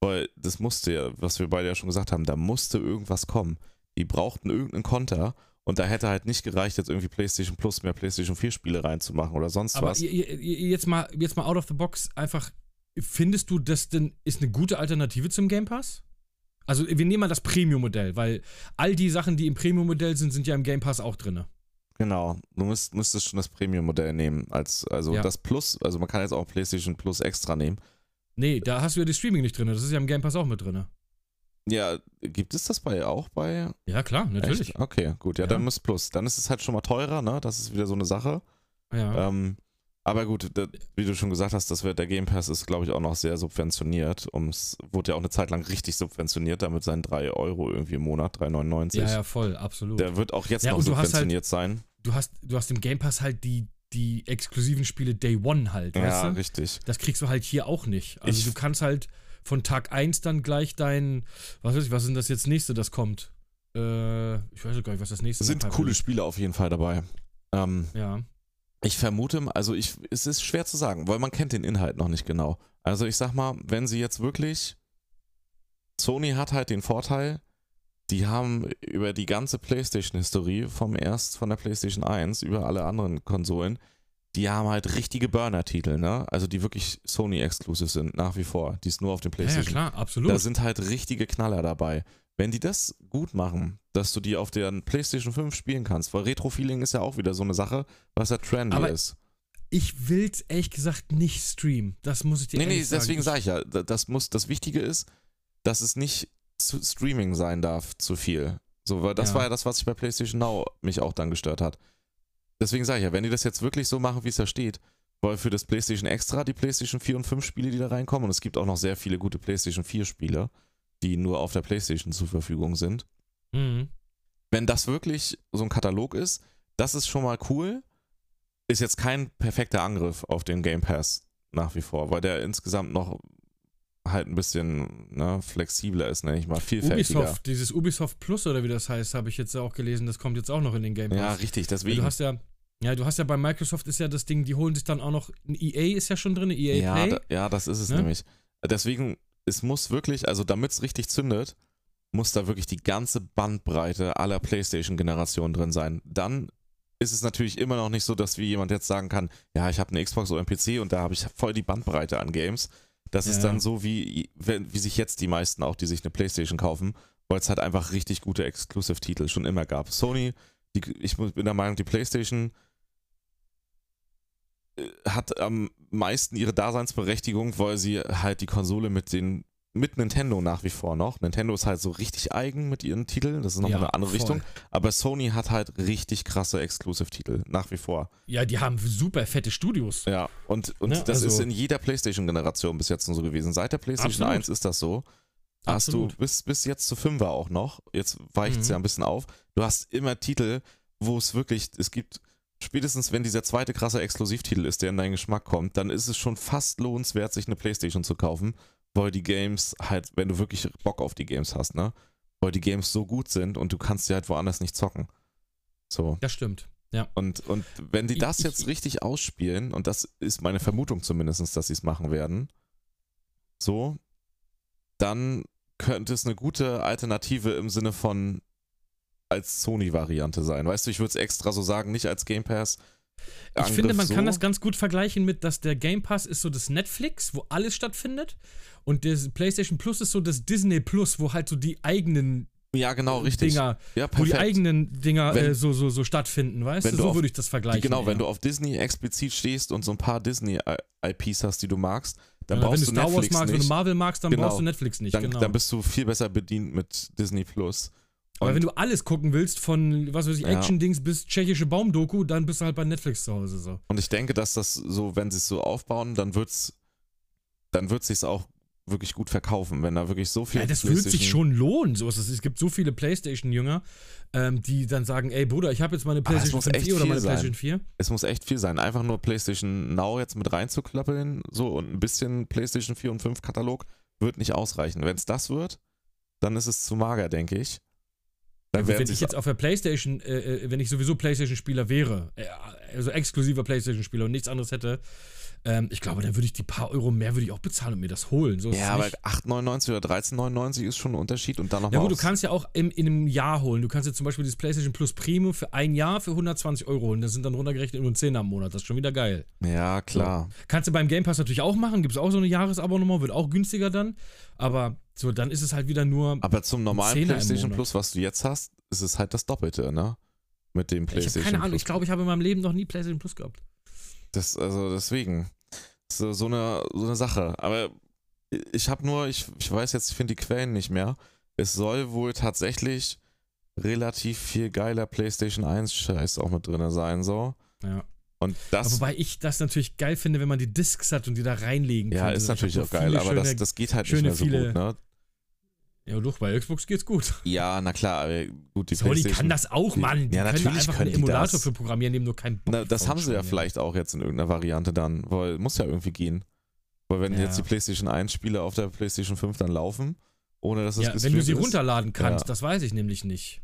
[SPEAKER 1] Weil das musste ja, was wir beide ja schon gesagt haben, da musste irgendwas kommen. Die brauchten irgendeinen Konter und da hätte halt nicht gereicht, jetzt irgendwie PlayStation Plus mehr PlayStation 4 Spiele reinzumachen oder sonst
[SPEAKER 2] Aber
[SPEAKER 1] was.
[SPEAKER 2] Jetzt mal, jetzt mal out of the box einfach, findest du, das denn ist eine gute Alternative zum Game Pass? Also wir nehmen mal das Premium-Modell, weil all die Sachen, die im Premium-Modell sind, sind ja im Game Pass auch drin.
[SPEAKER 1] Genau, du müsst, müsstest schon das Premium-Modell nehmen. Als, also ja. das Plus, also man kann jetzt auch PlayStation Plus extra nehmen.
[SPEAKER 2] Nee, da hast du ja das Streaming nicht drin, das ist ja im Game Pass auch mit drin.
[SPEAKER 1] Ja, gibt es das bei auch bei?
[SPEAKER 2] Ja, klar, natürlich.
[SPEAKER 1] Echt? Okay, gut, ja, ja, dann muss Plus. Dann ist es halt schon mal teurer, ne? Das ist wieder so eine Sache.
[SPEAKER 2] Ja.
[SPEAKER 1] Ähm, aber gut, da, wie du schon gesagt hast, das wird, der Game Pass ist, glaube ich, auch noch sehr subventioniert. Ums, wurde ja auch eine Zeit lang richtig subventioniert, damit seinen 3 Euro irgendwie im Monat, 3,99.
[SPEAKER 2] Ja, ja, voll, absolut.
[SPEAKER 1] Der wird auch jetzt ja, noch subventioniert halt, sein.
[SPEAKER 2] Du hast, du hast im Game Pass halt die die exklusiven Spiele Day One halt,
[SPEAKER 1] Ja,
[SPEAKER 2] weißt du?
[SPEAKER 1] richtig.
[SPEAKER 2] Das kriegst du halt hier auch nicht. Also
[SPEAKER 1] Ich-
[SPEAKER 2] du kannst halt von Tag 1 dann gleich dein, was weiß ich, was ist denn das jetzt nächste, das kommt? Äh, ich weiß gar nicht, was das nächste
[SPEAKER 1] Es sind coole
[SPEAKER 2] ist.
[SPEAKER 1] Spiele auf jeden Fall dabei. Ähm,
[SPEAKER 2] Ja.
[SPEAKER 1] Ich vermute, also ich, es ist schwer zu sagen, weil man kennt den Inhalt noch nicht genau. Also ich sag mal, wenn sie jetzt wirklich, Sony hat halt den Vorteil, die haben über die ganze PlayStation-Historie vom erst von der PlayStation 1 über alle anderen Konsolen, die haben halt richtige Burner-Titel, ne? Also die wirklich Sony-exclusive sind, nach wie vor, die es nur auf dem
[SPEAKER 2] ja, ja,
[SPEAKER 1] PlayStation
[SPEAKER 2] klar, absolut.
[SPEAKER 1] da sind halt richtige Knaller dabei. Wenn die das gut machen, dass du die auf der PlayStation 5 spielen kannst, weil Retro-Feeling ist ja auch wieder so eine Sache, was ja trendy
[SPEAKER 2] Aber
[SPEAKER 1] ist.
[SPEAKER 2] ich will's ehrlich gesagt nicht streamen. Das muss ich dir
[SPEAKER 1] Nee, nee,
[SPEAKER 2] ehrlich sagen.
[SPEAKER 1] deswegen
[SPEAKER 2] Ich-
[SPEAKER 1] sage ich ja, da- das muss, das Wichtige ist, dass es nicht Streaming sein darf, zu viel. So, weil das
[SPEAKER 2] Ja.
[SPEAKER 1] war ja das, was sich bei PlayStation Now mich auch dann gestört hat. Deswegen sage ich ja, wenn die das jetzt wirklich so machen, wie es da steht, weil für das PlayStation Extra die PlayStation 4 und 5 Spiele, die da reinkommen, und es gibt auch noch sehr viele gute PlayStation 4 Spiele, die nur auf der PlayStation zur Verfügung sind.
[SPEAKER 2] Mhm.
[SPEAKER 1] Wenn das wirklich so ein Katalog ist, das ist schon mal cool. Ist jetzt kein perfekter Angriff auf den Game Pass nach wie vor, weil der insgesamt noch halt ein bisschen ne, flexibler ist, nenne ich mal, vielfältiger.
[SPEAKER 2] Ubisoft, dieses Ubisoft Plus oder wie das heißt, habe ich jetzt auch gelesen, das kommt jetzt auch noch in den Game Pass.
[SPEAKER 1] Ja, richtig, deswegen.
[SPEAKER 2] Du hast ja, ja, du hast ja bei Microsoft ist ja das Ding, die holen sich dann auch noch, ein EA ist ja schon drin, EA
[SPEAKER 1] ja,
[SPEAKER 2] Play.
[SPEAKER 1] da, ja, das ist es
[SPEAKER 2] Ne?
[SPEAKER 1] nämlich. Deswegen, es muss wirklich, also damit es richtig zündet, muss da wirklich die ganze Bandbreite aller PlayStation-Generationen drin sein. Dann ist es natürlich immer noch nicht so, dass wie jemand jetzt sagen kann, ja, ich habe eine Xbox oder einen PC und da habe ich voll die Bandbreite an Games. Das ist
[SPEAKER 2] Ja.
[SPEAKER 1] dann so, wie, wenn- wie sich jetzt die meisten auch, die sich eine PlayStation kaufen, weil es halt einfach richtig gute Exclusive-Titel schon immer gab. Sony, die, ich bin der Meinung, die PlayStation hat am meisten ihre Daseinsberechtigung, weil sie halt die Konsole mit den mit Nintendo nach wie vor noch. Nintendo ist halt so richtig eigen mit ihren Titeln, das ist nochmal
[SPEAKER 2] Ja,
[SPEAKER 1] eine andere
[SPEAKER 2] voll.
[SPEAKER 1] Richtung. Aber Sony hat halt richtig krasse Exclusive-Titel, nach wie vor.
[SPEAKER 2] Ja, die haben super fette Studios.
[SPEAKER 1] Ja, und, und
[SPEAKER 2] Ne,
[SPEAKER 1] das ist
[SPEAKER 2] also-
[SPEAKER 1] in jeder PlayStation-Generation bis jetzt so gewesen. Seit der PlayStation
[SPEAKER 2] Absolut.
[SPEAKER 1] 1 ist das so. Hast
[SPEAKER 2] Absolut.
[SPEAKER 1] du bis, bis jetzt zu 5er auch noch. Jetzt weicht es
[SPEAKER 2] Mhm.
[SPEAKER 1] ja ein bisschen auf. Du hast immer Titel, wo es wirklich, es gibt, spätestens wenn dieser zweite krasse Exklusivtitel ist, der in deinen Geschmack kommt, dann ist es schon fast lohnenswert, sich eine Playstation zu kaufen, weil die Games halt, wenn du wirklich Bock auf die Games hast, ne? Weil die Games so gut sind und du kannst sie halt woanders nicht zocken. So.
[SPEAKER 2] Das stimmt. Ja.
[SPEAKER 1] Und, und wenn die
[SPEAKER 2] Ich-
[SPEAKER 1] das
[SPEAKER 2] ich-
[SPEAKER 1] jetzt richtig ausspielen, und das ist meine Vermutung zumindest, dass sie es machen werden, so, dann könnte es eine gute Alternative im Sinne von als Sony-Variante sein. Weißt du, ich würde es extra so sagen, nicht als Game Pass.
[SPEAKER 2] Ich finde, man
[SPEAKER 1] so.
[SPEAKER 2] kann das ganz gut vergleichen mit, dass der Game Pass ist so das Netflix, wo alles stattfindet. Und das PlayStation Plus ist so das Disney Plus, wo halt so die eigenen
[SPEAKER 1] Ja, genau, richtig.
[SPEAKER 2] Dinger,
[SPEAKER 1] ja,
[SPEAKER 2] wo die eigenen Dinger
[SPEAKER 1] Wenn-
[SPEAKER 2] äh, so, so, so stattfinden, weißt
[SPEAKER 1] wenn
[SPEAKER 2] du? So
[SPEAKER 1] auf-
[SPEAKER 2] würde ich das vergleichen.
[SPEAKER 1] genau, wenn
[SPEAKER 2] eher.
[SPEAKER 1] du auf Disney explizit stehst und so ein paar Disney-IPs hast, die du magst, dann
[SPEAKER 2] Ja, wenn
[SPEAKER 1] brauchst
[SPEAKER 2] du
[SPEAKER 1] du
[SPEAKER 2] Star Wars
[SPEAKER 1] Netflix
[SPEAKER 2] magst, wenn
[SPEAKER 1] nicht.
[SPEAKER 2] du Marvel magst, dann
[SPEAKER 1] Genau.
[SPEAKER 2] brauchst du Netflix nicht,
[SPEAKER 1] dann,
[SPEAKER 2] genau.
[SPEAKER 1] dann bist du viel besser bedient mit Disney Plus.
[SPEAKER 2] Aber wenn du alles gucken willst, von was weiß ich,
[SPEAKER 1] Ja.
[SPEAKER 2] Action-Dings bis tschechische Baumdoku, dann bist du halt bei Netflix zu Hause so.
[SPEAKER 1] Und ich denke, dass das so, wenn sie es so aufbauen, dann wird's, dann wird sich auch wirklich gut verkaufen, wenn da wirklich so viel.
[SPEAKER 2] Ja, das wird sich schon lohnen. So ist es. Es gibt so viele PlayStation-Jünger, ähm, die dann sagen, ey Bruder, ich habe jetzt meine PlayStation
[SPEAKER 1] muss
[SPEAKER 2] 5
[SPEAKER 1] echt
[SPEAKER 2] oder
[SPEAKER 1] viel
[SPEAKER 2] meine
[SPEAKER 1] sein.
[SPEAKER 2] PlayStation 4.
[SPEAKER 1] Es muss echt viel sein. Einfach nur PlayStation Now jetzt mit reinzuklappeln, so und ein bisschen PlayStation 4 und 5 Katalog wird nicht ausreichen. Wenn es das wird, dann ist es zu mager, denke ich. Dann
[SPEAKER 2] Also wenn ich jetzt auf der PlayStation, äh, äh, wenn ich sowieso PlayStation-Spieler wäre, äh, also exklusiver PlayStation-Spieler und nichts anderes hätte, ähm, ich glaube, dann würde ich die paar Euro mehr würde ich auch bezahlen und mir das holen. So
[SPEAKER 1] ja, aber
[SPEAKER 2] nicht.
[SPEAKER 1] 8,99 oder 13,99 ist schon ein Unterschied und dann
[SPEAKER 2] Ja
[SPEAKER 1] nochmal.
[SPEAKER 2] gut, du kannst ja auch im, in einem Jahr holen. Du kannst jetzt zum Beispiel das PlayStation Plus Premium für ein Jahr für 120 Euro holen. Das sind dann runtergerechnet nur 10 am Monat. Das ist schon wieder geil.
[SPEAKER 1] Ja, klar.
[SPEAKER 2] Kannst du beim Game Pass natürlich auch machen. Gibt es auch so eine Jahresabonnement, wird auch günstiger dann. Aber so, dann ist es halt wieder nur.
[SPEAKER 1] Aber zum normalen PlayStation. Plus, was du jetzt hast, ist es halt das Doppelte, ne? Mit dem
[SPEAKER 2] Ich
[SPEAKER 1] PlayStation
[SPEAKER 2] habe keine Ahnung.
[SPEAKER 1] Plus.
[SPEAKER 2] Ich glaube, ich habe in meinem Leben noch nie PlayStation Plus gehabt.
[SPEAKER 1] Das, also deswegen. So, so, eine, so eine Sache. Aber ich habe nur, ich, ich weiß jetzt, ich finde die Quellen nicht mehr. Es soll wohl tatsächlich relativ viel geiler PlayStation 1 Scheiß auch mit drin sein, so.
[SPEAKER 2] Ja.
[SPEAKER 1] Und
[SPEAKER 2] Aber
[SPEAKER 1] das,
[SPEAKER 2] wobei ich das natürlich geil finde, wenn man die Discs hat und die da reinlegen kann.
[SPEAKER 1] ja,
[SPEAKER 2] Also
[SPEAKER 1] ist
[SPEAKER 2] ich
[SPEAKER 1] natürlich auch geil, aber das, das geht halt nicht mehr so
[SPEAKER 2] viele-
[SPEAKER 1] gut, ne?
[SPEAKER 2] Ja, doch, bei Xbox geht's gut.
[SPEAKER 1] Ja, na klar, aber gut, die
[SPEAKER 2] Sony kann das auch, Mann. Die
[SPEAKER 1] Ja,
[SPEAKER 2] können
[SPEAKER 1] natürlich
[SPEAKER 2] einfach
[SPEAKER 1] können
[SPEAKER 2] einen
[SPEAKER 1] die
[SPEAKER 2] Emulator
[SPEAKER 1] das.
[SPEAKER 2] für programmieren, dem nur kein Bock
[SPEAKER 1] Na, das haben sie ja vielleicht auch jetzt in irgendeiner Variante dann, weil muss ja irgendwie gehen. Weil wenn
[SPEAKER 2] Ja.
[SPEAKER 1] jetzt die PlayStation 1 Spiele auf der PlayStation 5 dann laufen, ohne dass es
[SPEAKER 2] Ja, wenn du sie
[SPEAKER 1] ist,
[SPEAKER 2] runterladen kannst,
[SPEAKER 1] Ja.
[SPEAKER 2] das weiß ich nämlich nicht.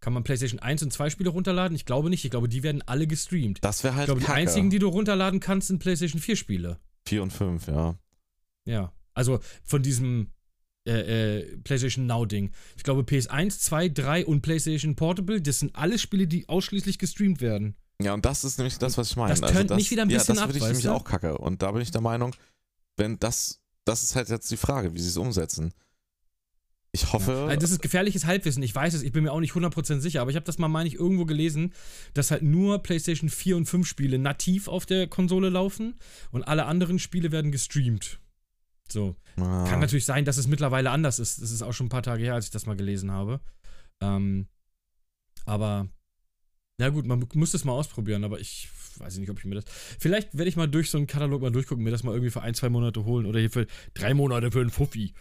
[SPEAKER 2] Kann man PlayStation 1 und 2 Spiele runterladen? Ich glaube nicht. Ich glaube, die werden alle gestreamt.
[SPEAKER 1] das wäre
[SPEAKER 2] Ich
[SPEAKER 1] halt
[SPEAKER 2] glaube, die
[SPEAKER 1] kacke.
[SPEAKER 2] einzigen, die du runterladen kannst, sind PlayStation 4 Spiele.
[SPEAKER 1] 4 und 5, ja.
[SPEAKER 2] Ja. Also von diesem äh, äh, PlayStation Now-Ding. Ich glaube, PS1, 2, 3 und PlayStation Portable, das sind alles Spiele, die ausschließlich gestreamt werden.
[SPEAKER 1] Ja, und das ist nämlich das, was ich meine. Also
[SPEAKER 2] Das tönt mich wieder ein bisschen
[SPEAKER 1] ja,
[SPEAKER 2] ab,
[SPEAKER 1] das finde ich nämlich auch kacke. Und da bin ich der Meinung, wenn das, das ist halt jetzt die Frage, wie sie es umsetzen. Ich hoffe,
[SPEAKER 2] Also das ist gefährliches Halbwissen. Ich weiß es, ich bin mir auch nicht 100% sicher, aber ich habe das mal, meine ich, irgendwo gelesen, dass halt nur PlayStation 4 und 5 Spiele nativ auf der Konsole laufen und alle anderen Spiele werden gestreamt. So.
[SPEAKER 1] Ah,
[SPEAKER 2] Kann natürlich sein, dass es mittlerweile anders ist. Das ist auch schon ein paar Tage her, als ich das mal gelesen habe. Ähm, aber, ja gut, man muss das mal ausprobieren, aber ich weiß nicht, ob ich mir das. Vielleicht werde ich mal durch so einen Katalog mal durchgucken, mir das mal irgendwie für ein, zwei Monate holen oder hier für drei Monate für einen Fuffi.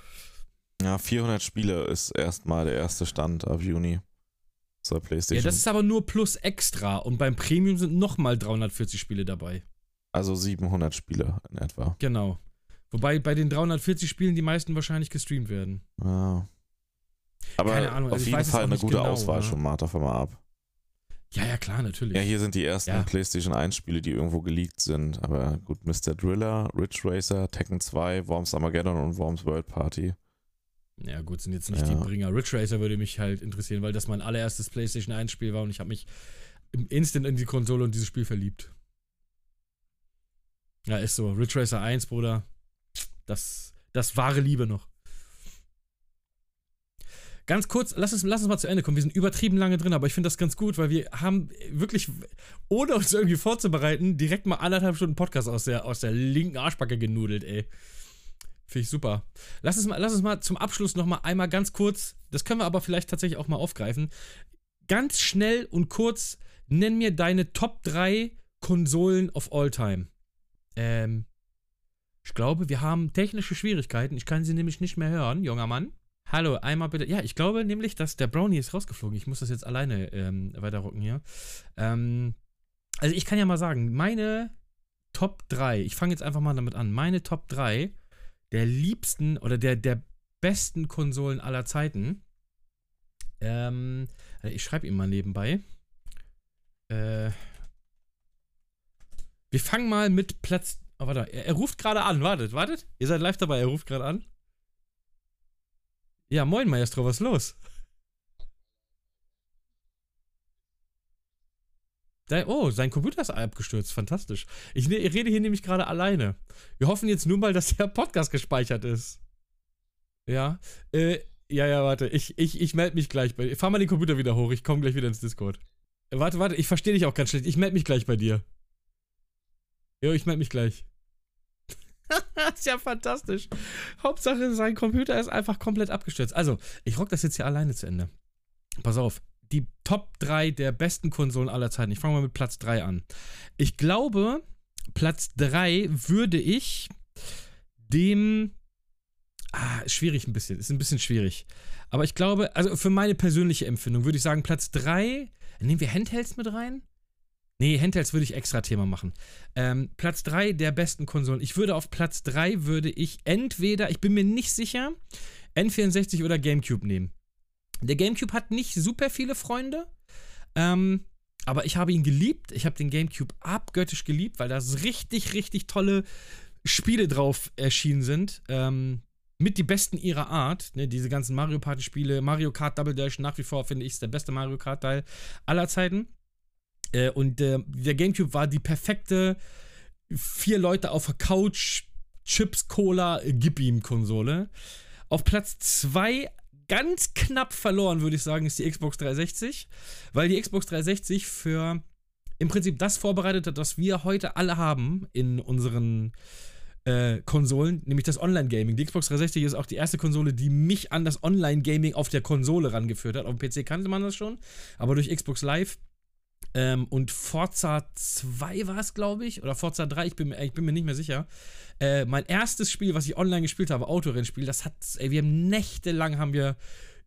[SPEAKER 1] ja, 400 Spiele ist erstmal der erste Stand ab Juni zur
[SPEAKER 2] Ja,
[SPEAKER 1] PlayStation.
[SPEAKER 2] das ist aber nur plus extra und beim Premium sind nochmal 340 Spiele dabei.
[SPEAKER 1] also 700 Spiele in etwa.
[SPEAKER 2] Genau. Wobei bei den 340 Spielen die meisten wahrscheinlich gestreamt werden.
[SPEAKER 1] Ja. Aber
[SPEAKER 2] Keine Ahnung, also
[SPEAKER 1] auf
[SPEAKER 2] ich
[SPEAKER 1] jeden Fall eine gute
[SPEAKER 2] genau,
[SPEAKER 1] Auswahl
[SPEAKER 2] ne?
[SPEAKER 1] schon mal davon mal ab.
[SPEAKER 2] Ja, ja, klar, natürlich.
[SPEAKER 1] Ja, hier sind die ersten
[SPEAKER 2] Ja.
[SPEAKER 1] PlayStation 1 Spiele, die irgendwo geleakt sind. Aber gut, Mr. Driller, Ridge Racer, Tekken 2, Worms Armageddon und Worms World Party.
[SPEAKER 2] Ja, gut, sind jetzt nicht
[SPEAKER 1] Ja.
[SPEAKER 2] die Bringer. Ridge Racer würde mich halt interessieren, weil das mein allererstes PlayStation 1 Spiel war und ich habe mich im Instant in die Konsole und dieses Spiel verliebt. Ja, ist so. Ridge Racer 1, Bruder. Das, das wahre Liebe noch. Ganz kurz, lass uns, lass uns mal zu Ende kommen. Wir sind übertrieben lange drin, aber ich finde das ganz gut, weil wir haben wirklich, ohne uns irgendwie vorzubereiten, direkt mal anderthalb Stunden Podcast aus der, aus der linken Arschbacke genudelt, ey. Finde ich super. Lass uns mal, lass uns mal zum Abschluss noch mal einmal ganz kurz, das können wir aber vielleicht tatsächlich auch mal aufgreifen. Ganz schnell und kurz, nenn mir deine Top 3 Konsolen of all time. Ähm, ich glaube, wir haben technische Schwierigkeiten. Ich kann sie nämlich nicht mehr hören, junger Mann. Hallo, einmal bitte. Ja, ich glaube nämlich, dass der Brownie ist rausgeflogen. Ich muss das jetzt alleine ähm, weiterrocken hier. Ähm, also ich kann ja mal sagen, meine Top 3, ich fange jetzt einfach mal damit an, meine Top 3 der liebsten oder der, der besten Konsolen aller Zeiten. Ähm, ich schreibe ihm mal nebenbei. Äh, wir fangen mal mit Platz. Oh, warte, er, er ruft gerade an. Wartet, wartet. Ihr seid live dabei. Er ruft gerade an. Ja, moin, Maestro, was ist los? Dein, oh, sein Computer ist abgestürzt. Fantastisch. Ich, ne- ich rede hier nämlich gerade alleine. Wir hoffen jetzt nur mal, dass der Podcast gespeichert ist. Ja. Äh, ja, ja, warte. Ich, ich, ich melde mich gleich bei dir. Fahr mal den Computer wieder hoch. Ich komme gleich wieder ins Discord. Äh, warte, warte. Ich verstehe dich auch ganz schlecht. Ich melde mich gleich bei dir. Jo, ich melde mich gleich. [laughs] ist ja fantastisch. Hauptsache, sein Computer ist einfach komplett abgestürzt. Also, ich rock das jetzt hier alleine zu Ende. Pass auf. Die Top 3 der besten Konsolen aller Zeiten. Ich fange mal mit Platz 3 an. Ich glaube, Platz 3 würde ich dem. Ah, schwierig ein bisschen. Ist ein bisschen schwierig. Aber ich glaube, also für meine persönliche Empfindung würde ich sagen, Platz 3. Nehmen wir Handhelds mit rein? Nee, Handhelds würde ich extra Thema machen. Ähm, Platz 3 der besten Konsolen. Ich würde auf Platz 3 würde ich entweder, ich bin mir nicht sicher, N64 oder GameCube nehmen. Der GameCube hat nicht super viele Freunde, ähm, aber ich habe ihn geliebt. Ich habe den GameCube abgöttisch geliebt, weil da richtig, richtig tolle Spiele drauf erschienen sind. Ähm, mit die besten ihrer Art. Ne, diese ganzen Mario Party-Spiele, Mario Kart Double Dash, nach wie vor finde ich, ist der beste Mario Kart-Teil aller Zeiten. Äh, und äh, der GameCube war die perfekte vier Leute auf der Couch, Chips, Cola, äh, gib ihm Konsole. Auf Platz 2 ganz knapp verloren, würde ich sagen, ist die Xbox 360, weil die Xbox 360 für im Prinzip das vorbereitet hat, was wir heute alle haben in unseren äh, Konsolen, nämlich das Online-Gaming. Die Xbox 360 ist auch die erste Konsole, die mich an das Online-Gaming auf der Konsole rangeführt hat. Auf dem PC kannte man das schon, aber durch Xbox Live Ähm, und Forza 2 war es, glaube ich, oder Forza 3, ich bin, ich bin mir nicht mehr sicher. Äh, mein erstes Spiel, was ich online gespielt habe, Autorennspiel, das hat, ey, wir haben nächtelang haben wir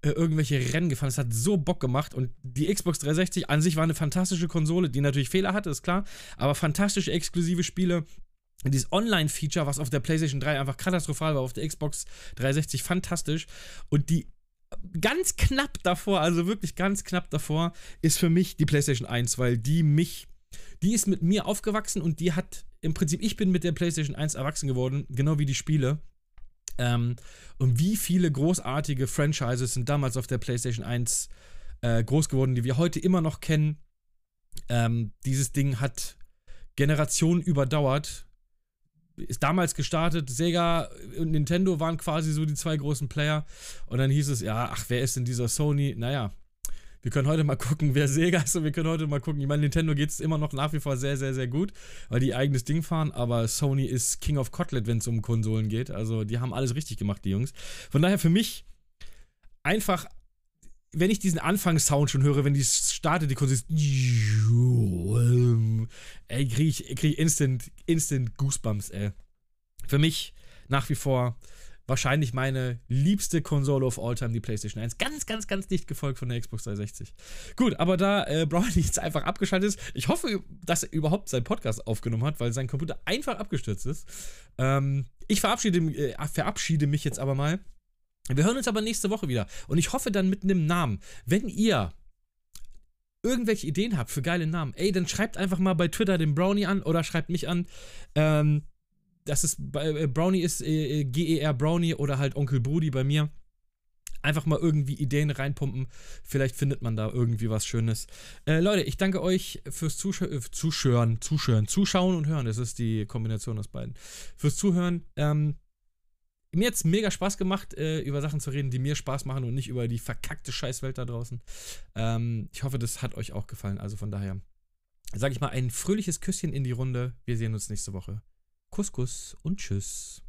[SPEAKER 2] äh, irgendwelche Rennen gefahren. Das hat so Bock gemacht. Und die Xbox 360 an sich war eine fantastische Konsole, die natürlich Fehler hatte, ist klar. Aber fantastische exklusive Spiele. Dieses Online-Feature, was auf der PlayStation 3 einfach katastrophal war, auf der Xbox 360 fantastisch. Und die ganz knapp davor, also wirklich ganz knapp davor, ist für mich die PlayStation 1, weil die mich, die ist mit mir aufgewachsen und die hat im Prinzip, ich bin mit der PlayStation 1 erwachsen geworden, genau wie die Spiele. Ähm, und wie viele großartige Franchises sind damals auf der PlayStation 1 äh, groß geworden, die wir heute immer noch kennen. Ähm, dieses Ding hat Generationen überdauert. Ist damals gestartet, Sega und Nintendo waren quasi so die zwei großen Player. Und dann hieß es, ja, ach, wer ist denn dieser Sony? Naja, wir können heute mal gucken, wer Sega ist und wir können heute mal gucken. Ich meine, Nintendo geht es immer noch nach wie vor sehr, sehr, sehr gut, weil die eigenes Ding fahren, aber Sony ist King of Kotlet, wenn es um Konsolen geht. Also die haben alles richtig gemacht, die Jungs. Von daher für mich einfach wenn ich diesen Anfangssound schon höre, wenn die startet, die Konsole ist. Ey, kriege ich, krieg ich instant, instant Goosebumps, ey. Für mich nach wie vor wahrscheinlich meine liebste Konsole of all time, die PlayStation 1. Ganz, ganz, ganz dicht gefolgt von der Xbox 360. Gut, aber da äh, Brownie [laughs] jetzt einfach abgeschaltet ist, ich hoffe, dass er überhaupt seinen Podcast aufgenommen hat, weil sein Computer einfach abgestürzt ist. Ähm, ich verabschiede, äh, verabschiede mich jetzt aber mal. Wir hören uns aber nächste Woche wieder. Und ich hoffe dann mit einem Namen. Wenn ihr irgendwelche Ideen habt für geile Namen, ey, dann schreibt einfach mal bei Twitter den Brownie an oder schreibt mich an. Ähm, das ist äh, Brownie ist äh, GER Brownie oder halt Onkel Brudi bei mir. Einfach mal irgendwie Ideen reinpumpen. Vielleicht findet man da irgendwie was Schönes. Äh, Leute, ich danke euch fürs Zusch äh, Zuschören, Zuschören, Zuschauen und Hören. Das ist die Kombination aus beiden. Fürs Zuhören. Ähm, mir es mega Spaß gemacht, äh, über Sachen zu reden, die mir Spaß machen und nicht über die verkackte Scheißwelt da draußen. Ähm, ich hoffe, das hat euch auch gefallen. Also von daher sage ich mal ein fröhliches Küsschen in die Runde. Wir sehen uns nächste Woche. Kuss, Kuss und Tschüss.